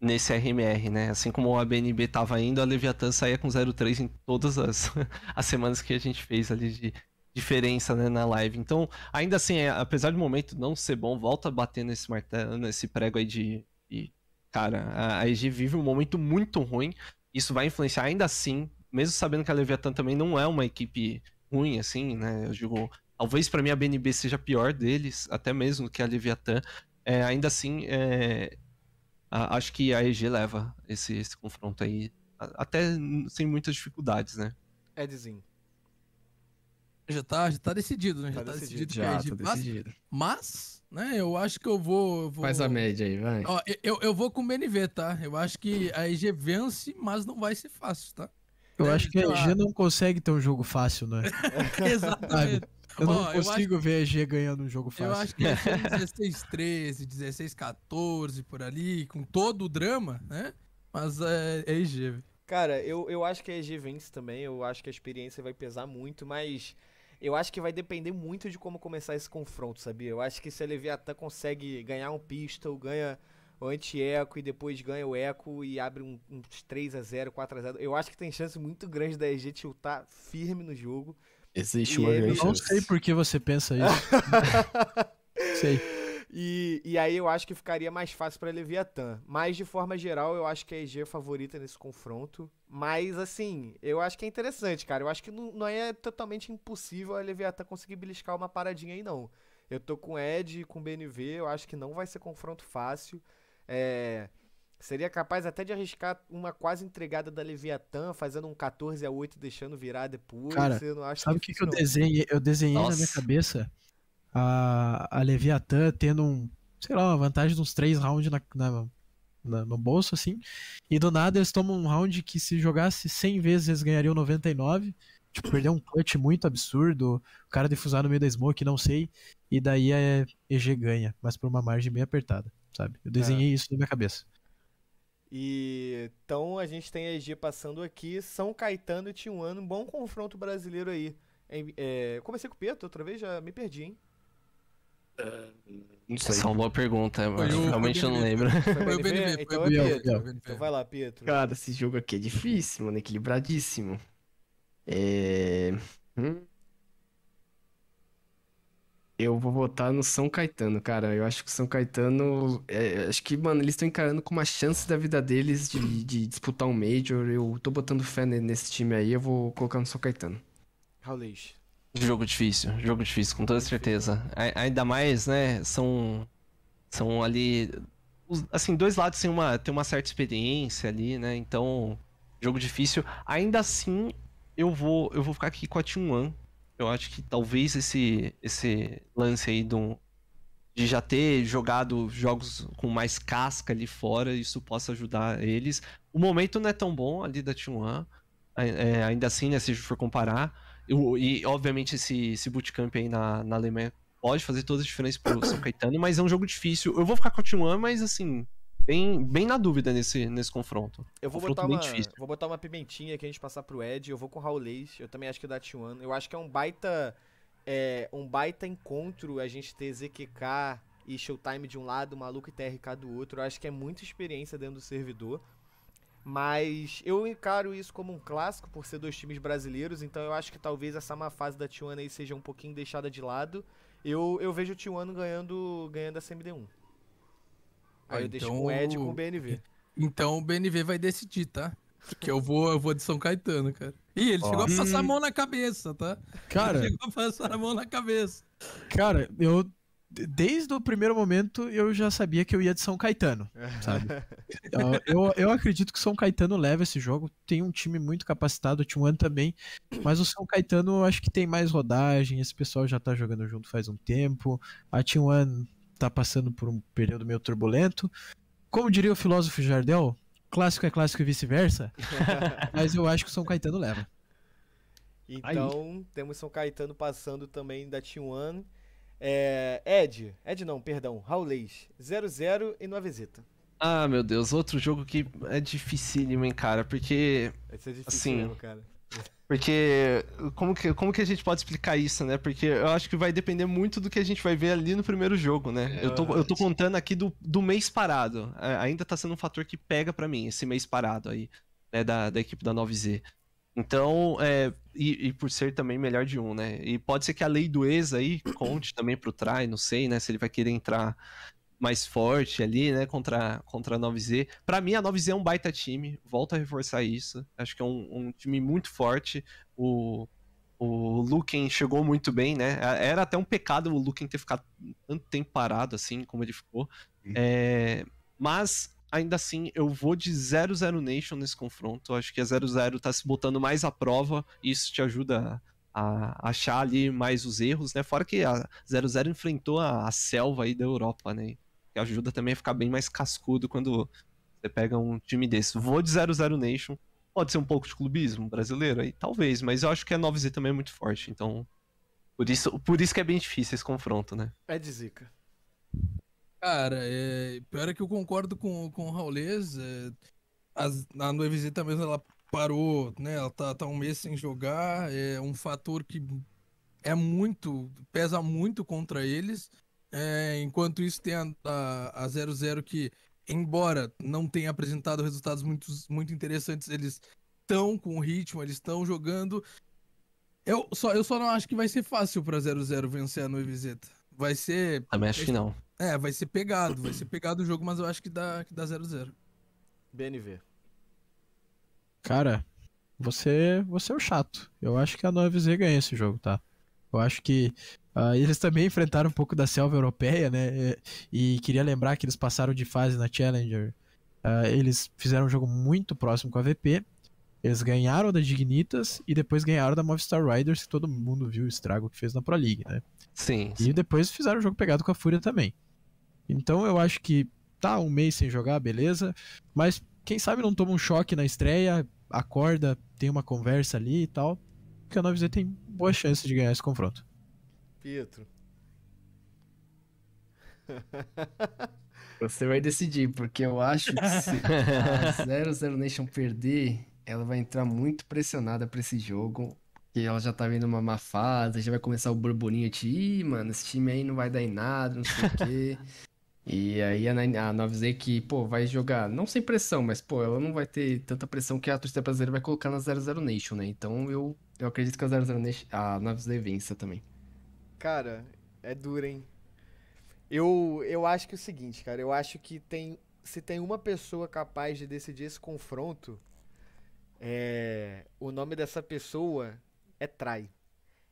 nesse RMR, né? Assim como a BNB tava indo, a Leviathan saía com 0-3 em todas as, *laughs* as semanas que a gente fez ali de diferença né, na live. Então, ainda assim, é, apesar do momento não ser bom, volta a bater nesse martelo, nesse prego aí de. de- cara, a, a EG vive um momento muito ruim. Isso vai influenciar ainda assim, mesmo sabendo que a Leviathan também não é uma equipe ruim, assim, né? Eu digo, talvez pra mim a BNB seja a pior deles, até mesmo que a Leviathan. É, ainda assim, é, a- acho que a EG leva esse, esse confronto aí, a- até sem muitas dificuldades, né? Edzinho. Já tá, já tá decidido, né? Já Tá tá, decidido. decidido, que a Já, EG tá passa. decidido. Mas, né, eu acho que eu vou. eu vou... Faz a média aí, vai. Ó, eu, eu vou com o BNV, tá? Eu acho que a EG vence, mas não vai ser fácil, tá? Eu É, acho que a sei lá. EG não consegue ter um jogo fácil, né? *laughs* Exatamente. Eu não Ó, eu acho- consigo ver a EG ganhando um jogo fácil. Eu acho que ser 16, 13, 16, 14 por ali, com todo o drama, né? Mas é, é EG, velho. Cara, eu, eu acho que a EG vence também. Eu acho que a experiência vai pesar muito, mas eu acho que vai depender muito de como começar esse confronto, sabia? Eu acho que se a Leviatã consegue ganhar um pistol, ganha anti-eco e depois ganha o eco e abre um- uns 3x0, 4x0, eu acho que tem chance muito grande da EG tiltar firme no jogo. Existe E uma ele- não sei por que você pensa isso. *laughs* sei. E, e aí eu acho que ficaria mais fácil pra Leviatã. Mas de forma geral, eu acho que a EG é favorita nesse confronto. Mas assim, eu acho que é interessante, cara. Eu acho que não, não é totalmente impossível a Leviatã conseguir beliscar uma paradinha aí, não. Eu tô com Ed e com BNV, eu acho que não vai ser confronto fácil. É. Seria capaz até de arriscar uma quase entregada da Leviatã, fazendo um 14 a 8 deixando virar depois. Cara, eu não acho Sabe o que, que eu não. desenhei? Eu desenhei na minha Nossa. cabeça a, a Leviatã tendo um, sei lá, uma vantagem de uns três rounds na, na- na- no bolso, assim. E do nada eles tomam um round que se jogasse 100 vezes eles ganhariam 99. Tipo, perder um clutch muito absurdo, o cara defusar no meio da smoke, não sei. E daí a EG ganha, mas por uma margem bem apertada, sabe? Eu desenhei isso na minha cabeça. E então a gente tem a EG passando aqui, São Caetano e Tijuana, um bom confronto brasileiro aí. É, comecei com o Peto, outra vez já me perdi, hein? Não Essa é uma boa pergunta, mas o- realmente eu não foi o lembro. Foi o? BNV, Então foi é Pietro. Então vai lá, Pietro. Cara, esse jogo aqui é difícil, mano. Equilibradíssimo. É. hum. Eu vou votar no São Caetano, cara. Eu acho que o São Caetano. é, acho que, mano, eles estão encarando com uma chance da vida deles de, de disputar um Major. Eu tô botando fé ne- nesse time aí. Eu vou colocar no São Caetano. Raulês. Jogo difícil, jogo difícil, com toda certeza. Ainda mais, né, são são ali assim, dois lados têm uma tem uma certa experiência ali, né? Então, jogo difícil. Ainda assim, eu vou eu vou ficar aqui com a T1. Eu acho que talvez esse esse lance aí do de já ter jogado jogos com mais casca ali fora, isso possa ajudar eles. O momento não é tão bom ali da T1. É, ainda assim, né, se a for comparar, e, obviamente esse, esse bootcamp aí na, na Alemanha pode fazer toda a diferença pro São Caetano, mas é um jogo difícil. Eu vou ficar com o T1, mas assim, bem, bem na dúvida nesse, nesse confronto. Eu vou Confronto botar, uma, difícil. vou botar uma pimentinha aqui a gente passar pro Ed. Eu vou com o Raulês. Eu também acho que dá T1. Eu acho que é um baita. É, um baita encontro a gente ter ZQK e Showtime de um lado, Maluco e TRK do outro. Eu acho que é muita experiência dentro do servidor. Mas eu encaro isso como um clássico por ser dois times brasileiros. Então eu acho que talvez essa má fase da T1 aí seja um pouquinho deixada de lado. Eu, eu vejo o T1 ganhando, ganhando a CMD1. Aí Ah, eu deixo então com o Ed e com o BNV. Então o BNV vai decidir, tá? Porque eu vou, eu vou de São Caetano, cara. Ih, ele chegou a passar a mão na cabeça, tá? Cara, Chegou a passar a mão na cabeça. cara, eu. de- Desde o primeiro momento eu já sabia que eu ia de São Caetano, sabe? *laughs* Eu, eu, eu acredito que o São Caetano leva esse jogo. Tem um time muito capacitado, o T1 também. Mas o São Caetano eu acho que tem mais rodagem. Esse pessoal já tá jogando junto faz um tempo. A T1 tá passando por um período meio turbulento. Como diria o filósofo Jardel, clássico é clássico e vice-versa. *laughs* mas eu acho que o São Caetano leva. Então, temos São Caetano passando também da T1. É, Ed, Ed não, perdão, Raulês, 0-0 e no Avezeta. Ah, meu Deus, outro jogo que é dificílimo, hein, cara, porque Vai ser difícil Assim, mesmo, cara. Porque como que, como que a gente pode explicar isso, né? Porque eu acho que vai depender muito do que a gente vai ver ali no primeiro jogo, né? eu, tô, eu tô contando aqui do, do mês parado. É, ainda tá sendo um fator que pega pra mim, esse mês parado aí, né? Da, da equipe da 9Z. Então, é, e, e por ser também melhor de um, né? E pode ser que a lei do ex aí conte também pro Try, não sei, né? Se ele vai querer entrar mais forte ali, né, contra, contra a 9Z. Pra mim, a 9Z é um baita time, volto a reforçar isso. Acho que é um, um time muito forte. O, o Luken chegou muito bem, né? Era até um pecado o Luken ter ficado tanto tempo parado assim como ele ficou. É, mas, ainda assim, eu vou de 0-0 Nation nesse confronto. Acho que a 0-0 tá se botando mais à prova e isso te ajuda a achar ali mais os erros, né? Fora que a 0-0 enfrentou a, a selva aí da Europa, né? Que ajuda também a ficar bem mais cascudo quando você pega um time desse. Vou de 0-0 Nation. Pode ser um pouco de clubismo brasileiro aí, talvez, mas eu acho que a 9Z também é muito forte, então. Por isso, por isso que é bem difícil esse confronto, né? Ed Zica. Cara, é, pior é que eu concordo com, com o Raulês. É, as, a Noivesita mesmo, ela parou, né? Ela tá, tá um mês sem jogar. É um fator que é muito, pesa muito contra eles. É, enquanto isso, tem a, a, a 00 que, embora não tenha apresentado resultados muito, muito interessantes, eles estão com ritmo, eles estão jogando. Eu só, eu só não acho que vai ser fácil pra 00 vencer a Noivesita. Vai ser Também acho que não. É, vai ser pegado, vai ser pegado o jogo, mas eu acho que dá 0x0. Que dá 0 a 0. BNV. Cara, você, você é o chato. Eu acho que a 9Z ganha esse jogo, tá? Eu acho que ah, eles também enfrentaram um pouco da selva europeia, né? E, e queria lembrar que eles passaram de fase na Challenger. Ah, eles fizeram um jogo muito próximo com a VP. Eles ganharam da Dignitas e depois ganharam da Movistar Riders, que todo mundo viu o estrago que fez na Pro League, né? Sim. E depois fizeram o jogo pegado com a Fúria também. Então eu acho que tá um mês sem jogar, beleza. Mas quem sabe não toma um choque na estreia, acorda, tem uma conversa ali e tal. Que a 9Z tem boa chance de ganhar esse confronto. Pietro. *laughs* Você vai decidir, porque eu acho que se *laughs* a 00 Nation perder, ela vai entrar muito pressionada pra esse jogo. Que ela já tá vendo uma má fase, já vai começar o burburinho de, ih, mano, esse time aí não vai dar em nada, não sei o quê. *laughs* E aí a 9Z que, pô, vai jogar, não sem pressão, mas, pô, ela não vai ter tanta pressão que a torcida brasileira vai colocar na 00 Nation, né? Então eu, eu acredito que a 00 Nation, a 9Z vença também. Cara, é duro, hein? Eu, eu acho que é o seguinte, cara. Eu acho que tem. Se tem uma pessoa capaz de decidir esse confronto, é, o nome dessa pessoa é Trai.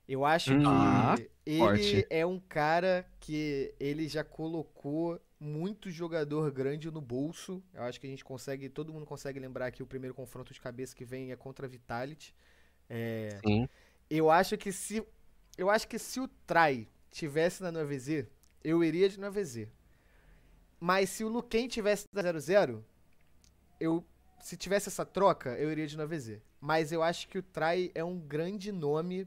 Eu acho Hum, que ele forte. é um cara que ele já colocou muito jogador grande no bolso. Eu acho que a gente consegue, todo mundo consegue lembrar que o primeiro confronto de cabeça que vem é contra a Vitality. É, Sim. eu acho que se eu acho que se o Trai tivesse na 9Z, eu iria de 9Z. Mas se o Luquen tivesse na 00, eu se tivesse essa troca, eu iria de 9Z. Mas eu acho que o Trai é um grande nome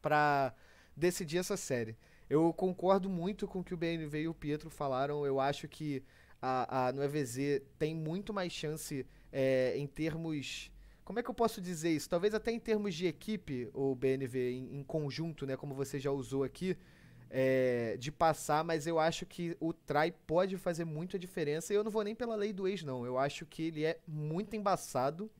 pra decidir essa série. Eu concordo muito com o que o BNV e o Pietro falaram. Eu acho que a, a 9Z tem muito mais chance é, em termos. Como é que eu posso dizer isso? Talvez até em termos de equipe, o BNV, em, em conjunto, né? Como você já usou aqui, é, de passar, mas eu acho que o Trai pode fazer muita diferença. E eu não vou nem pela lei do ex, não. Eu acho que ele é muito embaçado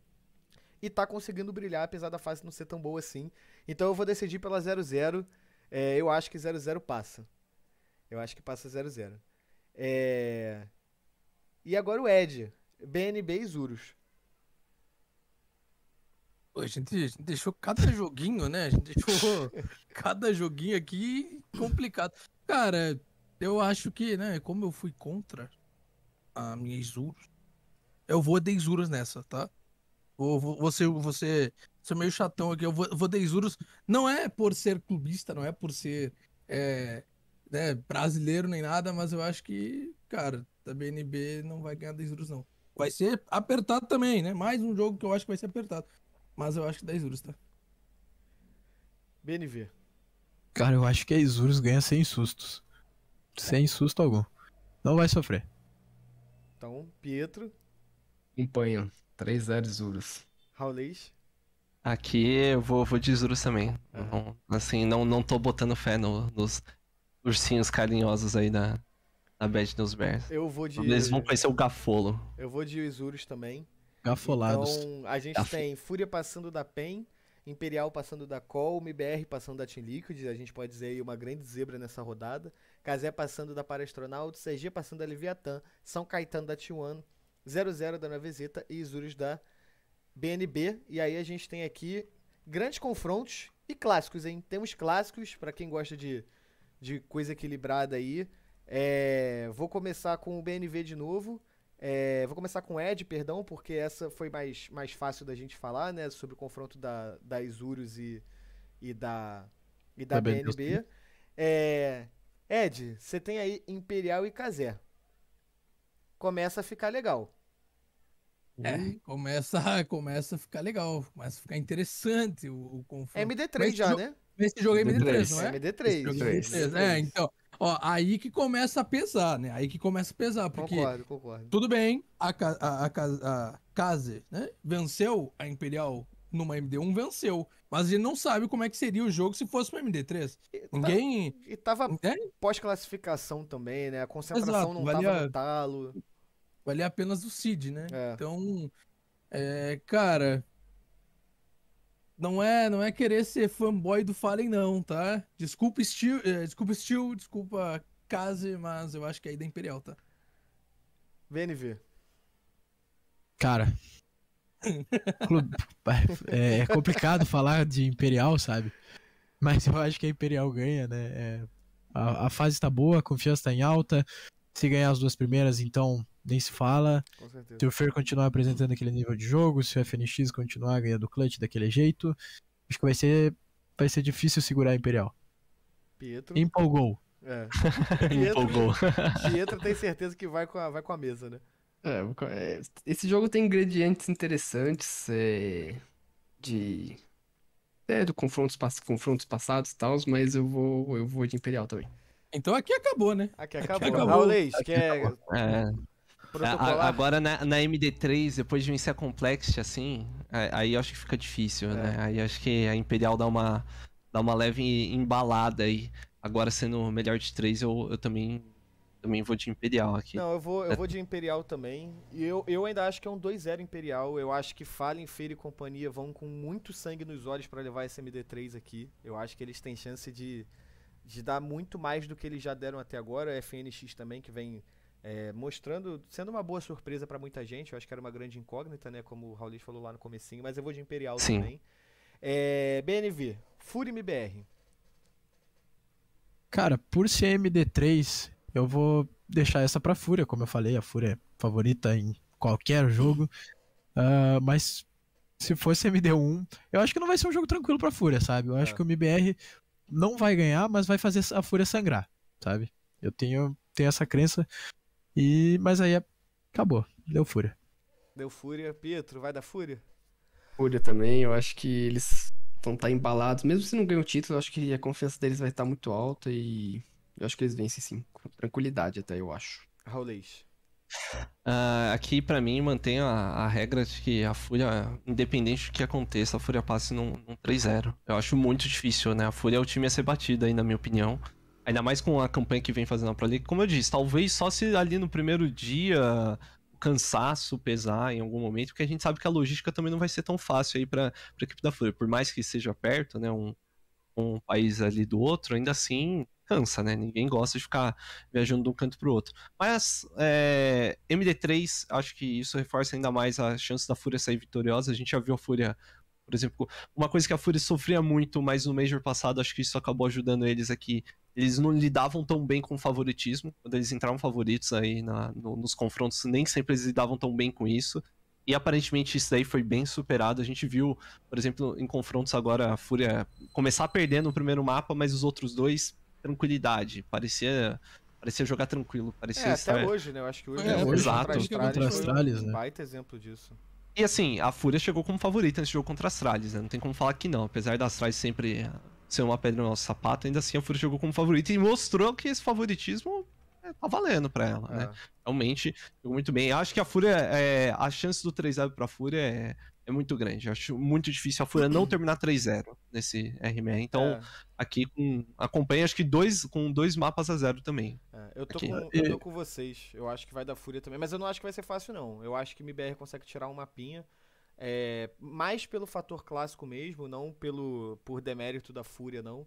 e tá conseguindo brilhar, apesar da fase não ser tão boa assim. Então eu vou decidir pela 0-0. É, eu acho que 0-0 passa. Eu acho que passa 0-0. É... E agora o Ed. BNB e Zurus. A, gente, a gente deixou cada joguinho, né? A gente deixou *laughs* cada joguinho aqui complicado. Cara, eu acho que, né, como eu fui contra a minha Isurus, eu vou de Isurus nessa, tá? Vou, vou, você, você, você é meio chatão aqui, eu vou, vou de Isurus. Não é por ser clubista, não é por ser é, né, brasileiro nem nada, mas eu acho que, cara, da BNB não vai ganhar da Isurus, não. Vai ser apertado também, né? Mais um jogo que eu acho que vai ser apertado. Mas eu acho que 10 euros, tá? BNV. Cara, eu acho que a Isurus ganha sem sustos. Sem susto algum. Não vai sofrer. Então, Pietro, Acompanham. 3-0 Zurus. Raulês. Aqui eu vou, vou de Zurus também. Aham. Não- assim, não, não tô botando fé no- nos ursinhos carinhosos aí da, da Bad News Bears. Eu vou de. Eles vão conhecer o Gafolo. Eu vou de Isurus também. Gafolados. Então, a gente tem Fúria passando da PEN, Imperial passando da Col, MBR passando da Team Liquid, a gente pode dizer aí uma grande zebra nessa rodada. Kazé passando da Paraastronauts, CG passando da Leviatã, São Caetano da T1, 00 da Navezeta e Isurus da BNB. E aí a gente tem aqui grandes confrontos e clássicos, hein? Temos clássicos, pra quem gosta de, de coisa equilibrada aí. É, vou começar com o BNV de novo. É, vou começar com o Ed, perdão, porque essa foi mais, mais fácil da gente falar, né? Sobre o confronto da, da Isurus e, e da, e da, Da BNB. É, Ed, você tem aí Imperial e Kazé. Começa a ficar legal. É, começa, começa a ficar legal, começa a ficar interessante o, o confronto. É MD3 Mas já, né? Esse jogo é MD3, MD3, não é? MD3. É Três. MD3. É, então, ó, aí que começa a pesar, né? Aí que começa a pesar, porque Concordo, concordo. tudo bem, a, a, a, a Kaze, né, venceu a Imperial numa MD1, venceu, mas gente não sabe como é que seria o jogo se fosse uma MD3. E, tá- Ninguém... e tava É? pós-classificação também, né? A concentração Exato, não valia- tava no talo. valia apenas o Cid, né? É. Então, é, cara, não é, não é querer ser fanboy do Fallen não, tá? Desculpa Steel, é, desculpa Steel, desculpa Kamikaze, mas eu acho que é aí da Imperial, tá? BNV. Cara. *laughs* é, é complicado falar de Imperial, sabe? Mas eu acho que a Imperial ganha, né? É, a, a fase tá boa, a confiança tá em alta. Se ganhar as duas primeiras, então nem se fala. Com certeza. Se o Fer continuar apresentando aquele nível de jogo, se o FNX continuar ganhando clutch daquele jeito, acho que vai ser, vai ser difícil segurar a Imperial. Pietro. Empolgou. É. *laughs* Pietro, Empolgou. Pietro tem certeza que vai com a, vai com a mesa, né? É, é, esse jogo tem ingredientes interessantes é, de. É, do confrontos, confrontos passados e tal, mas eu vou, eu vou de Imperial também. Então aqui acabou, né? Aqui acabou. acabou. Raul Leis, quer É? A- agora na, na MD3, depois de vencer a Complexity, assim, é, aí eu acho que fica difícil, né? Aí acho que a Imperial dá uma, dá uma leve embalada aí. Agora sendo o melhor de três, eu, eu também, também vou de Imperial aqui. Não, eu vou, eu vou de Imperial também. E eu, eu ainda acho que é um 2-0 Imperial. Eu acho que Fallen, Feira e companhia vão com muito sangue nos olhos pra levar esse MD3 aqui. Eu acho que eles têm chance de, de dar muito mais do que eles já deram até agora. FNX também, que vem é, mostrando, sendo uma boa surpresa pra muita gente. Eu acho que era uma grande incógnita, né? Como o Raulis falou lá no comecinho. Mas eu vou de Imperial Sim. também. É, BNV, Fúria MBR. Cara, por ser MD3, eu vou deixar essa pra Fúria, como eu falei, a Fúria é favorita em qualquer jogo. Ah, mas se fosse MD1, eu acho que não vai ser um jogo tranquilo pra Fúria, sabe? Eu acho É. que o MBR não vai ganhar, mas vai fazer a Fúria sangrar, sabe? Eu tenho, tenho essa crença. E mas aí acabou, deu Fúria. Deu Fúria. Pietro, vai da Fúria? Fúria também, eu acho que eles vão estar embalados. Mesmo se não ganham o título, eu acho que a confiança deles vai estar muito alta e eu acho que eles vencem sim, com tranquilidade até, eu acho. Raul Leis. Ah, aqui, pra mim, mantém a, a regra de que a Fúria, independente do que aconteça, a Fúria passe num, num 3-0. Eu acho muito difícil, né? A Fúria é o time a ser batido aí, na minha opinião. Ainda mais com a campanha que vem fazendo a Pro League. Como eu disse, talvez só se ali no primeiro dia o cansaço pesar em algum momento, porque a gente sabe que a logística também não vai ser tão fácil aí pra, pra equipe da Fúria. Por mais que seja perto, né? Um, um país ali do outro, ainda assim cansa, né? Ninguém gosta de ficar viajando de um canto pro outro. Mas é, MD3, acho que isso reforça ainda mais a chance da Fúria sair vitoriosa. A gente já viu a Fúria, por exemplo, uma coisa que a Fúria sofria muito, mas no Major passado acho que isso acabou ajudando eles aqui. Eles não lidavam tão bem com o favoritismo. Quando eles entravam favoritos aí na- no- nos confrontos, nem sempre eles lidavam tão bem com isso. E aparentemente isso daí foi bem superado. A gente viu, por exemplo, em confrontos agora a Fúria começar perdendo no primeiro mapa, mas os outros dois, tranquilidade. Parecia, parecia jogar tranquilo. Parecia É, estar... até hoje, né? Eu acho que hoje É, esse hoje, exato. Astralis Contra a foi Astralis, um né? baita exemplo disso. E assim, a Fúria chegou como favorita nesse jogo contra a Astralis, né? Não tem como falar que não. Apesar da Astralis sempre ser uma pedra no nosso sapato, ainda assim a Fúria chegou como favorita e mostrou que esse favoritismo é, tá valendo pra ela, né? É. Realmente, jogou muito bem. Acho que a Fúria, é, a chance do 3-0 pra Fúria é, é muito grande. Eu acho muito difícil a Fúria não *clears throat* terminar 3-0 nesse RMR. Então, É, aqui com, acompanha, acho que dois, com dois mapas a zero também. é, eu, tô com, eu tô com vocês. Eu acho que vai dar Fúria também. Mas eu não acho que vai ser fácil, não. Eu acho que o MBR consegue tirar um mapinha. é, mais pelo fator clássico mesmo, não pelo por demérito da Fúria, não.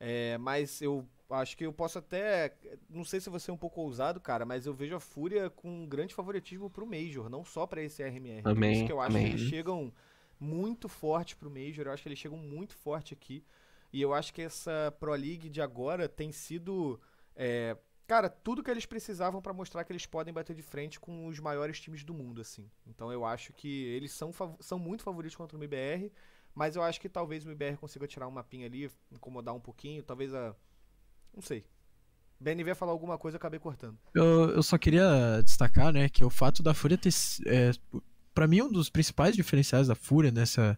É, mas eu acho que eu posso até. Não sei se você é um pouco ousado, cara, mas eu vejo a Fúria com um grande favoritismo pro Major, não só pra esse RMR. Por Também, isso que eu acho também. que eles chegam muito forte pro Major, eu acho que eles chegam muito forte aqui. E eu acho que essa Pro League de agora tem sido. é, cara, tudo que eles precisavam pra mostrar que eles podem bater de frente com os maiores times do mundo, assim. Então eu acho que eles são, são muito favoritos contra o MBR, mas eu acho que talvez o MBR consiga tirar um mapinha ali, incomodar um pouquinho, talvez a. Não sei. BNV ia falar alguma coisa, eu acabei cortando. Eu, eu só queria destacar, né, que o fato da Fúria ter. É, para mim, um dos principais diferenciais da Fúria nessa,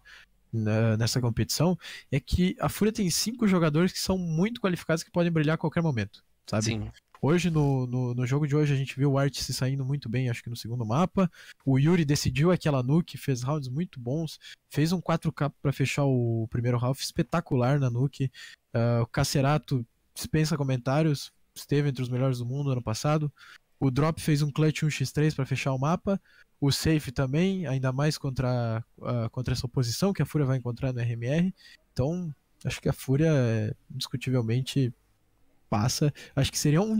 na- nessa competição é que a Fúria tem cinco jogadores que são muito qualificados que podem brilhar a qualquer momento, sabe? Sim. Hoje, no, no, no jogo de hoje, a gente viu o Art se saindo muito bem, acho que no segundo mapa. O Yuri decidiu aquela nuke, fez rounds muito bons, fez um 4K pra fechar o primeiro half espetacular na nuke. Ah, o Cacerato dispensa comentários, esteve entre os melhores do mundo ano passado. O Drop fez um clutch 1x3 pra fechar o mapa. O Safe também, ainda mais contra, ah, contra essa oposição que a Fúria vai encontrar no RMR. Então, acho que a Fúria é indiscutivelmente passa. Acho que seria um.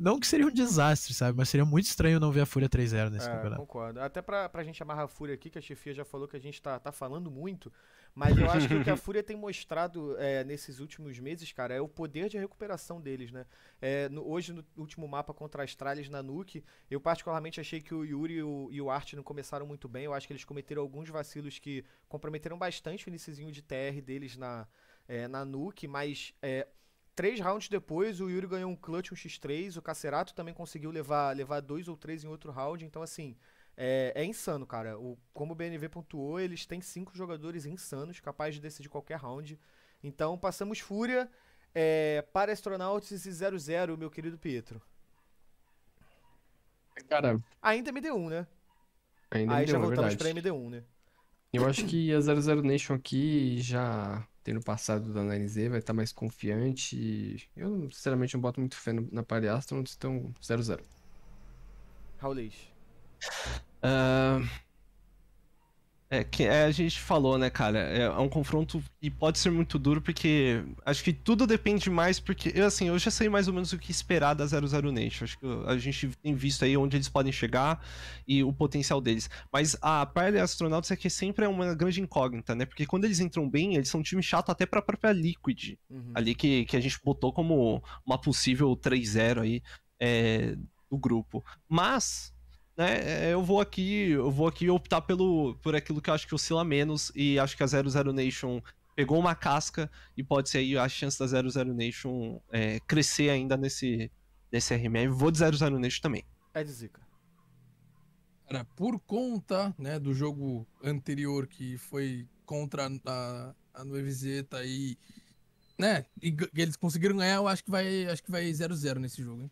Não que seria um desastre, sabe? Mas seria muito estranho não ver a Fúria 3-0 nesse É, campeonato. concordo. Até pra, pra gente amarrar a Fúria aqui, que a Chefia já falou que a gente tá, tá falando muito, mas eu acho que o que a *laughs* Fúria tem mostrado é, nesses últimos meses, cara, é o poder de recuperação deles, né? É, no- hoje, no último mapa contra a Astralis na Nuke, eu particularmente achei que o Yuri e o, e o Art não começaram muito bem. Eu acho que eles cometeram alguns vacilos que comprometeram bastante o iniciozinho de TR deles na, é, na Nuke, mas é, três rounds depois o Yuri ganhou um clutch, um x3, o Cacerato também conseguiu levar, levar dois ou três em outro round, então assim, é, é insano, cara. O, como o BNV pontuou, eles têm cinco jogadores insanos, capazes de decidir qualquer round. Então passamos Fúria é, para Astronauts e 0-0, meu querido Pietro. Cara, Ainda MD1, né? ainda Aí me já deu, é voltamos verdade. pra MD1, né? Eu acho que a 00 Nation aqui já tendo passado da 9Z vai estar mais confiante. e Eu, sinceramente, não boto muito fé na Party Astronauts, então 0-0. Raulês. Ah, É, que é, a gente falou, né, cara? É, é um confronto que pode ser muito duro, porque acho que tudo depende mais, porque, eu, assim, eu já sei mais ou menos o que esperar da 00 Nation. Acho que a gente tem visto aí onde eles podem chegar e o potencial deles. Mas a Party Astronauts é que sempre é uma grande incógnita, né? Porque quando eles entram bem, eles são um time chato até pra própria Liquid Uhum. ali que, que a gente botou como uma possível 3-0 aí é, do grupo. Mas, né, eu vou aqui, eu vou aqui optar pelo, por aquilo que eu acho que oscila menos e acho que a 00 Nation pegou uma casca e pode ser aí a chance da 00 Nation é, crescer ainda nesse, nesse RMR. Vou de 00 Nation também. É de zica. Cara, por conta, né, do jogo anterior que foi contra a, a Nueviseta e, né, e eles conseguiram ganhar, eu acho que vai, acho que vai 0-0 nesse jogo, hein?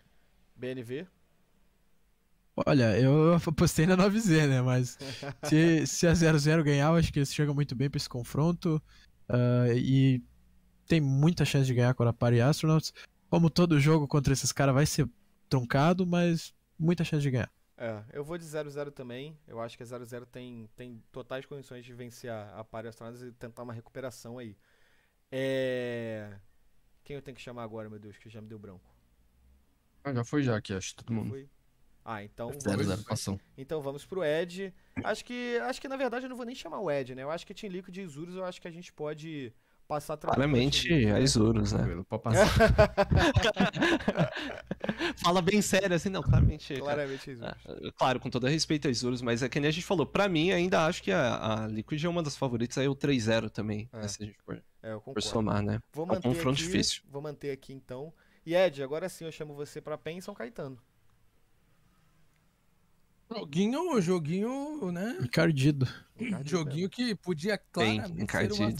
BNV. Olha, eu apostei na 9Z, né? Mas *laughs* se, se a 0-0 ganhar, eu acho que eles chegam muito bem pra esse confronto. ah, e tem muita chance de ganhar contra a Party Astronauts. Como todo jogo contra esses caras vai ser truncado, mas muita chance de ganhar. É, eu vou de 0-0 também. Eu acho que a 0-0 tem, tem totais condições de vencer a, a Party Astronauts e tentar uma recuperação aí. É. Quem eu tenho que chamar agora, meu Deus, que já me deu branco? Ah, já foi já aqui, acho, todo mundo. Foi? Ah, então 0-0, vamos, passou. então vamos pro Ed. Acho que, acho que na verdade eu não vou nem chamar o Ed, né? Eu acho que Team Liquid e Isurus eu acho que a gente pode passar. Claramente, a né? Isurus, né? Pode passar. *laughs* Fala bem sério, assim, não, claramente. cara. Claramente a Isurus. Ah, Claro, com todo respeito a Isurus, mas é que nem a gente falou, pra mim ainda acho que a, a Liquid é uma das favoritas, aí o 3-0 também, É. né, se a gente for, É, eu for concordo. somar, né? Vou É um manter confronto aqui, difícil. Vou manter aqui então. E Ed, agora sim eu chamo você pra PEN São Caetano. Joguinho, joguinho, né? Encardido. Joguinho que podia Bem claramente ser uma,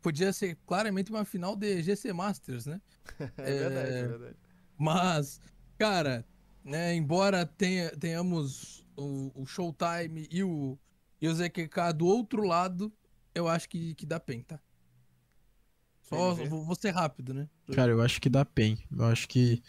podia ser claramente uma final de GC Masters, né? *laughs* É verdade, é verdade. Mas, cara, né, embora tenha, tenhamos o, o Showtime e o, e o ZQK do outro lado, eu acho que, que dá PEN, tá? Só vou, vou ser rápido, né? Cara, eu acho que dá PEN. Eu acho que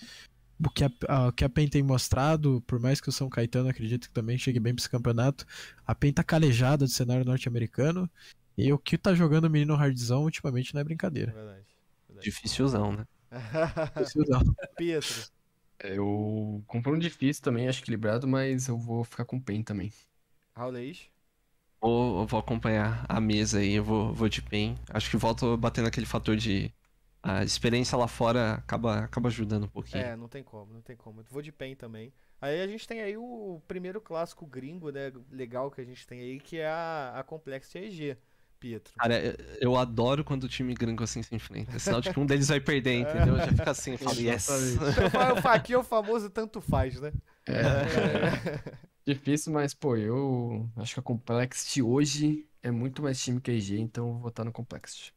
o que a, que a PEN tem mostrado, por mais que o São Caetano acredito que também chegue bem pra esse campeonato, a PEN tá calejada do cenário norte-americano. E o que tá jogando o menino Hardzão ultimamente não é É brincadeira. verdade. verdade. Dificilzão, né? *laughs* Precisão. Pietro. É, Eu confronto difícil também, acho equilibrado, mas eu vou ficar com PEN também. Raulês. Vou, eu vou acompanhar a mesa aí, eu vou, vou de PEN. Acho que volto batendo aquele fator de. A experiência lá fora acaba, acaba ajudando um pouquinho. É, não tem como, não tem como. Vou de PEN também. Aí a gente tem aí o primeiro clássico gringo, né? Legal que a gente tem aí, que é a, a Complexity EG, Pietro. Cara, eu- eu adoro quando o time gringo assim se enfrenta. É sinal de que um deles vai perder, *laughs* entendeu? Já fica assim, eu falo, yes. Então, o aqui é o famoso tanto faz, né? É, cara, *laughs* difícil, mas pô, eu acho que a Complexity hoje é muito mais time que a EG, então eu vou votar no Complexity.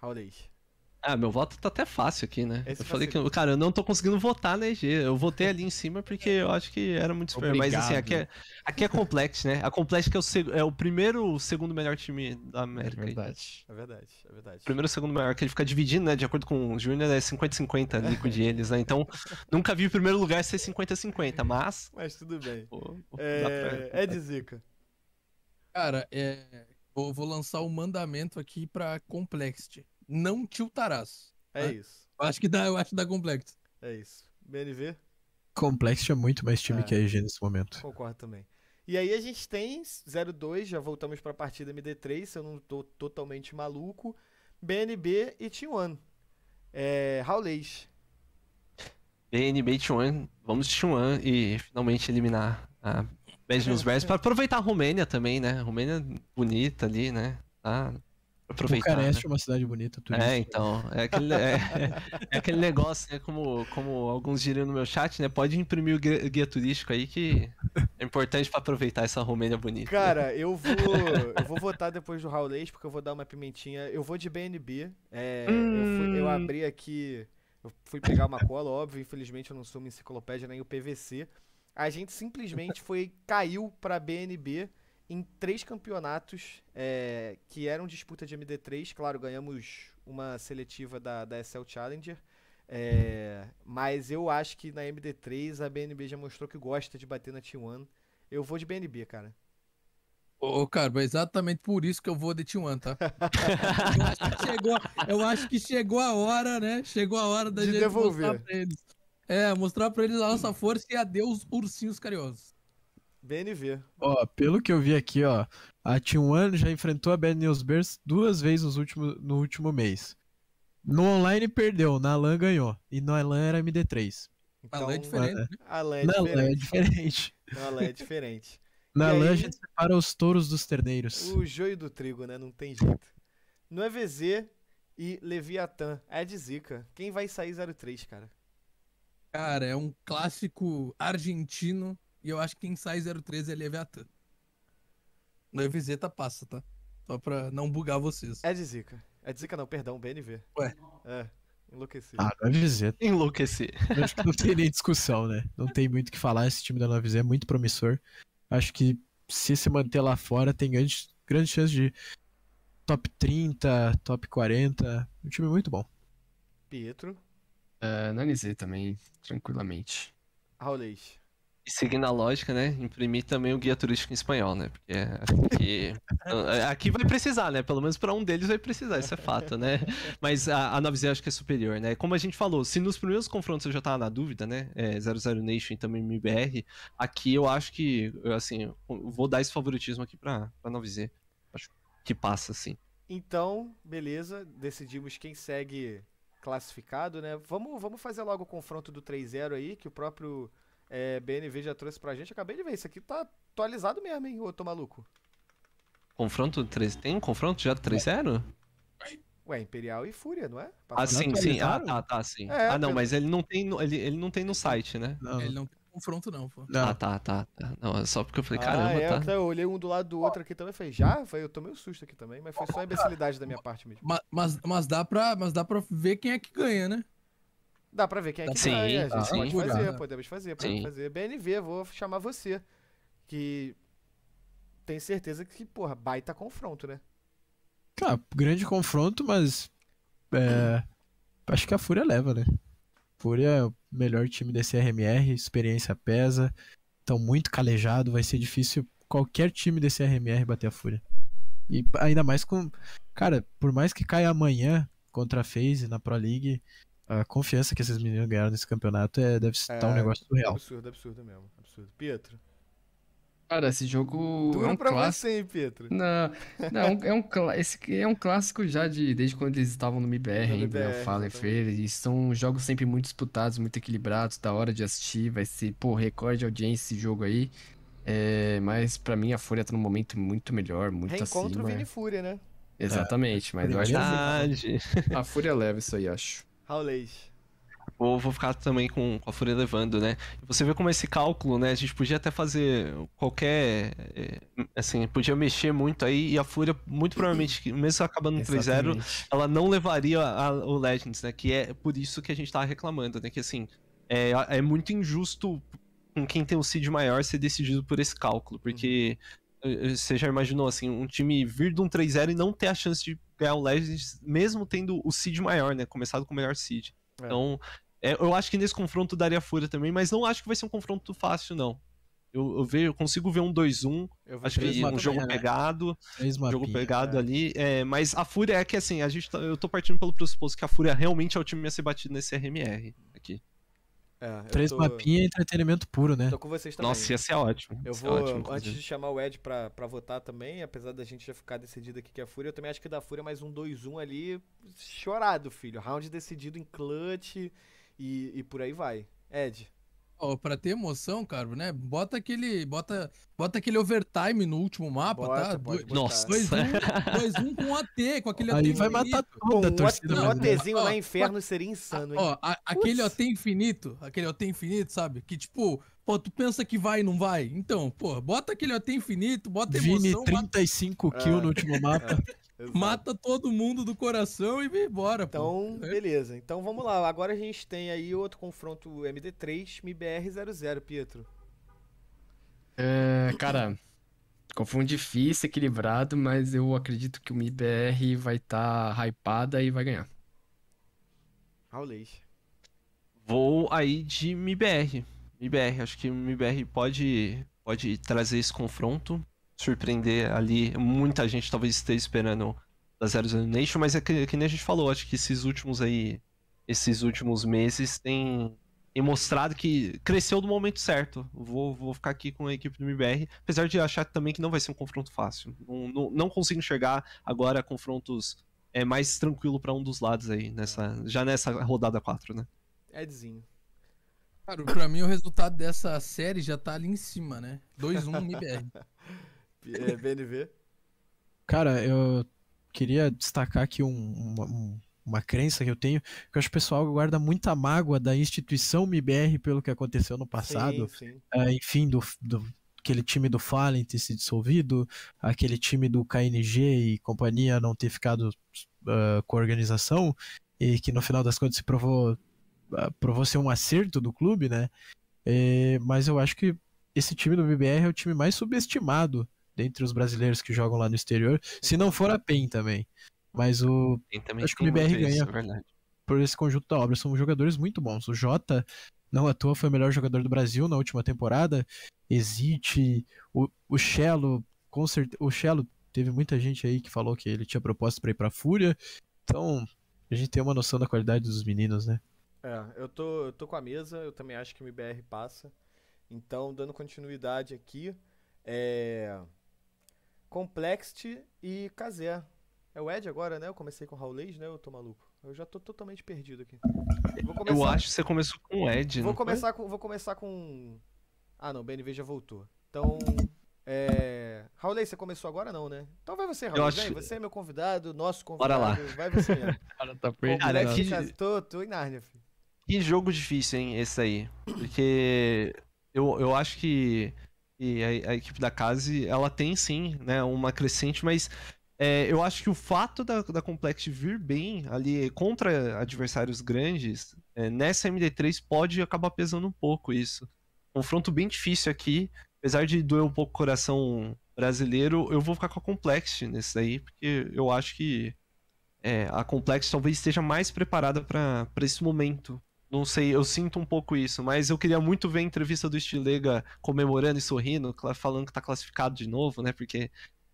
Raulês. Ah, meu voto tá até fácil aqui, né? Esse eu falei que, cara, eu não tô conseguindo votar na EG. Eu votei ali em cima porque eu acho que era muito superior. Mas assim, aqui é, aqui é Complex, né? A Complex que é o, seg- é o primeiro, o segundo melhor time da É América. aí. verdade. É verdade, é verdade. Primeiro segundo melhor, que ele fica dividindo, né? De acordo com o Júnior, é 50-50 Liquid e eles, né? Então, *laughs* nunca vi o primeiro lugar ser 50-50, mas. Mas tudo bem. pô, dá pra- É, é de zica. Cara, é, vou, vou lançar o mandamento aqui pra Complexity. Não tiltarás. É É. isso. Eu acho que dá, eu acho que dá complexo. É isso. BNV? Complexo tinha muito mais time É. que a EG nesse momento. Concordo também. E aí a gente tem 0-2, já voltamos pra partida MD3, se eu não tô totalmente maluco. BNB e T1. É, Raulês. BNB T1, vamos de T1 e finalmente eliminar a Bad News Bears pra aproveitar a Romênia também, né? Romênia bonita ali, né? Tá? Aproveitar. né? Bucareste é uma cidade bonita, turismo. É, então, é aquele, é, *laughs* é aquele negócio, né? Como, como alguns diriam no meu chat, né? Pode imprimir o guia, guia turístico aí que é importante pra aproveitar essa Romênia bonita. Cara, eu vou, eu vou votar depois do Raulês, porque eu vou dar uma pimentinha. Eu vou de BNB. É, eu, fui- eu abri aqui, eu fui pegar uma cola, óbvio, infelizmente eu não sou uma enciclopédia nem o PVC. A gente simplesmente foi, caiu pra BNB em três campeonatos é, que eram disputa de MD3. Claro, ganhamos uma seletiva da, da SL Challenger. é, mas eu acho que na MD3 a BNB já mostrou que gosta de bater na T1. Eu vou de BNB, cara. Ô, cara, é exatamente por isso que eu vou de T1, tá? eu, acho que chegou, eu acho que chegou a hora, né? Chegou a hora da De gente devolver. mostrar pra eles. É, mostrar pra eles a nossa força e adeus, ursinhos carinhosos. BNV. Ó, pelo que eu vi aqui, ó, a T1 já enfrentou a Bad News Bears duas vezes nos últimos, no último mês. No online perdeu, na LAN ganhou. E na LAN era MD3. A lei é Então, diferente, né? A LAN é na LAN é diferente. diferente. A LAN é diferente. *laughs* Na LAN a gente separa os touros dos terneiros. O joio do trigo, né? Não tem jeito. No EVZ e Leviatã. É de zica. Quem vai sair 03, cara? Cara, é um clássico argentino e eu acho que quem sai 013 é Leviatã. No EVZ passa, tá? Só pra não bugar vocês. É de zica. É de zica não, perdão, BNV. Ué. É, enlouqueci. Ah, 9Z. Enlouqueci. Eu Acho que não tem nem discussão, né? Não tem muito o que falar. Esse time da 9Z é muito promissor. Acho que se se manter lá fora, tem grande, grande chance de top 30, top 40. Um time muito bom. Pietro. É, na NZ também, tranquilamente. Raulês. E seguindo a lógica, né? Imprimir também o guia turístico em espanhol, né? Porque aqui, *laughs* aqui vai precisar, né? Pelo menos pra um deles vai precisar, isso é fato, né? Mas a, a 9Z eu acho que é superior, né? Como a gente falou, se nos primeiros confrontos eu já tava na dúvida, né? É, 00 Nation e também MBR, aqui eu acho que, assim, vou dar esse favoritismo aqui pra, pra 9Z. Acho que passa, assim. Então, beleza. Decidimos quem segue classificado, né? Vamos, vamos fazer logo o confronto do 3-0 aí, que o próprio é, BNV já trouxe pra gente. Acabei de ver, isso aqui tá atualizado mesmo, hein, ô tô maluco. Confronto 3. Tem um confronto já do 3-0? Ué, Imperial e Fúria, não é? Ah, Passou- sim, sim. Ah, tá, tá, sim. É, ah, não, pelo- mas ele não tem no, ele, ele não tem no site, né? Não, Ele não tem confronto, não, pô. não. Ah, tá, tá, tá. Não, é só porque eu falei, Ah, caramba, é, tá. eu olhei um do lado do outro aqui também e falei, já? Foi, eu tomei um susto aqui também, mas foi só a imbecilidade da minha parte mesmo. Ma- Mas, mas, dá pra, mas dá pra ver quem é que ganha, né? Dá pra ver quem é que Sim, ganha, a gente sim. pode Jogar, fazer, né? podemos fazer, podemos Sim. fazer. BNV, vou chamar você, que tem certeza que, porra, baita confronto, né? Ah, grande confronto, mas. é, acho que a Fúria leva, né? Fúria é o melhor time desse RMR, experiência pesa. Estão muito calejado, vai ser difícil qualquer time desse RMR bater a Fúria. E ainda mais com. Cara, por mais que caia amanhã contra a FaZe na Pro League, a confiança que esses meninos ganharam nesse campeonato é, deve estar um É, negócio surreal. Absurdo, absurdo mesmo, absurdo. Pietro, Cara, esse jogo é um pra clássico. você, hein, Pietro? Não, não, é um- é um, esse aqui é um clássico já de desde quando eles estavam no MBR No ainda, né? MBR, O Fallen. Fear. E são jogos sempre muito disputados, muito equilibrados, da hora de assistir. Vai ser, pô, recorde de audiência esse jogo aí. É, mas pra mim a Fúria tá num momento muito melhor, muito Reencontro acima. Vini Fúria, né? Exatamente, mas eu acho que Verdade. a Fúria leva isso aí, acho. Raulês. Vou, vou ficar também com, com a Fúria levando, né? Você vê como esse cálculo, né? A gente podia até fazer qualquer. é, Assim, podia mexer muito aí e a Fúria, muito provavelmente, mesmo acabando no 3-0, Exatamente. ela não levaria a- o Legends, né? Que é por isso que a gente tava reclamando, né? Que assim, é, é muito injusto com quem tem o seed maior ser decidido por esse cálculo, porque eh, você já imaginou, assim, um time vir de um 3-0 e não ter a chance de ganhar o Legends, mesmo tendo o seed maior, né? Começado com o melhor seed. É. Então, é, eu acho que nesse confronto daria fúria também, mas não acho que vai ser um confronto fácil, não. Eu, eu, vejo, eu consigo ver um 2-1. Eu vou Acho que um mapinha, jogo né? pegado. Três jogo pegado é. ali. é, mas a Fúria é que assim, a gente tá- eu tô partindo pelo pressuposto que a Fúria realmente é o time a ser batido nesse RMR. É, Três tô, mapinhas e entretenimento puro, né? Tô com vocês também. Nossa, ia ser ótimo. Eu vou, ótimo, antes de chamar o Ed pra, pra votar também, apesar da gente já ficar decidido aqui que é a Fúria, eu também acho que da Fúria mais um 2-1 ali, chorado, filho. Round decidido em clutch e, e por aí vai. Ed, Ó, pra ter emoção, cara, né? Bota aquele. Bota, bota aquele overtime no último mapa, bota, tá? pode botar. Nossa. 2-1 com AT, com aquele Aí AT vai infinito. matar toda a um, torcida um Ó, na inferno seria insano, hein? Ó, a- aquele OT infinito, aquele OT infinito, sabe? Que tipo, pô, tu pensa que vai e não vai. Então, pô, bota aquele OT infinito, bota Vini, emoção, mata, 35 kills no último mapa. *laughs* Exato. mata todo mundo do coração e vem embora, pô. Então, beleza. Então vamos lá. Agora a gente tem aí outro confronto MD3, MBR00, Pietro. É, cara, confronto difícil, equilibrado, mas eu acredito que o MIBR vai estar hypada e vai ganhar. Raulês. Vou aí de MIBR. MIBR, acho que o MIBR pode, pode trazer esse confronto, surpreender ali. Muita gente talvez esteja esperando da Zero Zero Nation, mas é que, que nem a gente falou, acho que esses últimos aí, esses últimos meses tem, tem mostrado que cresceu do momento certo. Vou, vou ficar aqui com a equipe do MIBR, apesar de achar também que não vai ser um confronto fácil. Não, não, não consigo enxergar agora confrontos é, mais tranquilo para um dos lados aí, nessa, já nessa rodada 4, né? Edzinho. Cara, pra mim o resultado dessa série já tá ali em cima, né? 2-1 MBR. *laughs* É, BNV. Cara, eu queria destacar aqui um- uma, um- uma crença que eu tenho, que eu acho que o pessoal guarda muita mágoa da instituição MIBR pelo que aconteceu no passado. Sim, sim. É, enfim, do, do- aquele time do Fallen ter se dissolvido, aquele time do KNG e companhia não ter ficado ah, com a organização, e que no final das contas se provou, ah, provou ser um acerto do clube, né? É, mas eu acho que esse time do BBR é o time mais subestimado dentre os brasileiros que jogam lá no exterior, se não for a PEN também. Mas o, também Acho que o MBR muito isso, ganha. é por esse conjunto da obra. São jogadores muito bons. O Jota, não à toa, foi o melhor jogador do Brasil na última temporada. Existe. O, o Chelo, com certeza. O Chelo, teve muita gente aí que falou que ele tinha proposta pra ir pra Fúria. Então, a gente tem uma noção da qualidade dos meninos, né? É, eu tô, eu tô com a mesa, eu também acho que o MBR passa. Então, dando continuidade aqui, é. Complexity e Kazé. É o Ed agora, né? Eu comecei com o Raulês, né? Eu tô maluco. Eu já tô totalmente perdido aqui. Vou começar, Eu acho que você começou com o Ed, vou foi? começar com, vou começar com. Ah, não, o BNV já voltou. Então, é. Raulês, você começou agora não, né? Então vai você, Raulês. acho- Vem, você é meu convidado, nosso Bora convidado. lá. Vai você mesmo. *laughs* Cara, tá Cara, que- Kazé. Tô, tô em Nárnia, filho. Que jogo difícil, hein, esse aí. Porque eu, eu acho que, que a, a equipe da Case, ela tem sim, né, uma crescente, mas é, eu acho que o fato da, da Complexity vir bem ali contra adversários grandes, é, nessa MD3 pode acabar pesando um pouco isso. Confronto bem difícil aqui, apesar de doer um pouco o coração brasileiro, eu vou ficar com a Complexity nesse daí, porque eu acho que é, a Complexity talvez esteja mais preparada para esse momento. Não sei, eu sinto um pouco isso, mas eu queria muito ver a entrevista do Stilega comemorando e sorrindo, falando que tá classificado de novo, né? Porque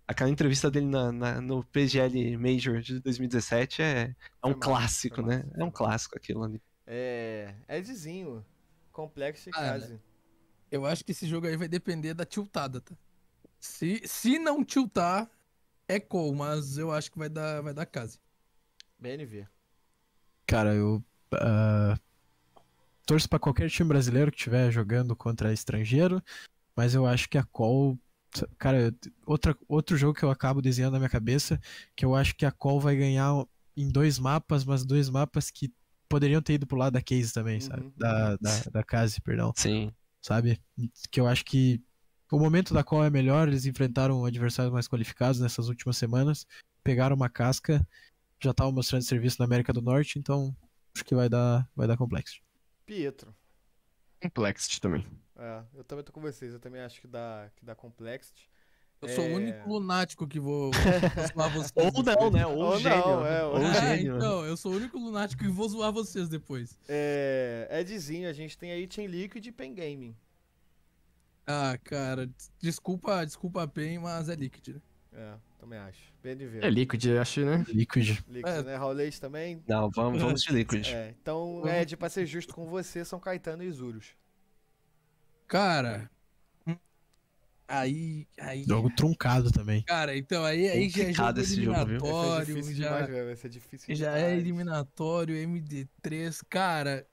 aquela entrevista dele na, na- no PGL Major de 2017 é, é um massa, clássico, né? massa, É um clássico aquilo ali. É. Edzinho. Complexity e Cara, Kazé. Eu acho que esse jogo aí vai depender da tiltada, tá? Se, se não tiltar, é call, mas eu acho que vai dar, vai dar casa. BNV. Cara, eu. ah, torço pra qualquer time brasileiro que estiver jogando contra estrangeiro, mas eu acho que a Call. Cara, outra, outro jogo que eu acabo desenhando na minha cabeça, que eu acho que a Call vai ganhar em dois mapas, mas dois mapas que poderiam ter ido pro lado da Case também, sabe? Uhum. Da, da, da Case, perdão. Sim. sabe? Que eu acho que o momento da qual é melhor, eles enfrentaram adversários mais qualificados nessas últimas semanas, pegaram uma casca, já estavam mostrando serviço na América do Norte, então acho que vai dar, vai dar complexo. Pietro. Complexity também. É, eu também tô com vocês. Eu também acho que dá, que dá Complexity. Eu sou É. o único lunático que vou, *laughs* zoar vocês. Ou não, né? Ou, Ou gênio. não, é, ou- ou É, gênio. então, eu sou o único lunático que vou zoar vocês depois. É, Edzinho, a gente tem aí Chain Liquid e Pen Gaming. Ah, cara, desculpa, desculpa a PEN, mas é Liquid, né? É, também acho. BNV. É Liquid, eu acho, né? Liquid. Liquid, É. né? Raulês também. Não, vamos, vamos de Liquid. É, então, Ed, pra ser justo com você, São Caetano e Isurus. Cara. hum, Aí. Aí. Jogo truncado também. Cara, então aí, aí já é jogo esse jogo, viu? Vai ser eliminatório. difícil já, demais, velho. Vai ser difícil já demais. é eliminatório, MD3. Cara.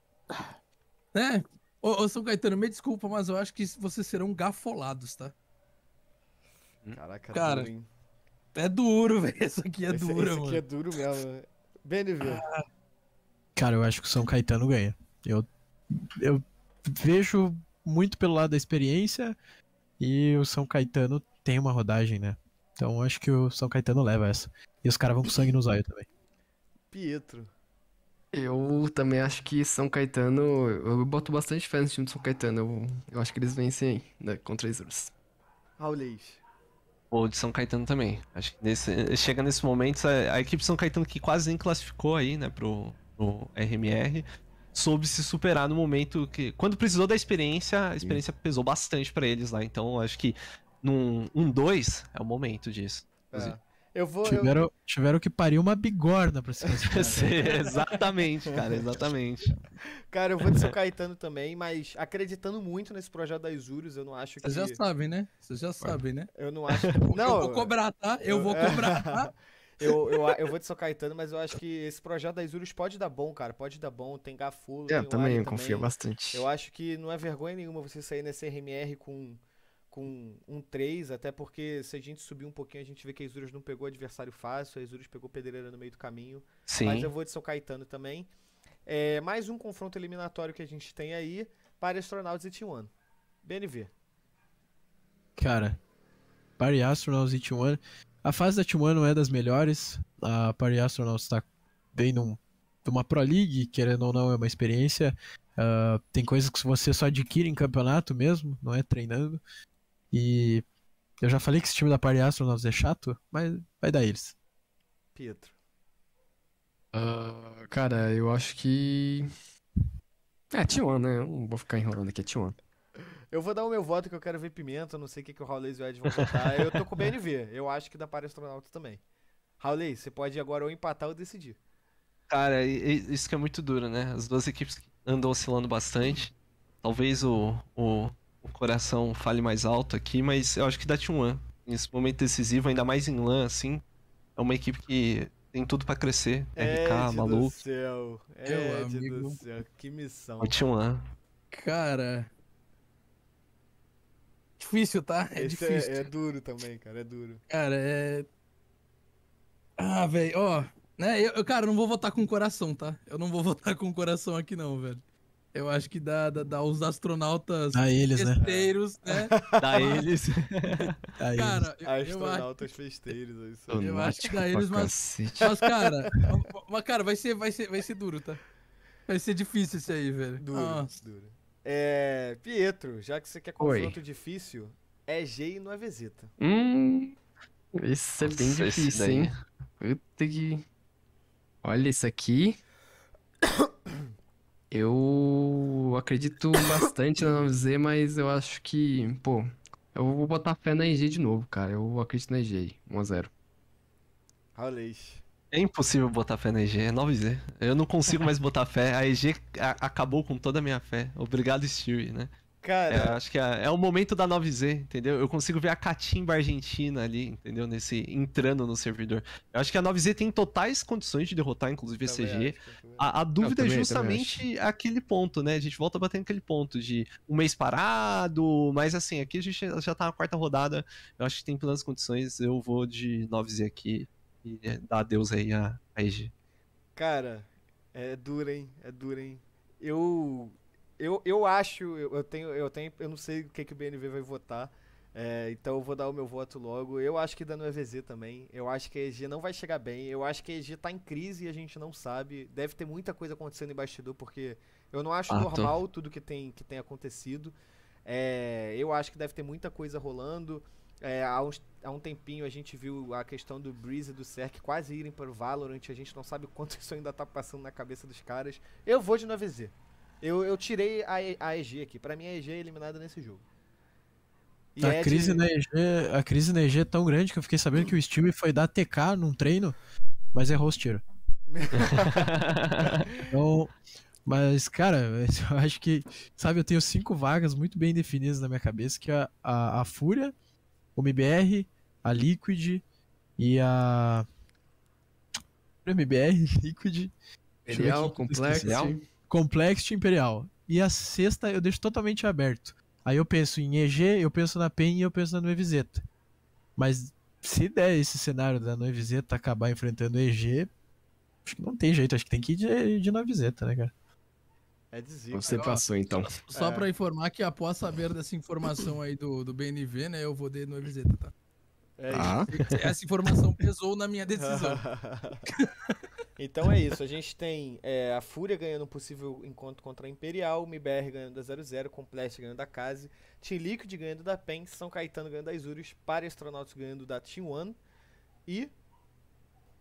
Né? Ô, ô, São Caetano, me desculpa, mas eu acho que vocês serão gafolados, tá? Caraca, Cara, hein? É duro, *laughs* velho. Isso aqui é esse, duro, esse mano. aqui é duro mesmo. né? BNV. Cara, eu acho que o São Caetano ganha. Eu, eu vejo muito pelo lado da experiência e o São Caetano tem uma rodagem, né? Então eu acho que o São Caetano leva essa. E os caras vão com sangue no zóio também. Pietro. Eu também acho que São Caetano. Eu boto bastante fé no time do São Caetano. Eu, eu acho que eles vencem aí, né, contra os Isurus. Raulês. Ou de São Caetano também. Acho que nesse, chega nesse momento, a, a equipe São Caetano que quase nem classificou aí, né, pro, pro RMR, soube se superar no momento que. Quando precisou da experiência, a experiência pesou bastante pra eles lá. Então acho que num 1-2 é o momento disso. É. Eu vou. Eu, Tiveram, tiveram que parir uma bigorna pra se *laughs* exatamente, cara, exatamente. cara, eu vou de São Caetano também, mas acreditando muito nesse projeto da Isurus, eu não acho que. Vocês já sabem, né? Vocês já sabem, né? Eu não acho. *laughs* Eu Não, vou cobrar, tá? Eu vou *laughs* cobrar, tá? eu, eu, eu vou de São Caetano, mas eu acho que esse projeto da Isurus pode dar bom, cara. Pode dar bom. Tem Gafulo. É, eu também, eu confio bastante. Eu acho que não é vergonha nenhuma você sair nesse RMR com, com um 3, até porque se a gente subir um pouquinho, a gente vê que a Isurus não pegou adversário fácil, a Isurus pegou pedreira no meio do caminho. Sim. Mas eu vou de São Caetano também. É, mais um confronto eliminatório que a gente tem aí para Astronauts e T1. BNV. Cara, Party Astronauts e T1. A fase da T1 não é das melhores. A Party Astronauts tá bem num, numa Pro League, querendo ou não, é uma experiência. Ah, tem coisas que você só adquire em campeonato mesmo, não é treinando. E eu já falei que esse time da Party Astronauts é chato, mas vai dar eles. Pietro. Ah, cara, eu acho que. É, T1, né? Eu não vou ficar enrolando aqui, é T1. Eu vou dar o meu voto que eu quero ver Pimenta, eu não sei o que, que o Raulês e o Ed vão votar. eu tô com o BNV, eu acho que dá para Astronautas também. Raulês, você pode agora ou empatar ou decidir. Cara, isso que é muito duro, né? As duas equipes andam oscilando bastante. Talvez o, o, o coração fale mais alto aqui, mas eu acho que dá T1. Nesse momento decisivo, ainda mais em LAN, assim. É uma equipe que tem tudo pra crescer. RK, Ed maluco. do céu. Amigo. do céu, que missão. O T1. Cara. Difícil, tá? É Esse difícil. é, é duro também, cara, é duro. Cara, é. Ah, velho, ó. Né, eu, cara, eu não vou votar com o coração, tá? Eu não vou *laughs* votar com o coração aqui, não, velho. Eu acho que dá, dá, dá os astronautas Dá eles, né? festeiros, né? *laughs* Dá eles. *laughs* Dá eles. Cara, eu acho, Astronautas festeiros, é isso aí. Eu acho que dá eles, mas- cacete. mas, cara, *laughs* mas, cara, vai ser, vai ser, vai ser duro, tá? Vai ser difícil esse aí, velho. Duro, Nossa. duro. É, Pietro, já que você quer Oi. confronto difícil, é G e não é Vezeta. Hum. Esse é bem Nossa, difícil, hein? Puta que. Olha, isso aqui. Eu acredito bastante na 9Z, mas eu acho que, pô, eu vou botar fé na EG de novo, cara. Eu acredito na EG, 1x0. Raulês. É impossível botar fé na EG, é 9Z. Eu não consigo mais botar fé. A EG a- acabou com toda a minha fé. Obrigado, Stewie, né? É, Cara, acho que é, é o momento da 9Z, entendeu? Eu consigo ver a Catimba Argentina ali, entendeu? Nesse entrando no servidor. Eu acho que a 9Z tem totais condições de derrotar, inclusive, a também CG. A, a dúvida também- é também justamente aquele ponto, né? A gente volta batendo aquele ponto de um mês parado, mas assim, aqui a gente já tá na quarta rodada. Eu acho que tem plenas condições. Eu vou de 9Z aqui e é, dar adeus aí a, a EG. Cara, é duro, hein? É duro, hein? Eu. Eu, eu acho, eu, eu tenho, eu tenho, eu não sei o que, que o BNV vai votar. é, então eu vou dar o meu voto logo. Eu acho que dá no EVZ também. Eu acho que a EG não vai chegar bem. Eu acho que a EG tá em crise e a gente não sabe. Deve ter muita coisa acontecendo em bastidor, porque eu não acho Ah, tô. normal tudo que tem, que tem acontecido. É, eu acho que deve ter muita coisa rolando. É, há, uns- há um tempinho a gente viu a questão do Breeze e do Cerc quase irem para o Valorant. A gente não sabe quanto *laughs* isso ainda tá passando na cabeça dos caras. Eu vou de 9Z. Eu, eu tirei a, a EG aqui. Pra mim a EG é eliminada nesse jogo. E A é crise, de- na EG, a crise na EG é tão grande que eu fiquei sabendo que o Steam foi dar TK num treino, mas errou os tiros. *laughs* Então, mas, cara, *laughs* eu acho que, sabe, eu tenho cinco vagas muito bem definidas na minha cabeça, que é a, a Fúria, o MBR, a Liquid e a... MBR, Liquid, Imperial, aqui, Complexity. E Imperial. E a sexta eu deixo totalmente aberto. Aí eu penso em EG, eu penso na PEN e eu penso na Noivizeta. Mas se der esse cenário da Noivizeta acabar enfrentando EG, acho que não tem jeito, acho que tem que ir de, de Noivizeta, né, cara? É de zica. Você passou, então. Só É. pra informar que após saber dessa informação aí do, do BNV, né, eu vou de Noivizeta, tá? É isso. Ah, Essa informação pesou na minha decisão. *laughs* então é isso. A gente tem é, a Fúria ganhando um possível encontro contra a Imperial, o MBR ganhando da 00, Complete ganhando da Case, Team Liquid ganhando da PEN, São Caetano ganhando da Isurus, Para Astronauts ganhando da Team One e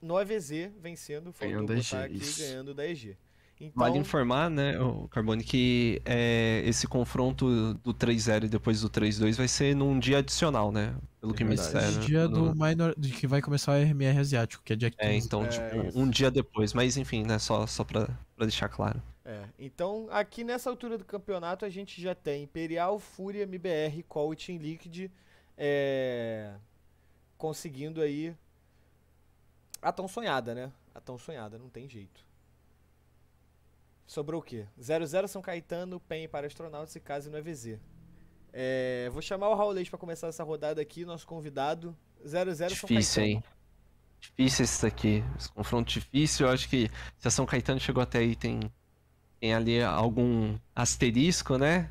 no AVZ vencendo, faltou Ganhando da EG, aqui, ganhando da EG. Então, Vale informar, né, o Carbone, que é, esse confronto do 3-0 e depois do 3-2 vai ser num dia adicional, né? Pelo É que me disseram. Dia do No- minor, de que vai começar o RMR asiático, que é dia 15. É, então, É, tipo, um dia depois. Mas enfim, né, só, só pra, pra deixar claro. É, então aqui nessa altura do campeonato a gente já tem Imperial, Fúria, MBR, Call e Team Liquid é, conseguindo aí a tão sonhada, né? A tão sonhada, não tem jeito. Sobrou o quê? 00 São Caetano, PEN para Astronautas e Case no EVZ. É, vou chamar o Raulês para começar essa rodada aqui, nosso convidado. 00 São Difícil, Caetano. hein? Difícil esse daqui. Esse confronto difícil. Eu acho que se a São Caetano chegou até aí, tem, tem ali algum asterisco, né?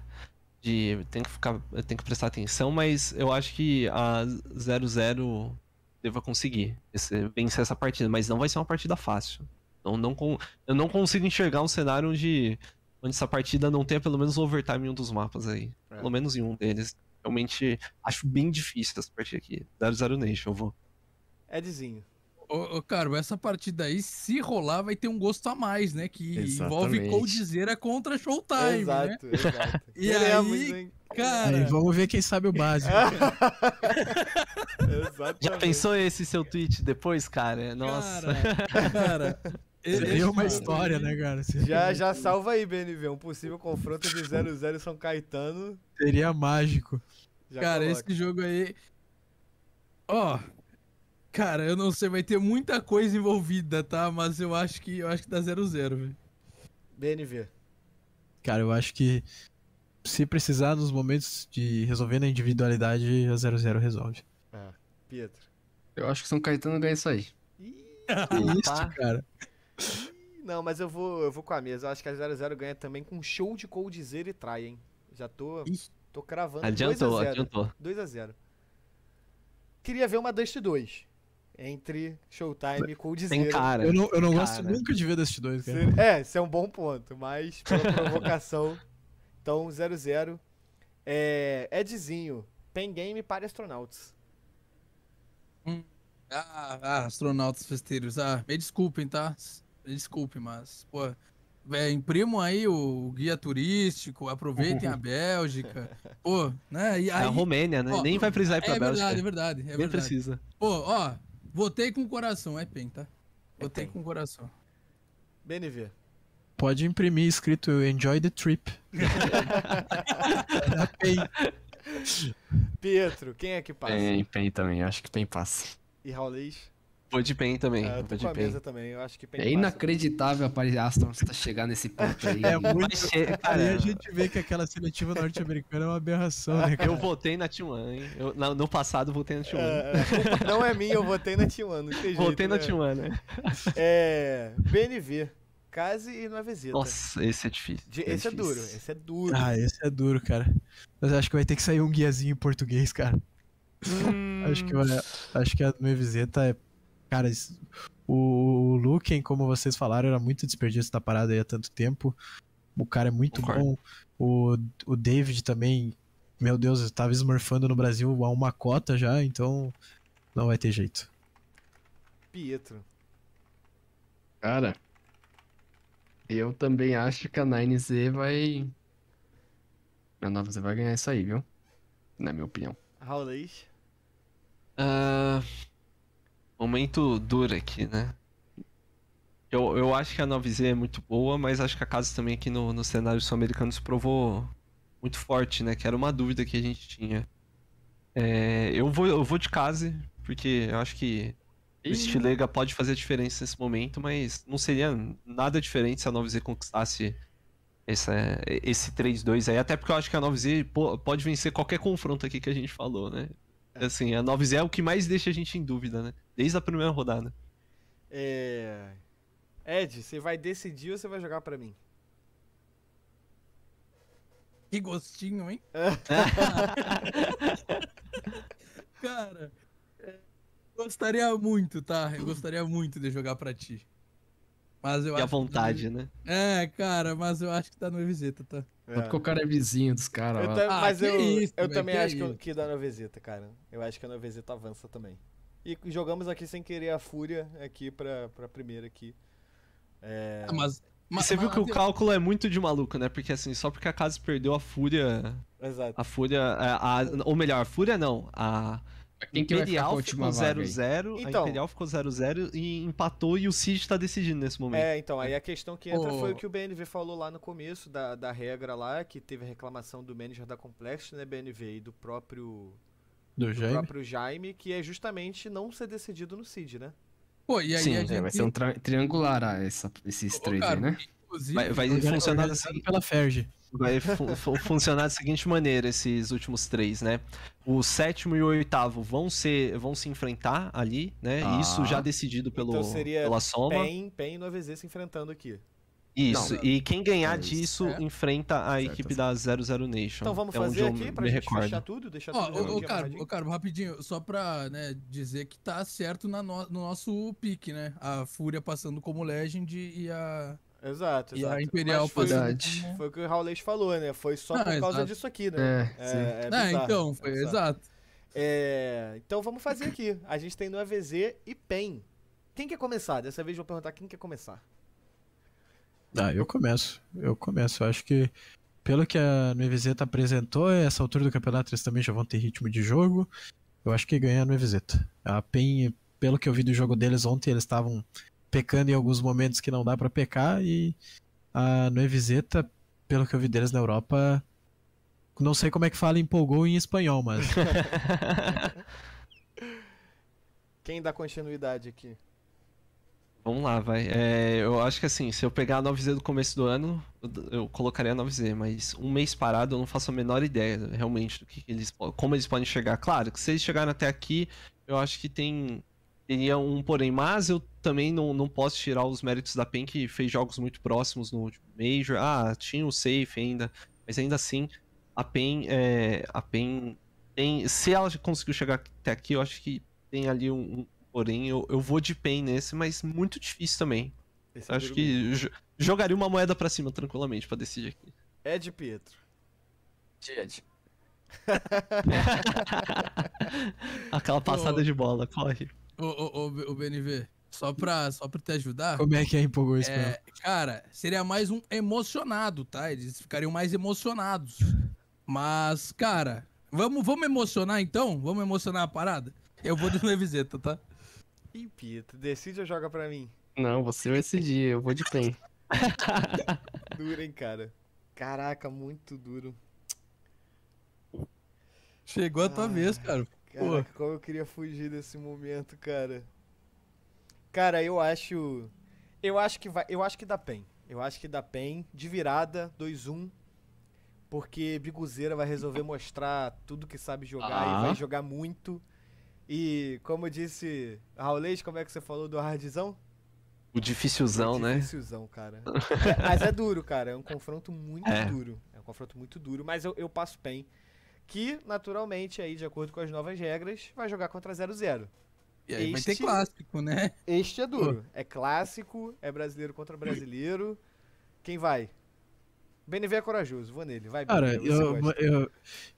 De tem que ficar, tem que prestar atenção, mas eu acho que a 0-0 deva conseguir esse- vencer essa partida, mas não vai ser uma partida fácil. Não, eu não consigo enxergar um cenário onde, onde essa partida não tenha pelo menos overtime em um dos mapas aí. É. Pelo menos em um deles. Realmente acho bem difícil essa partida aqui. 0-0 Nation, eu vou. Edzinho. Ô, ô, cara, essa partida aí, se rolar, vai ter um gosto a mais, né? Que envolve Exatamente. Coldzera contra Showtime, né? exato, *laughs* exato. E Queremos, aí, hein? Cara, Aí vamos ver quem sabe o básico. *laughs* Exatamente. Já pensou esse seu tweet depois, cara? Nossa. cara, cara. Seria uma esse- história, né, cara? Seria, Já, já salva aí, BNV. Um possível confronto de 0-0 e São Caetano. seria mágico. Já Cara, coloca. esse jogo aí. Ó. Cara, eu não sei, vai ter muita coisa envolvida, tá? Mas eu acho que eu acho que dá 0-0, velho. BNV. Cara, eu acho que se precisar nos momentos de resolver na individualidade, a 0-0 resolve. Ah, Pietro. eu acho que São Caetano ganha isso aí. Ih, Que isso, cara. *laughs* não, mas eu vou, eu vou com a mesa. Eu acho que a 0-0 ganha também com show de coldzera e trai, hein? Já tô, tô cravando. Adiantou, 2 a 0. adiantou. 2x0. Queria ver uma Dust 2 entre Showtime e Tem Coldzera. cara. Eu não, eu não Cara. gosto nunca de ver Dust 2, cara. É, esse é um bom ponto, mas pela *laughs* provocação. Então, 0-0. É, Edzinho, Pen Game para Astronauts. Ah, ah, astronautas festeiros. Ah, me desculpem, tá? Me desculpem, mas, pô. Véio, imprimam aí o guia turístico, aproveitem a Bélgica. *laughs* Pô, né? E É aí, a Romênia, né? ó, Nem vai precisar ir pra é Bélgica. verdade, é verdade, é Nem verdade. precisa. Pô, ó, votei com o coração, é PEN, tá? Votei PEN. com o coração. BNV. Pode imprimir escrito Enjoy the Trip. *laughs* Da PEN. Pietro, quem é que passa? Pen, Pen também, acho que Pen passa. E Raulês? Vou de PEN também. Eu vou a de PEN. mesa também. Eu acho que Pen É passa. inacreditável a Paris Aston tá chegar nesse ponto aí. *laughs* É muito. Aí a gente vê que aquela seletiva norte-americana é uma aberração, né, cara? eu votei na T1, hein? Eu, no passado, votei na T1. É, culpa não é minha, eu votei na T1, não tem jeito, Votei na né? T1, né? É. BNV. Case e Novezeta. Nossa, esse é difícil. De- esse é difícil. duro, esse é duro. Ah, esse é duro, cara. Mas acho que vai ter que sair um guiazinho em português, cara. Hum, Acho que vai, acho que a Novezeta é. Cara, isso- o Luken, como vocês falaram, era muito desperdício da parada aí há tanto tempo. O cara é muito Concordo. bom. O, o David também, meu Deus, eu tava smurfando no Brasil há uma cota já, então não vai ter jeito. Pietro. Cara, eu também acho que a 9Z vai. A 9Z vai ganhar isso aí, viu? Na minha opinião. Raulês. Ah, momento duro aqui, né? Eu, eu acho que a 9Z é muito boa, mas acho que a casa também aqui no, no cenário sul-americano se provou muito forte, né? Que era uma dúvida que a gente tinha. É, eu, vou, eu vou de casa, porque eu acho que o Stilega pode fazer a diferença nesse momento, mas não seria nada diferente se a 9Z conquistasse essa, esse 3-2 aí. Até porque eu acho que a 9Z po- pode vencer qualquer confronto aqui que a gente falou, né? Assim, a 9Z é o que mais deixa a gente em dúvida, né? Desde a primeira rodada. É... Ed, você vai decidir ou você vai jogar pra mim? Que gostinho, hein? *laughs* Cara, é, gostaria muito, tá? Eu gostaria muito de jogar pra ti. Mas eu E a acho que- vontade, né? É, cara, mas eu acho que tá no visita, tá? Só porque o cara é vizinho dos caras Eu Ah, mas que eu, isso, eu também que acho que, que dá na Vezeta, cara. Eu acho que a Novezeta avança também. E jogamos aqui sem querer a Fúria aqui pra, pra primeira aqui. É... Ah, Mas, mas você viu mas- que o cálculo é muito de maluco, né? Porque assim, só porque a casa perdeu a Fúria. Exato. A Fúria. A, a- ou melhor, a Fúria não. A Quem a Imperial ficou vaga aí? 0-0. Então. A Imperial ficou 0-0 e empatou e o Cid tá decidindo nesse momento. É, então, aí a questão que entra Ô. foi o que o BNV falou lá no começo da, da regra lá, que teve a reclamação do manager da Complex, né, BNV, e do próprio, Do do Jaime. próprio Jaime, que é justamente não ser decidido no CID, né? Pô, e aí Sim, a é, gente... Vai ser um triangular ah, essa, esses Ô, três cara, aí, né? Inclusive, Vai, vai funcionar seguinte, pela Ferge. vai fu- fu- funcionar da seguinte maneira, esses últimos três, né? O sétimo e o oitavo vão, ser, vão se enfrentar ali, né? Ah. Isso já decidido pelo, Então seria pela soma. PEN, PEN e 9Z se enfrentando aqui. Isso, Não. e quem ganhar É isso. disso É. enfrenta a Certo, equipe da 00 Nation. Então vamos É fazer aqui pra me gente recordo. fechar tudo, deixar Ó, tudo ô, amarradinho? ô, Carmo, rapidinho, só pra né, dizer que tá certo na no, no nosso pique, né? A Fúria passando como Legend e a, Exato, e exato. a Imperial Mas foi, como... foi o que o Raulês falou, né? Foi só Ah, por causa exato. disso aqui, né? É, sim. É, é É, bizarro, então, foi bizarro. exato. É, então vamos fazer aqui. A gente tem no AVZ e PEN. Quem quer começar? Dessa vez eu vou perguntar quem quer começar. Ah, eu começo. Eu começo. Eu acho que, pelo que a Nuevezeta apresentou, essa altura do campeonato eles também já vão ter ritmo de jogo. Eu acho que ganha a Nuevezeta. A PEN, pelo que eu vi do jogo deles ontem, eles estavam pecando em alguns momentos que não dá pra pecar. E a Nuevezeta, pelo que eu vi deles na Europa, não sei como é que fala empolgou em espanhol, mas *laughs* Quem dá continuidade aqui? Vamos lá, vai. É, eu acho que assim, se eu pegar a 9Z do começo do ano, eu, colocaria a 9Z, mas um mês parado eu não faço a menor ideia, realmente, do que eles, po- como eles podem chegar. Claro, que se eles chegarem até aqui, eu acho que tem teria um porém, mas eu também não, não posso tirar os méritos da PEN, que fez jogos muito próximos no último Major. Ah, tinha o safe ainda, mas ainda assim, a PEN, é, a PEN tem, se ela conseguiu chegar até aqui, eu acho que tem ali um, um porém, eu, eu vou de PEN nesse, mas muito difícil também. Esse Eu é acho que jo- jogaria uma moeda pra cima tranquilamente pra decidir aqui. mesmo. Ed Pietro. *laughs* Aquela passada de bola, corre. Ô, ô, ô, ô, BNV, só pra, só pra te ajudar, como é que é empolgou em espanhol? é, cara, seria mais um emocionado, tá? Eles ficariam mais emocionados. Mas, cara, vamos, vamos emocionar então? Vamos emocionar a parada? Eu vou de *laughs* Neviseta, tá? Ih, Pietro, decide ou joga pra mim? Não, você vai decidir, eu vou de PEN. *laughs* Duro, hein, cara? Caraca, muito duro. Chegou a tua Ah. vez, cara. Caraca, como eu queria fugir desse momento, cara. Cara, eu acho. Eu acho que vai. Eu acho que dá PEN. Eu acho que dá PEN de virada, 2-1. Porque Biguzeira vai resolver mostrar tudo que sabe jogar Ah. e vai jogar muito. E como disse Raulês, como é que você falou do hardzão? O dificilzão, né? Dificilzão, cara. É, *laughs* mas é duro, cara. É um confronto muito É. duro. É um confronto muito duro. Mas eu, eu passo PEN. Que, naturalmente, aí, de acordo com as novas regras, vai jogar contra 0-0. E aí vai ter Este- clássico, né? Este é duro. É clássico, é brasileiro contra brasileiro. Quem vai? BNV é corajoso, vou nele. Vai, Cara, BNV, eu, eu-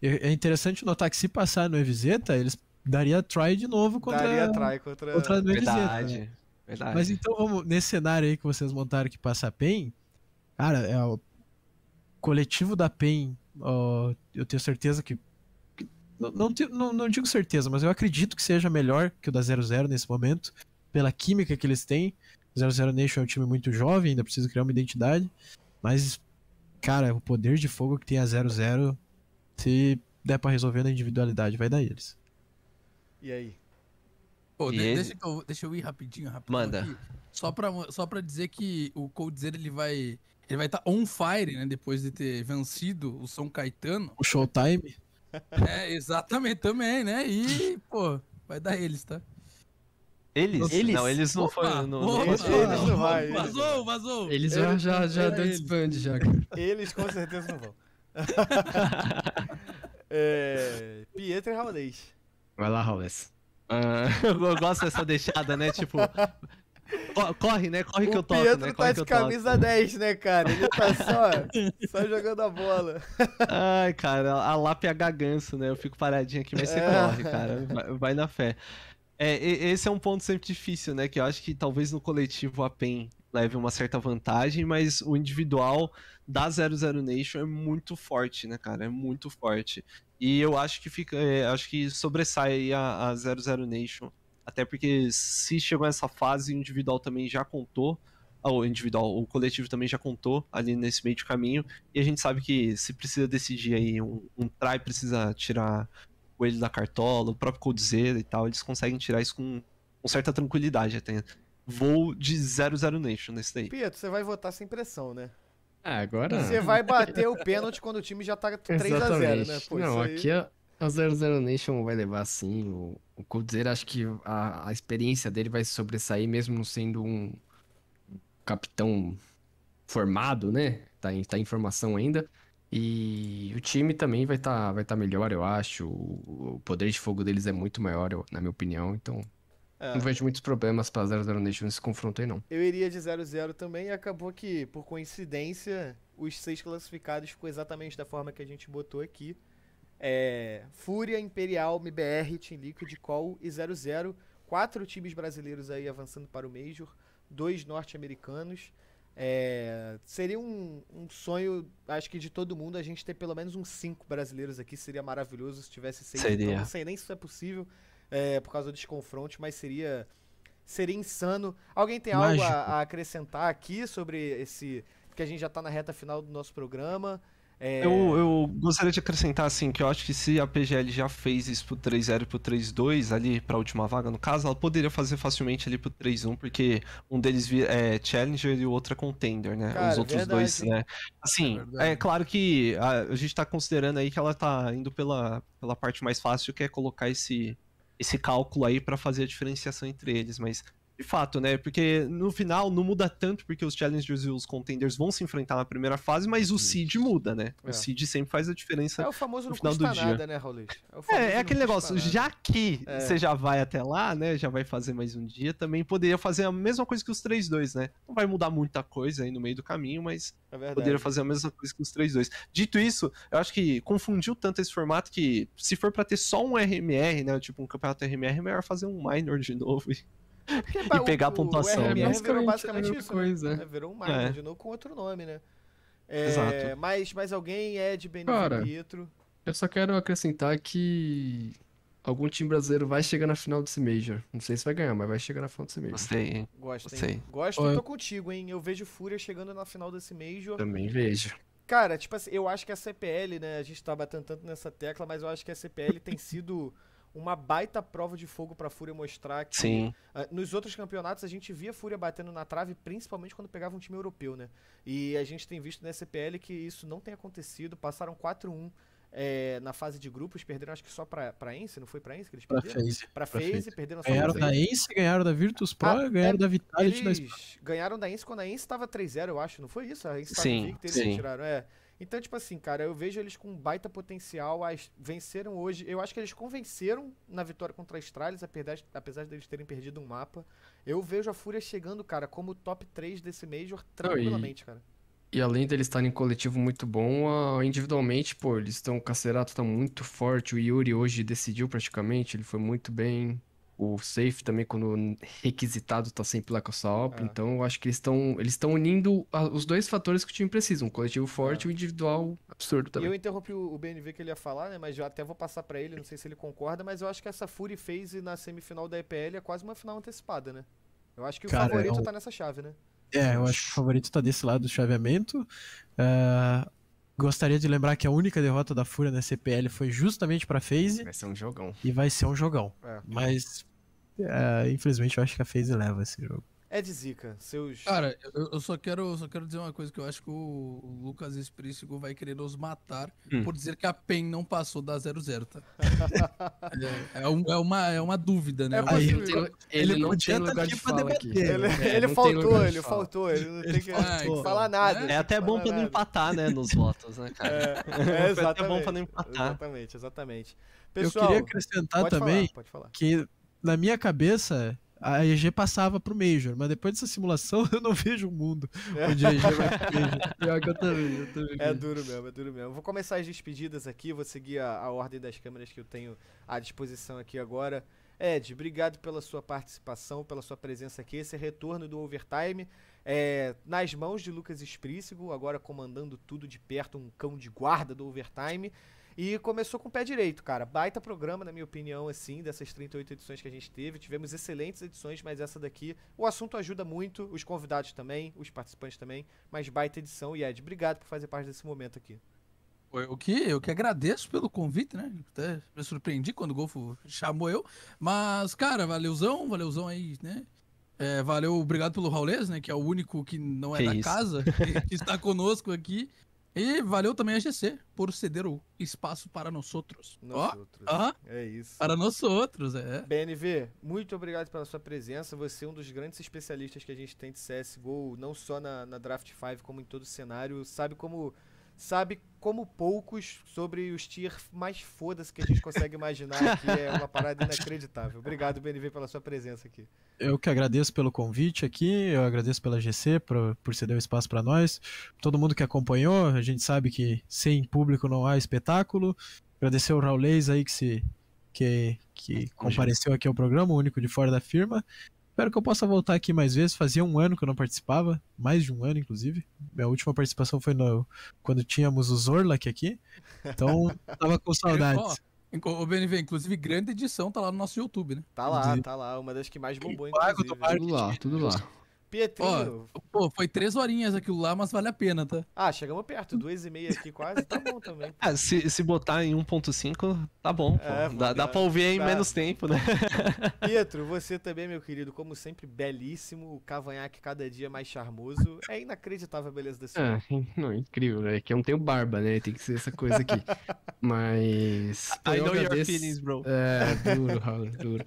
eu- é interessante notar que se passar no Eviseta, eles daria try de novo contra, Daria try contra... contra a Nueviseta. Verdade. Verdade. Mas então vamos, nesse cenário aí que vocês montaram que passa a PEN, cara, é o coletivo da PEN, eu tenho certeza que, que Não, não, te- não- não digo certeza, mas eu acredito que seja melhor que o da 00 nesse momento, pela química que eles têm. O 00 Nation é um time muito jovem, ainda precisa criar uma identidade. Mas, cara, o poder de fogo que tem a 00, se der pra resolver na individualidade, vai dar eles. E aí? Pô, E de- ele- deixa, que eu, deixa eu ir rapidinho, rapidinho. Manda. aqui. Só pra, só pra dizer que o Coldzera ele vai. Ele vai estar on fire, né? Depois de ter vencido o São Caetano. O Showtime, É, exatamente, também, né? E, pô, vai dar eles, tá? Eles? Eles? Não, eles não foram. Não, opa, Eles- eles não vai, eles Vazou, vazou. Eles já, já, já deu desbande já. Eles com certeza não vão. *laughs* é, Pietro e Raulês. Vai lá, Raules. Ah, *laughs* eu gosto dessa deixada, né? Tipo. Co- Corre, né? Corre que eu O toco, Pietro né? tá Corre que de eu toco. camisa 10, né, cara? Ele tá só, só jogando a bola. Ai, cara, a lápia é ganso, né? Eu fico paradinho aqui, mas você É. corre, cara. Vai, vai na fé. É, esse é um ponto sempre difícil, né? Que eu acho que talvez no coletivo a PEN leve uma certa vantagem, mas o individual da 00 Nation é muito forte, né, cara? É muito forte. E eu acho que fica. é, acho que sobressai a 00 Nation. Até porque se chegou nessa fase, o individual também já contou. ah, O individual, o coletivo também já contou ali nesse meio de caminho. E a gente sabe que se precisa decidir aí, um, um try precisa tirar o coelho da cartola, o próprio Coldzera e tal, eles conseguem tirar isso com, com certa tranquilidade até. Vou de 00 Nation nesse daí. Pietro, você vai votar sem pressão, né? Ah, agora. Você vai bater o pênalti quando o time já tá 3x0, né? Pô, não, isso aí- aqui a, a 00 Nation vai levar sim. O, o Coldzera, acho que a, a experiência dele vai sobressair, mesmo não sendo um capitão formado, né? Tá em, tá em formação ainda. E o time também vai estar vai tá melhor, eu acho. O, o poder de fogo deles é muito maior, eu- na minha opinião. Então, É. não vejo muitos problemas pra 00 Nation nesse confronto aí, não. Eu iria de 0-0 também e acabou que, por coincidência, os seis classificados ficou exatamente da forma que a gente botou aqui. É, Fúria, Imperial, MBR, Team Liquid, Call e 0-0. Quatro times brasileiros aí avançando para o Major, dois norte-americanos. É, seria um, um sonho, acho que de todo mundo, a gente ter pelo menos uns cinco brasileiros aqui. Seria maravilhoso se tivesse seis. Seria. Então, não sei nem se isso é possível é, por causa dos confrontos, mas seria seria insano. Alguém tem algo Mágico. a, a acrescentar aqui sobre esse. Porque a gente já tá na reta final do nosso programa. É, Eu, eu gostaria de acrescentar, assim, que eu acho que se a PGL já fez isso pro 3-0 e pro 3-2 ali, pra última vaga, no caso, ela poderia fazer facilmente ali pro 3-1, porque um deles é Challenger e o outro é Contender, né? Cara, Os outros verdade. dois, né? Assim, verdade. é claro que a, a gente tá considerando aí que ela tá indo pela, pela parte mais fácil, que é colocar esse, esse cálculo aí pra fazer a diferenciação entre eles, mas. De fato, né? Porque no final não muda tanto, porque os challengers e os contenders vão se enfrentar na primeira fase, mas o seed muda, né? É. O seed sempre faz a diferença é o famoso no não final custa do dia. nada, né, Raulês? é, é não aquele negócio, nada. já que É. você já vai até lá, né? Já vai fazer mais um dia, também poderia fazer a mesma coisa que os 3-2, né? Não vai mudar muita coisa aí no meio do caminho, mas É poderia fazer a mesma coisa que os 3-2. Dito isso, eu acho que confundiu tanto esse formato que, se for pra ter só um RMR, né? Tipo um campeonato RMR, é melhor fazer um minor de novo. Porque, e pegar a pontuação, O né? RMR virou Basicamente basicamente a mesma isso, coisa. né? Virou um minor É. de novo com outro nome, né? É, Exato. Mas, mas alguém é de Benito Cara, Pietro. Eu só quero acrescentar que algum time brasileiro vai chegar na final desse Major. Não sei se vai ganhar, mas vai chegar na final desse Major. Gostei, hein? Gosto, hein? Sei. Gosto Oi. e tô contigo, hein? Eu vejo Fúria chegando na final desse Major. Também vejo. Cara, tipo assim, eu acho que a CPL, né? A gente tá batendo tanto nessa tecla, mas eu acho que a CPL tem *laughs* sido uma baita prova de fogo pra Fúria mostrar que. Sim. ah, nos outros campeonatos a gente via a Fúria batendo na trave, principalmente quando pegava um time europeu, né? E a gente tem visto na CPL que isso não tem acontecido. Passaram 4-1 é, na fase de grupos, perderam acho que só pra, pra Ence, não foi pra Ence que eles Pra perderam? FaZe. Pra Pra FaZe, FaZe. perderam só Ganharam pra da. Ace, ganharam da Virtus Pro Ah, ganharam é, da Vitality da ganharam da Ence quando a Ence tava 3-0, eu acho, não foi isso? A Ence tava Sim, invicta, eles sim. tiraram, é. Então, tipo assim, cara, eu vejo eles com baita potencial, as- venceram hoje, eu acho que eles convenceram na vitória contra a Astralis, apesar, apesar deles terem perdido um mapa. Eu vejo a Fúria chegando, cara, como top 3 desse Major, tranquilamente, cara. E além deles estarem em coletivo muito bom, ah, individualmente, pô, eles estão. O Cacerato tá muito forte. O Yuri hoje decidiu praticamente, ele foi muito bem. O safe também, quando requisitado, tá sempre lá com a sua OP. É. Então, eu acho que eles estão eles estão unindo a- os dois fatores que o time precisa. Um coletivo forte É. e um individual absurdo E também. eu interrompi o o BNV que ele ia falar, né? Mas eu até vou passar pra ele, não sei se ele concorda, mas eu acho que essa Fury Phase na semifinal da EPL é quase uma final antecipada, né? Eu acho que o Cara, favorito é um- tá nessa chave, né? É, eu acho que o favorito tá desse lado do chaveamento. Ah, gostaria de lembrar que a única derrota da Fúria na CPL foi justamente pra FaZe Vai ser um jogão. e vai ser um jogão. É. Mas, ah, infelizmente, eu acho que a FaZe leva esse jogo. É de zica, seus. Cara, eu, eu só quero, só quero dizer uma coisa que eu acho que o, o Lucas Esprícigo vai querer nos matar Hum. por dizer que a PEN não passou da 0-0, tá? *laughs* é, é um- é uma, é uma dúvida, né? É, Uma- Aí, Ele, tem- ele ele não tá lugar aqui de pra fala aqui. Ele, É, ele faltou, ele fala. faltou, ele não tem que faltou. falar nada. É É até bom pra não empatar, né, nos votos, né, cara? É, é, até exatamente. bom pra não empatar. Exatamente, exatamente. eu Pessoal, queria acrescentar pode também falar, pode falar. que, na minha cabeça, a EG passava pro Major, mas depois dessa simulação *laughs* eu não vejo um mundo onde a EG vai pro Major. Pior que eu também, eu também. É duro mesmo, é duro mesmo. Vou começar as despedidas aqui, vou seguir a, a ordem das câmeras que eu tenho à disposição aqui agora. Ed, obrigado pela sua participação, pela sua presença aqui. Esse retorno do Overtime é nas mãos de Lucas Esprícigo, agora comandando tudo de perto, um cão de guarda do Overtime. E começou com o pé direito, cara. Baita programa, na minha opinião, assim, dessas 38 edições que a gente teve. Tivemos excelentes edições, mas essa daqui, o assunto ajuda muito, os convidados também, os participantes também, mas baita edição. E Ed, obrigado por fazer parte desse momento aqui. O que eu que agradeço pelo convite, né? Até me surpreendi quando o Golfo chamou eu. Mas, cara, valeuzão, valeuzão aí, né? É, valeu, obrigado pelo Raulês, né? Que é o único que não é Que da isso. casa, *laughs* que, que está conosco aqui. E valeu também a GC por ceder o espaço para nós outros. Nós outros. aham. É isso. para nós outros, é. BNV, muito obrigado pela sua presença. Você é um dos grandes especialistas que a gente tem de CSGO, não só na, na Draft 5, como em todo o cenário. Sabe como sabe como poucos sobre os tier mais foda-se que a gente consegue imaginar que é uma parada inacreditável. Obrigado, BNV, pela sua presença aqui. Eu que agradeço pelo convite aqui, eu agradeço pela GC por, por ceder o espaço para nós. Todo mundo que acompanhou, a gente sabe que sem público não há espetáculo. Agradecer o Raulês aí que se que, que compareceu aqui ao programa, o único de fora da firma. Espero que eu possa voltar aqui mais vezes. Fazia um ano que eu não participava, mais de um ano, inclusive. Minha última participação foi no, quando tínhamos o Zorlak aqui. Então, *laughs* tava com saudades. o BNV, inclusive, grande edição, tá lá no nosso YouTube, né? Tá lá, Inclusive. tá lá, uma das que mais bombou, inclusive. Tudo lá, tudo lá. Pietrinho. Pô, foi três horinhas aquilo lá, mas vale a pena, tá? Ah, chegamos perto, duas e meia aqui quase, tá bom também. *laughs* Ah, se, se botar em 1.5, tá bom, pô. É, pô, dá, dá- pra ouvir aí em dá. menos tempo, né? *laughs* Pietro, você também, meu querido, como sempre, belíssimo. O cavanhaque cada dia mais charmoso. É inacreditável a beleza desse. Ah, *laughs* não, incrível, né? Que eu não tenho barba, né? Tem que ser essa coisa aqui. Mas. pô, I know your agradeço- feelings, bro. É, duro, Raul, duro.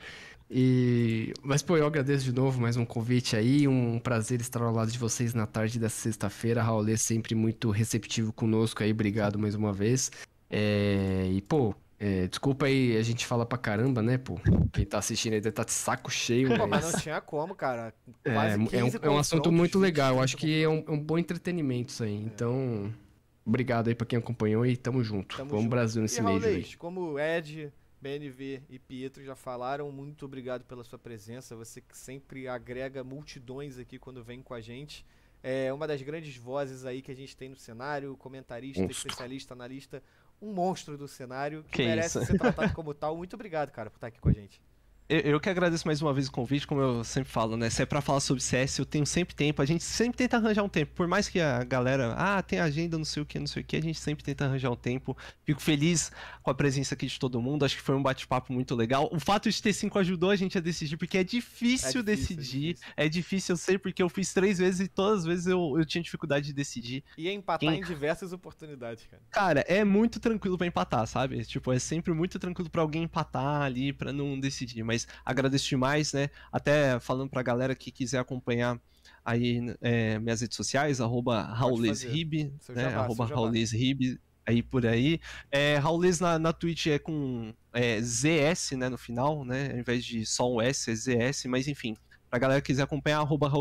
E... Mas, pô, eu agradeço de novo mais um convite aí. Um prazer estar ao lado de vocês na tarde dessa sexta-feira. Raul é sempre muito receptivo conosco aí. Obrigado mais uma vez. É, E, pô, é, desculpa aí, a gente fala pra caramba, né, pô? Quem tá assistindo aí deve tá de saco cheio, Pô, mas mas. não tinha como, cara. É, Quase é, um, 15 é um assunto confrontos, muito legal. Eu 20 acho que é um, é um bom entretenimento isso aí. Então, obrigado aí pra quem acompanhou e tamo junto. Tamo Vamos junto. Brasil nesse e meio aí. Raulês, como Ed, BNV e Pietro já falaram, muito obrigado pela sua presença. Você que sempre agrega multidões aqui quando vem com a gente. É uma das grandes vozes aí que a gente tem no cenário, comentarista, Monstro. especialista, analista, um monstro do cenário que, Que merece isso. ser tratado como tal. Muito obrigado, cara, por estar aqui com a gente. Eu, que agradeço mais uma vez o convite, como eu sempre falo, né? Se é pra falar sobre CS, eu tenho sempre tempo. A gente sempre tenta arranjar um tempo. Por mais que a galera, ah, tem agenda, não sei o que, não sei o que, a gente sempre tenta arranjar um tempo. Fico feliz com a presença aqui de todo mundo. Acho que foi um bate-papo muito legal. O fato de ter cinco ajudou a gente a decidir, porque é difícil, É difícil, é decidir. difícil. É difícil, eu sei, porque eu fiz três vezes e todas as vezes eu, eu tinha dificuldade de decidir. E empatar Quem- em diversas oportunidades, cara. Cara, é muito tranquilo pra empatar, sabe? Tipo, é sempre muito tranquilo pra alguém empatar ali, pra não decidir. Mas agradeço demais, né? Até falando pra galera que quiser acompanhar aí é, minhas redes sociais, arroba raulesrib, né? jabá, arroba raulesrib, aí por aí. É, Raules na, na Twitch é com é, ZS, né, no final, né? Ao invés de só um S, é ZS, mas enfim. Pra galera que quiser acompanhar, arroba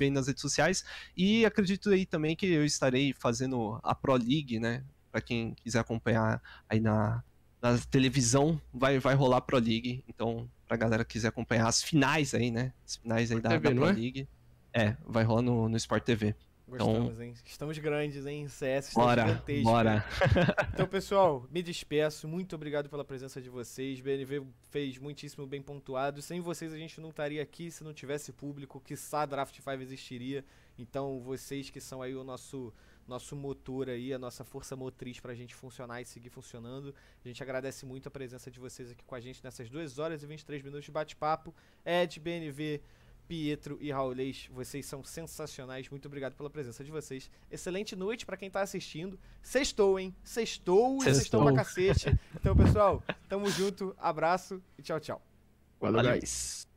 aí nas redes sociais. E acredito aí também que eu estarei fazendo a Pro League, né? Pra quem quiser acompanhar aí na, na televisão, vai, vai rolar Pro League. Então, pra galera que quiser acompanhar as finais aí, né? As finais aí da, TV, da não Pro é? League. É, vai rolar no, no Sport TV. Gostamos, hein? Estamos grandes, hein? CS está Então- Bora, gigantesco. bora. Então, pessoal, me despeço. Muito obrigado pela presença de vocês. BNV fez muitíssimo bem pontuado. Sem vocês, a gente não estaria aqui se não tivesse público. Que a Draft 5 existiria. Então, vocês que são aí o nosso, nosso motor aí, a nossa força motriz pra gente funcionar e seguir funcionando. A gente agradece muito a presença de vocês aqui com a gente nessas 2 horas e 23 minutos de bate-papo. Ed, BNV, Pietro e Raulês, vocês são sensacionais. Muito obrigado pela presença de vocês. Excelente noite pra quem tá assistindo. Sextou, hein? Sextou e Sextou. sextou pra cacete. Então, pessoal, tamo junto. Abraço e tchau, tchau. Valeu, Valeu. guys.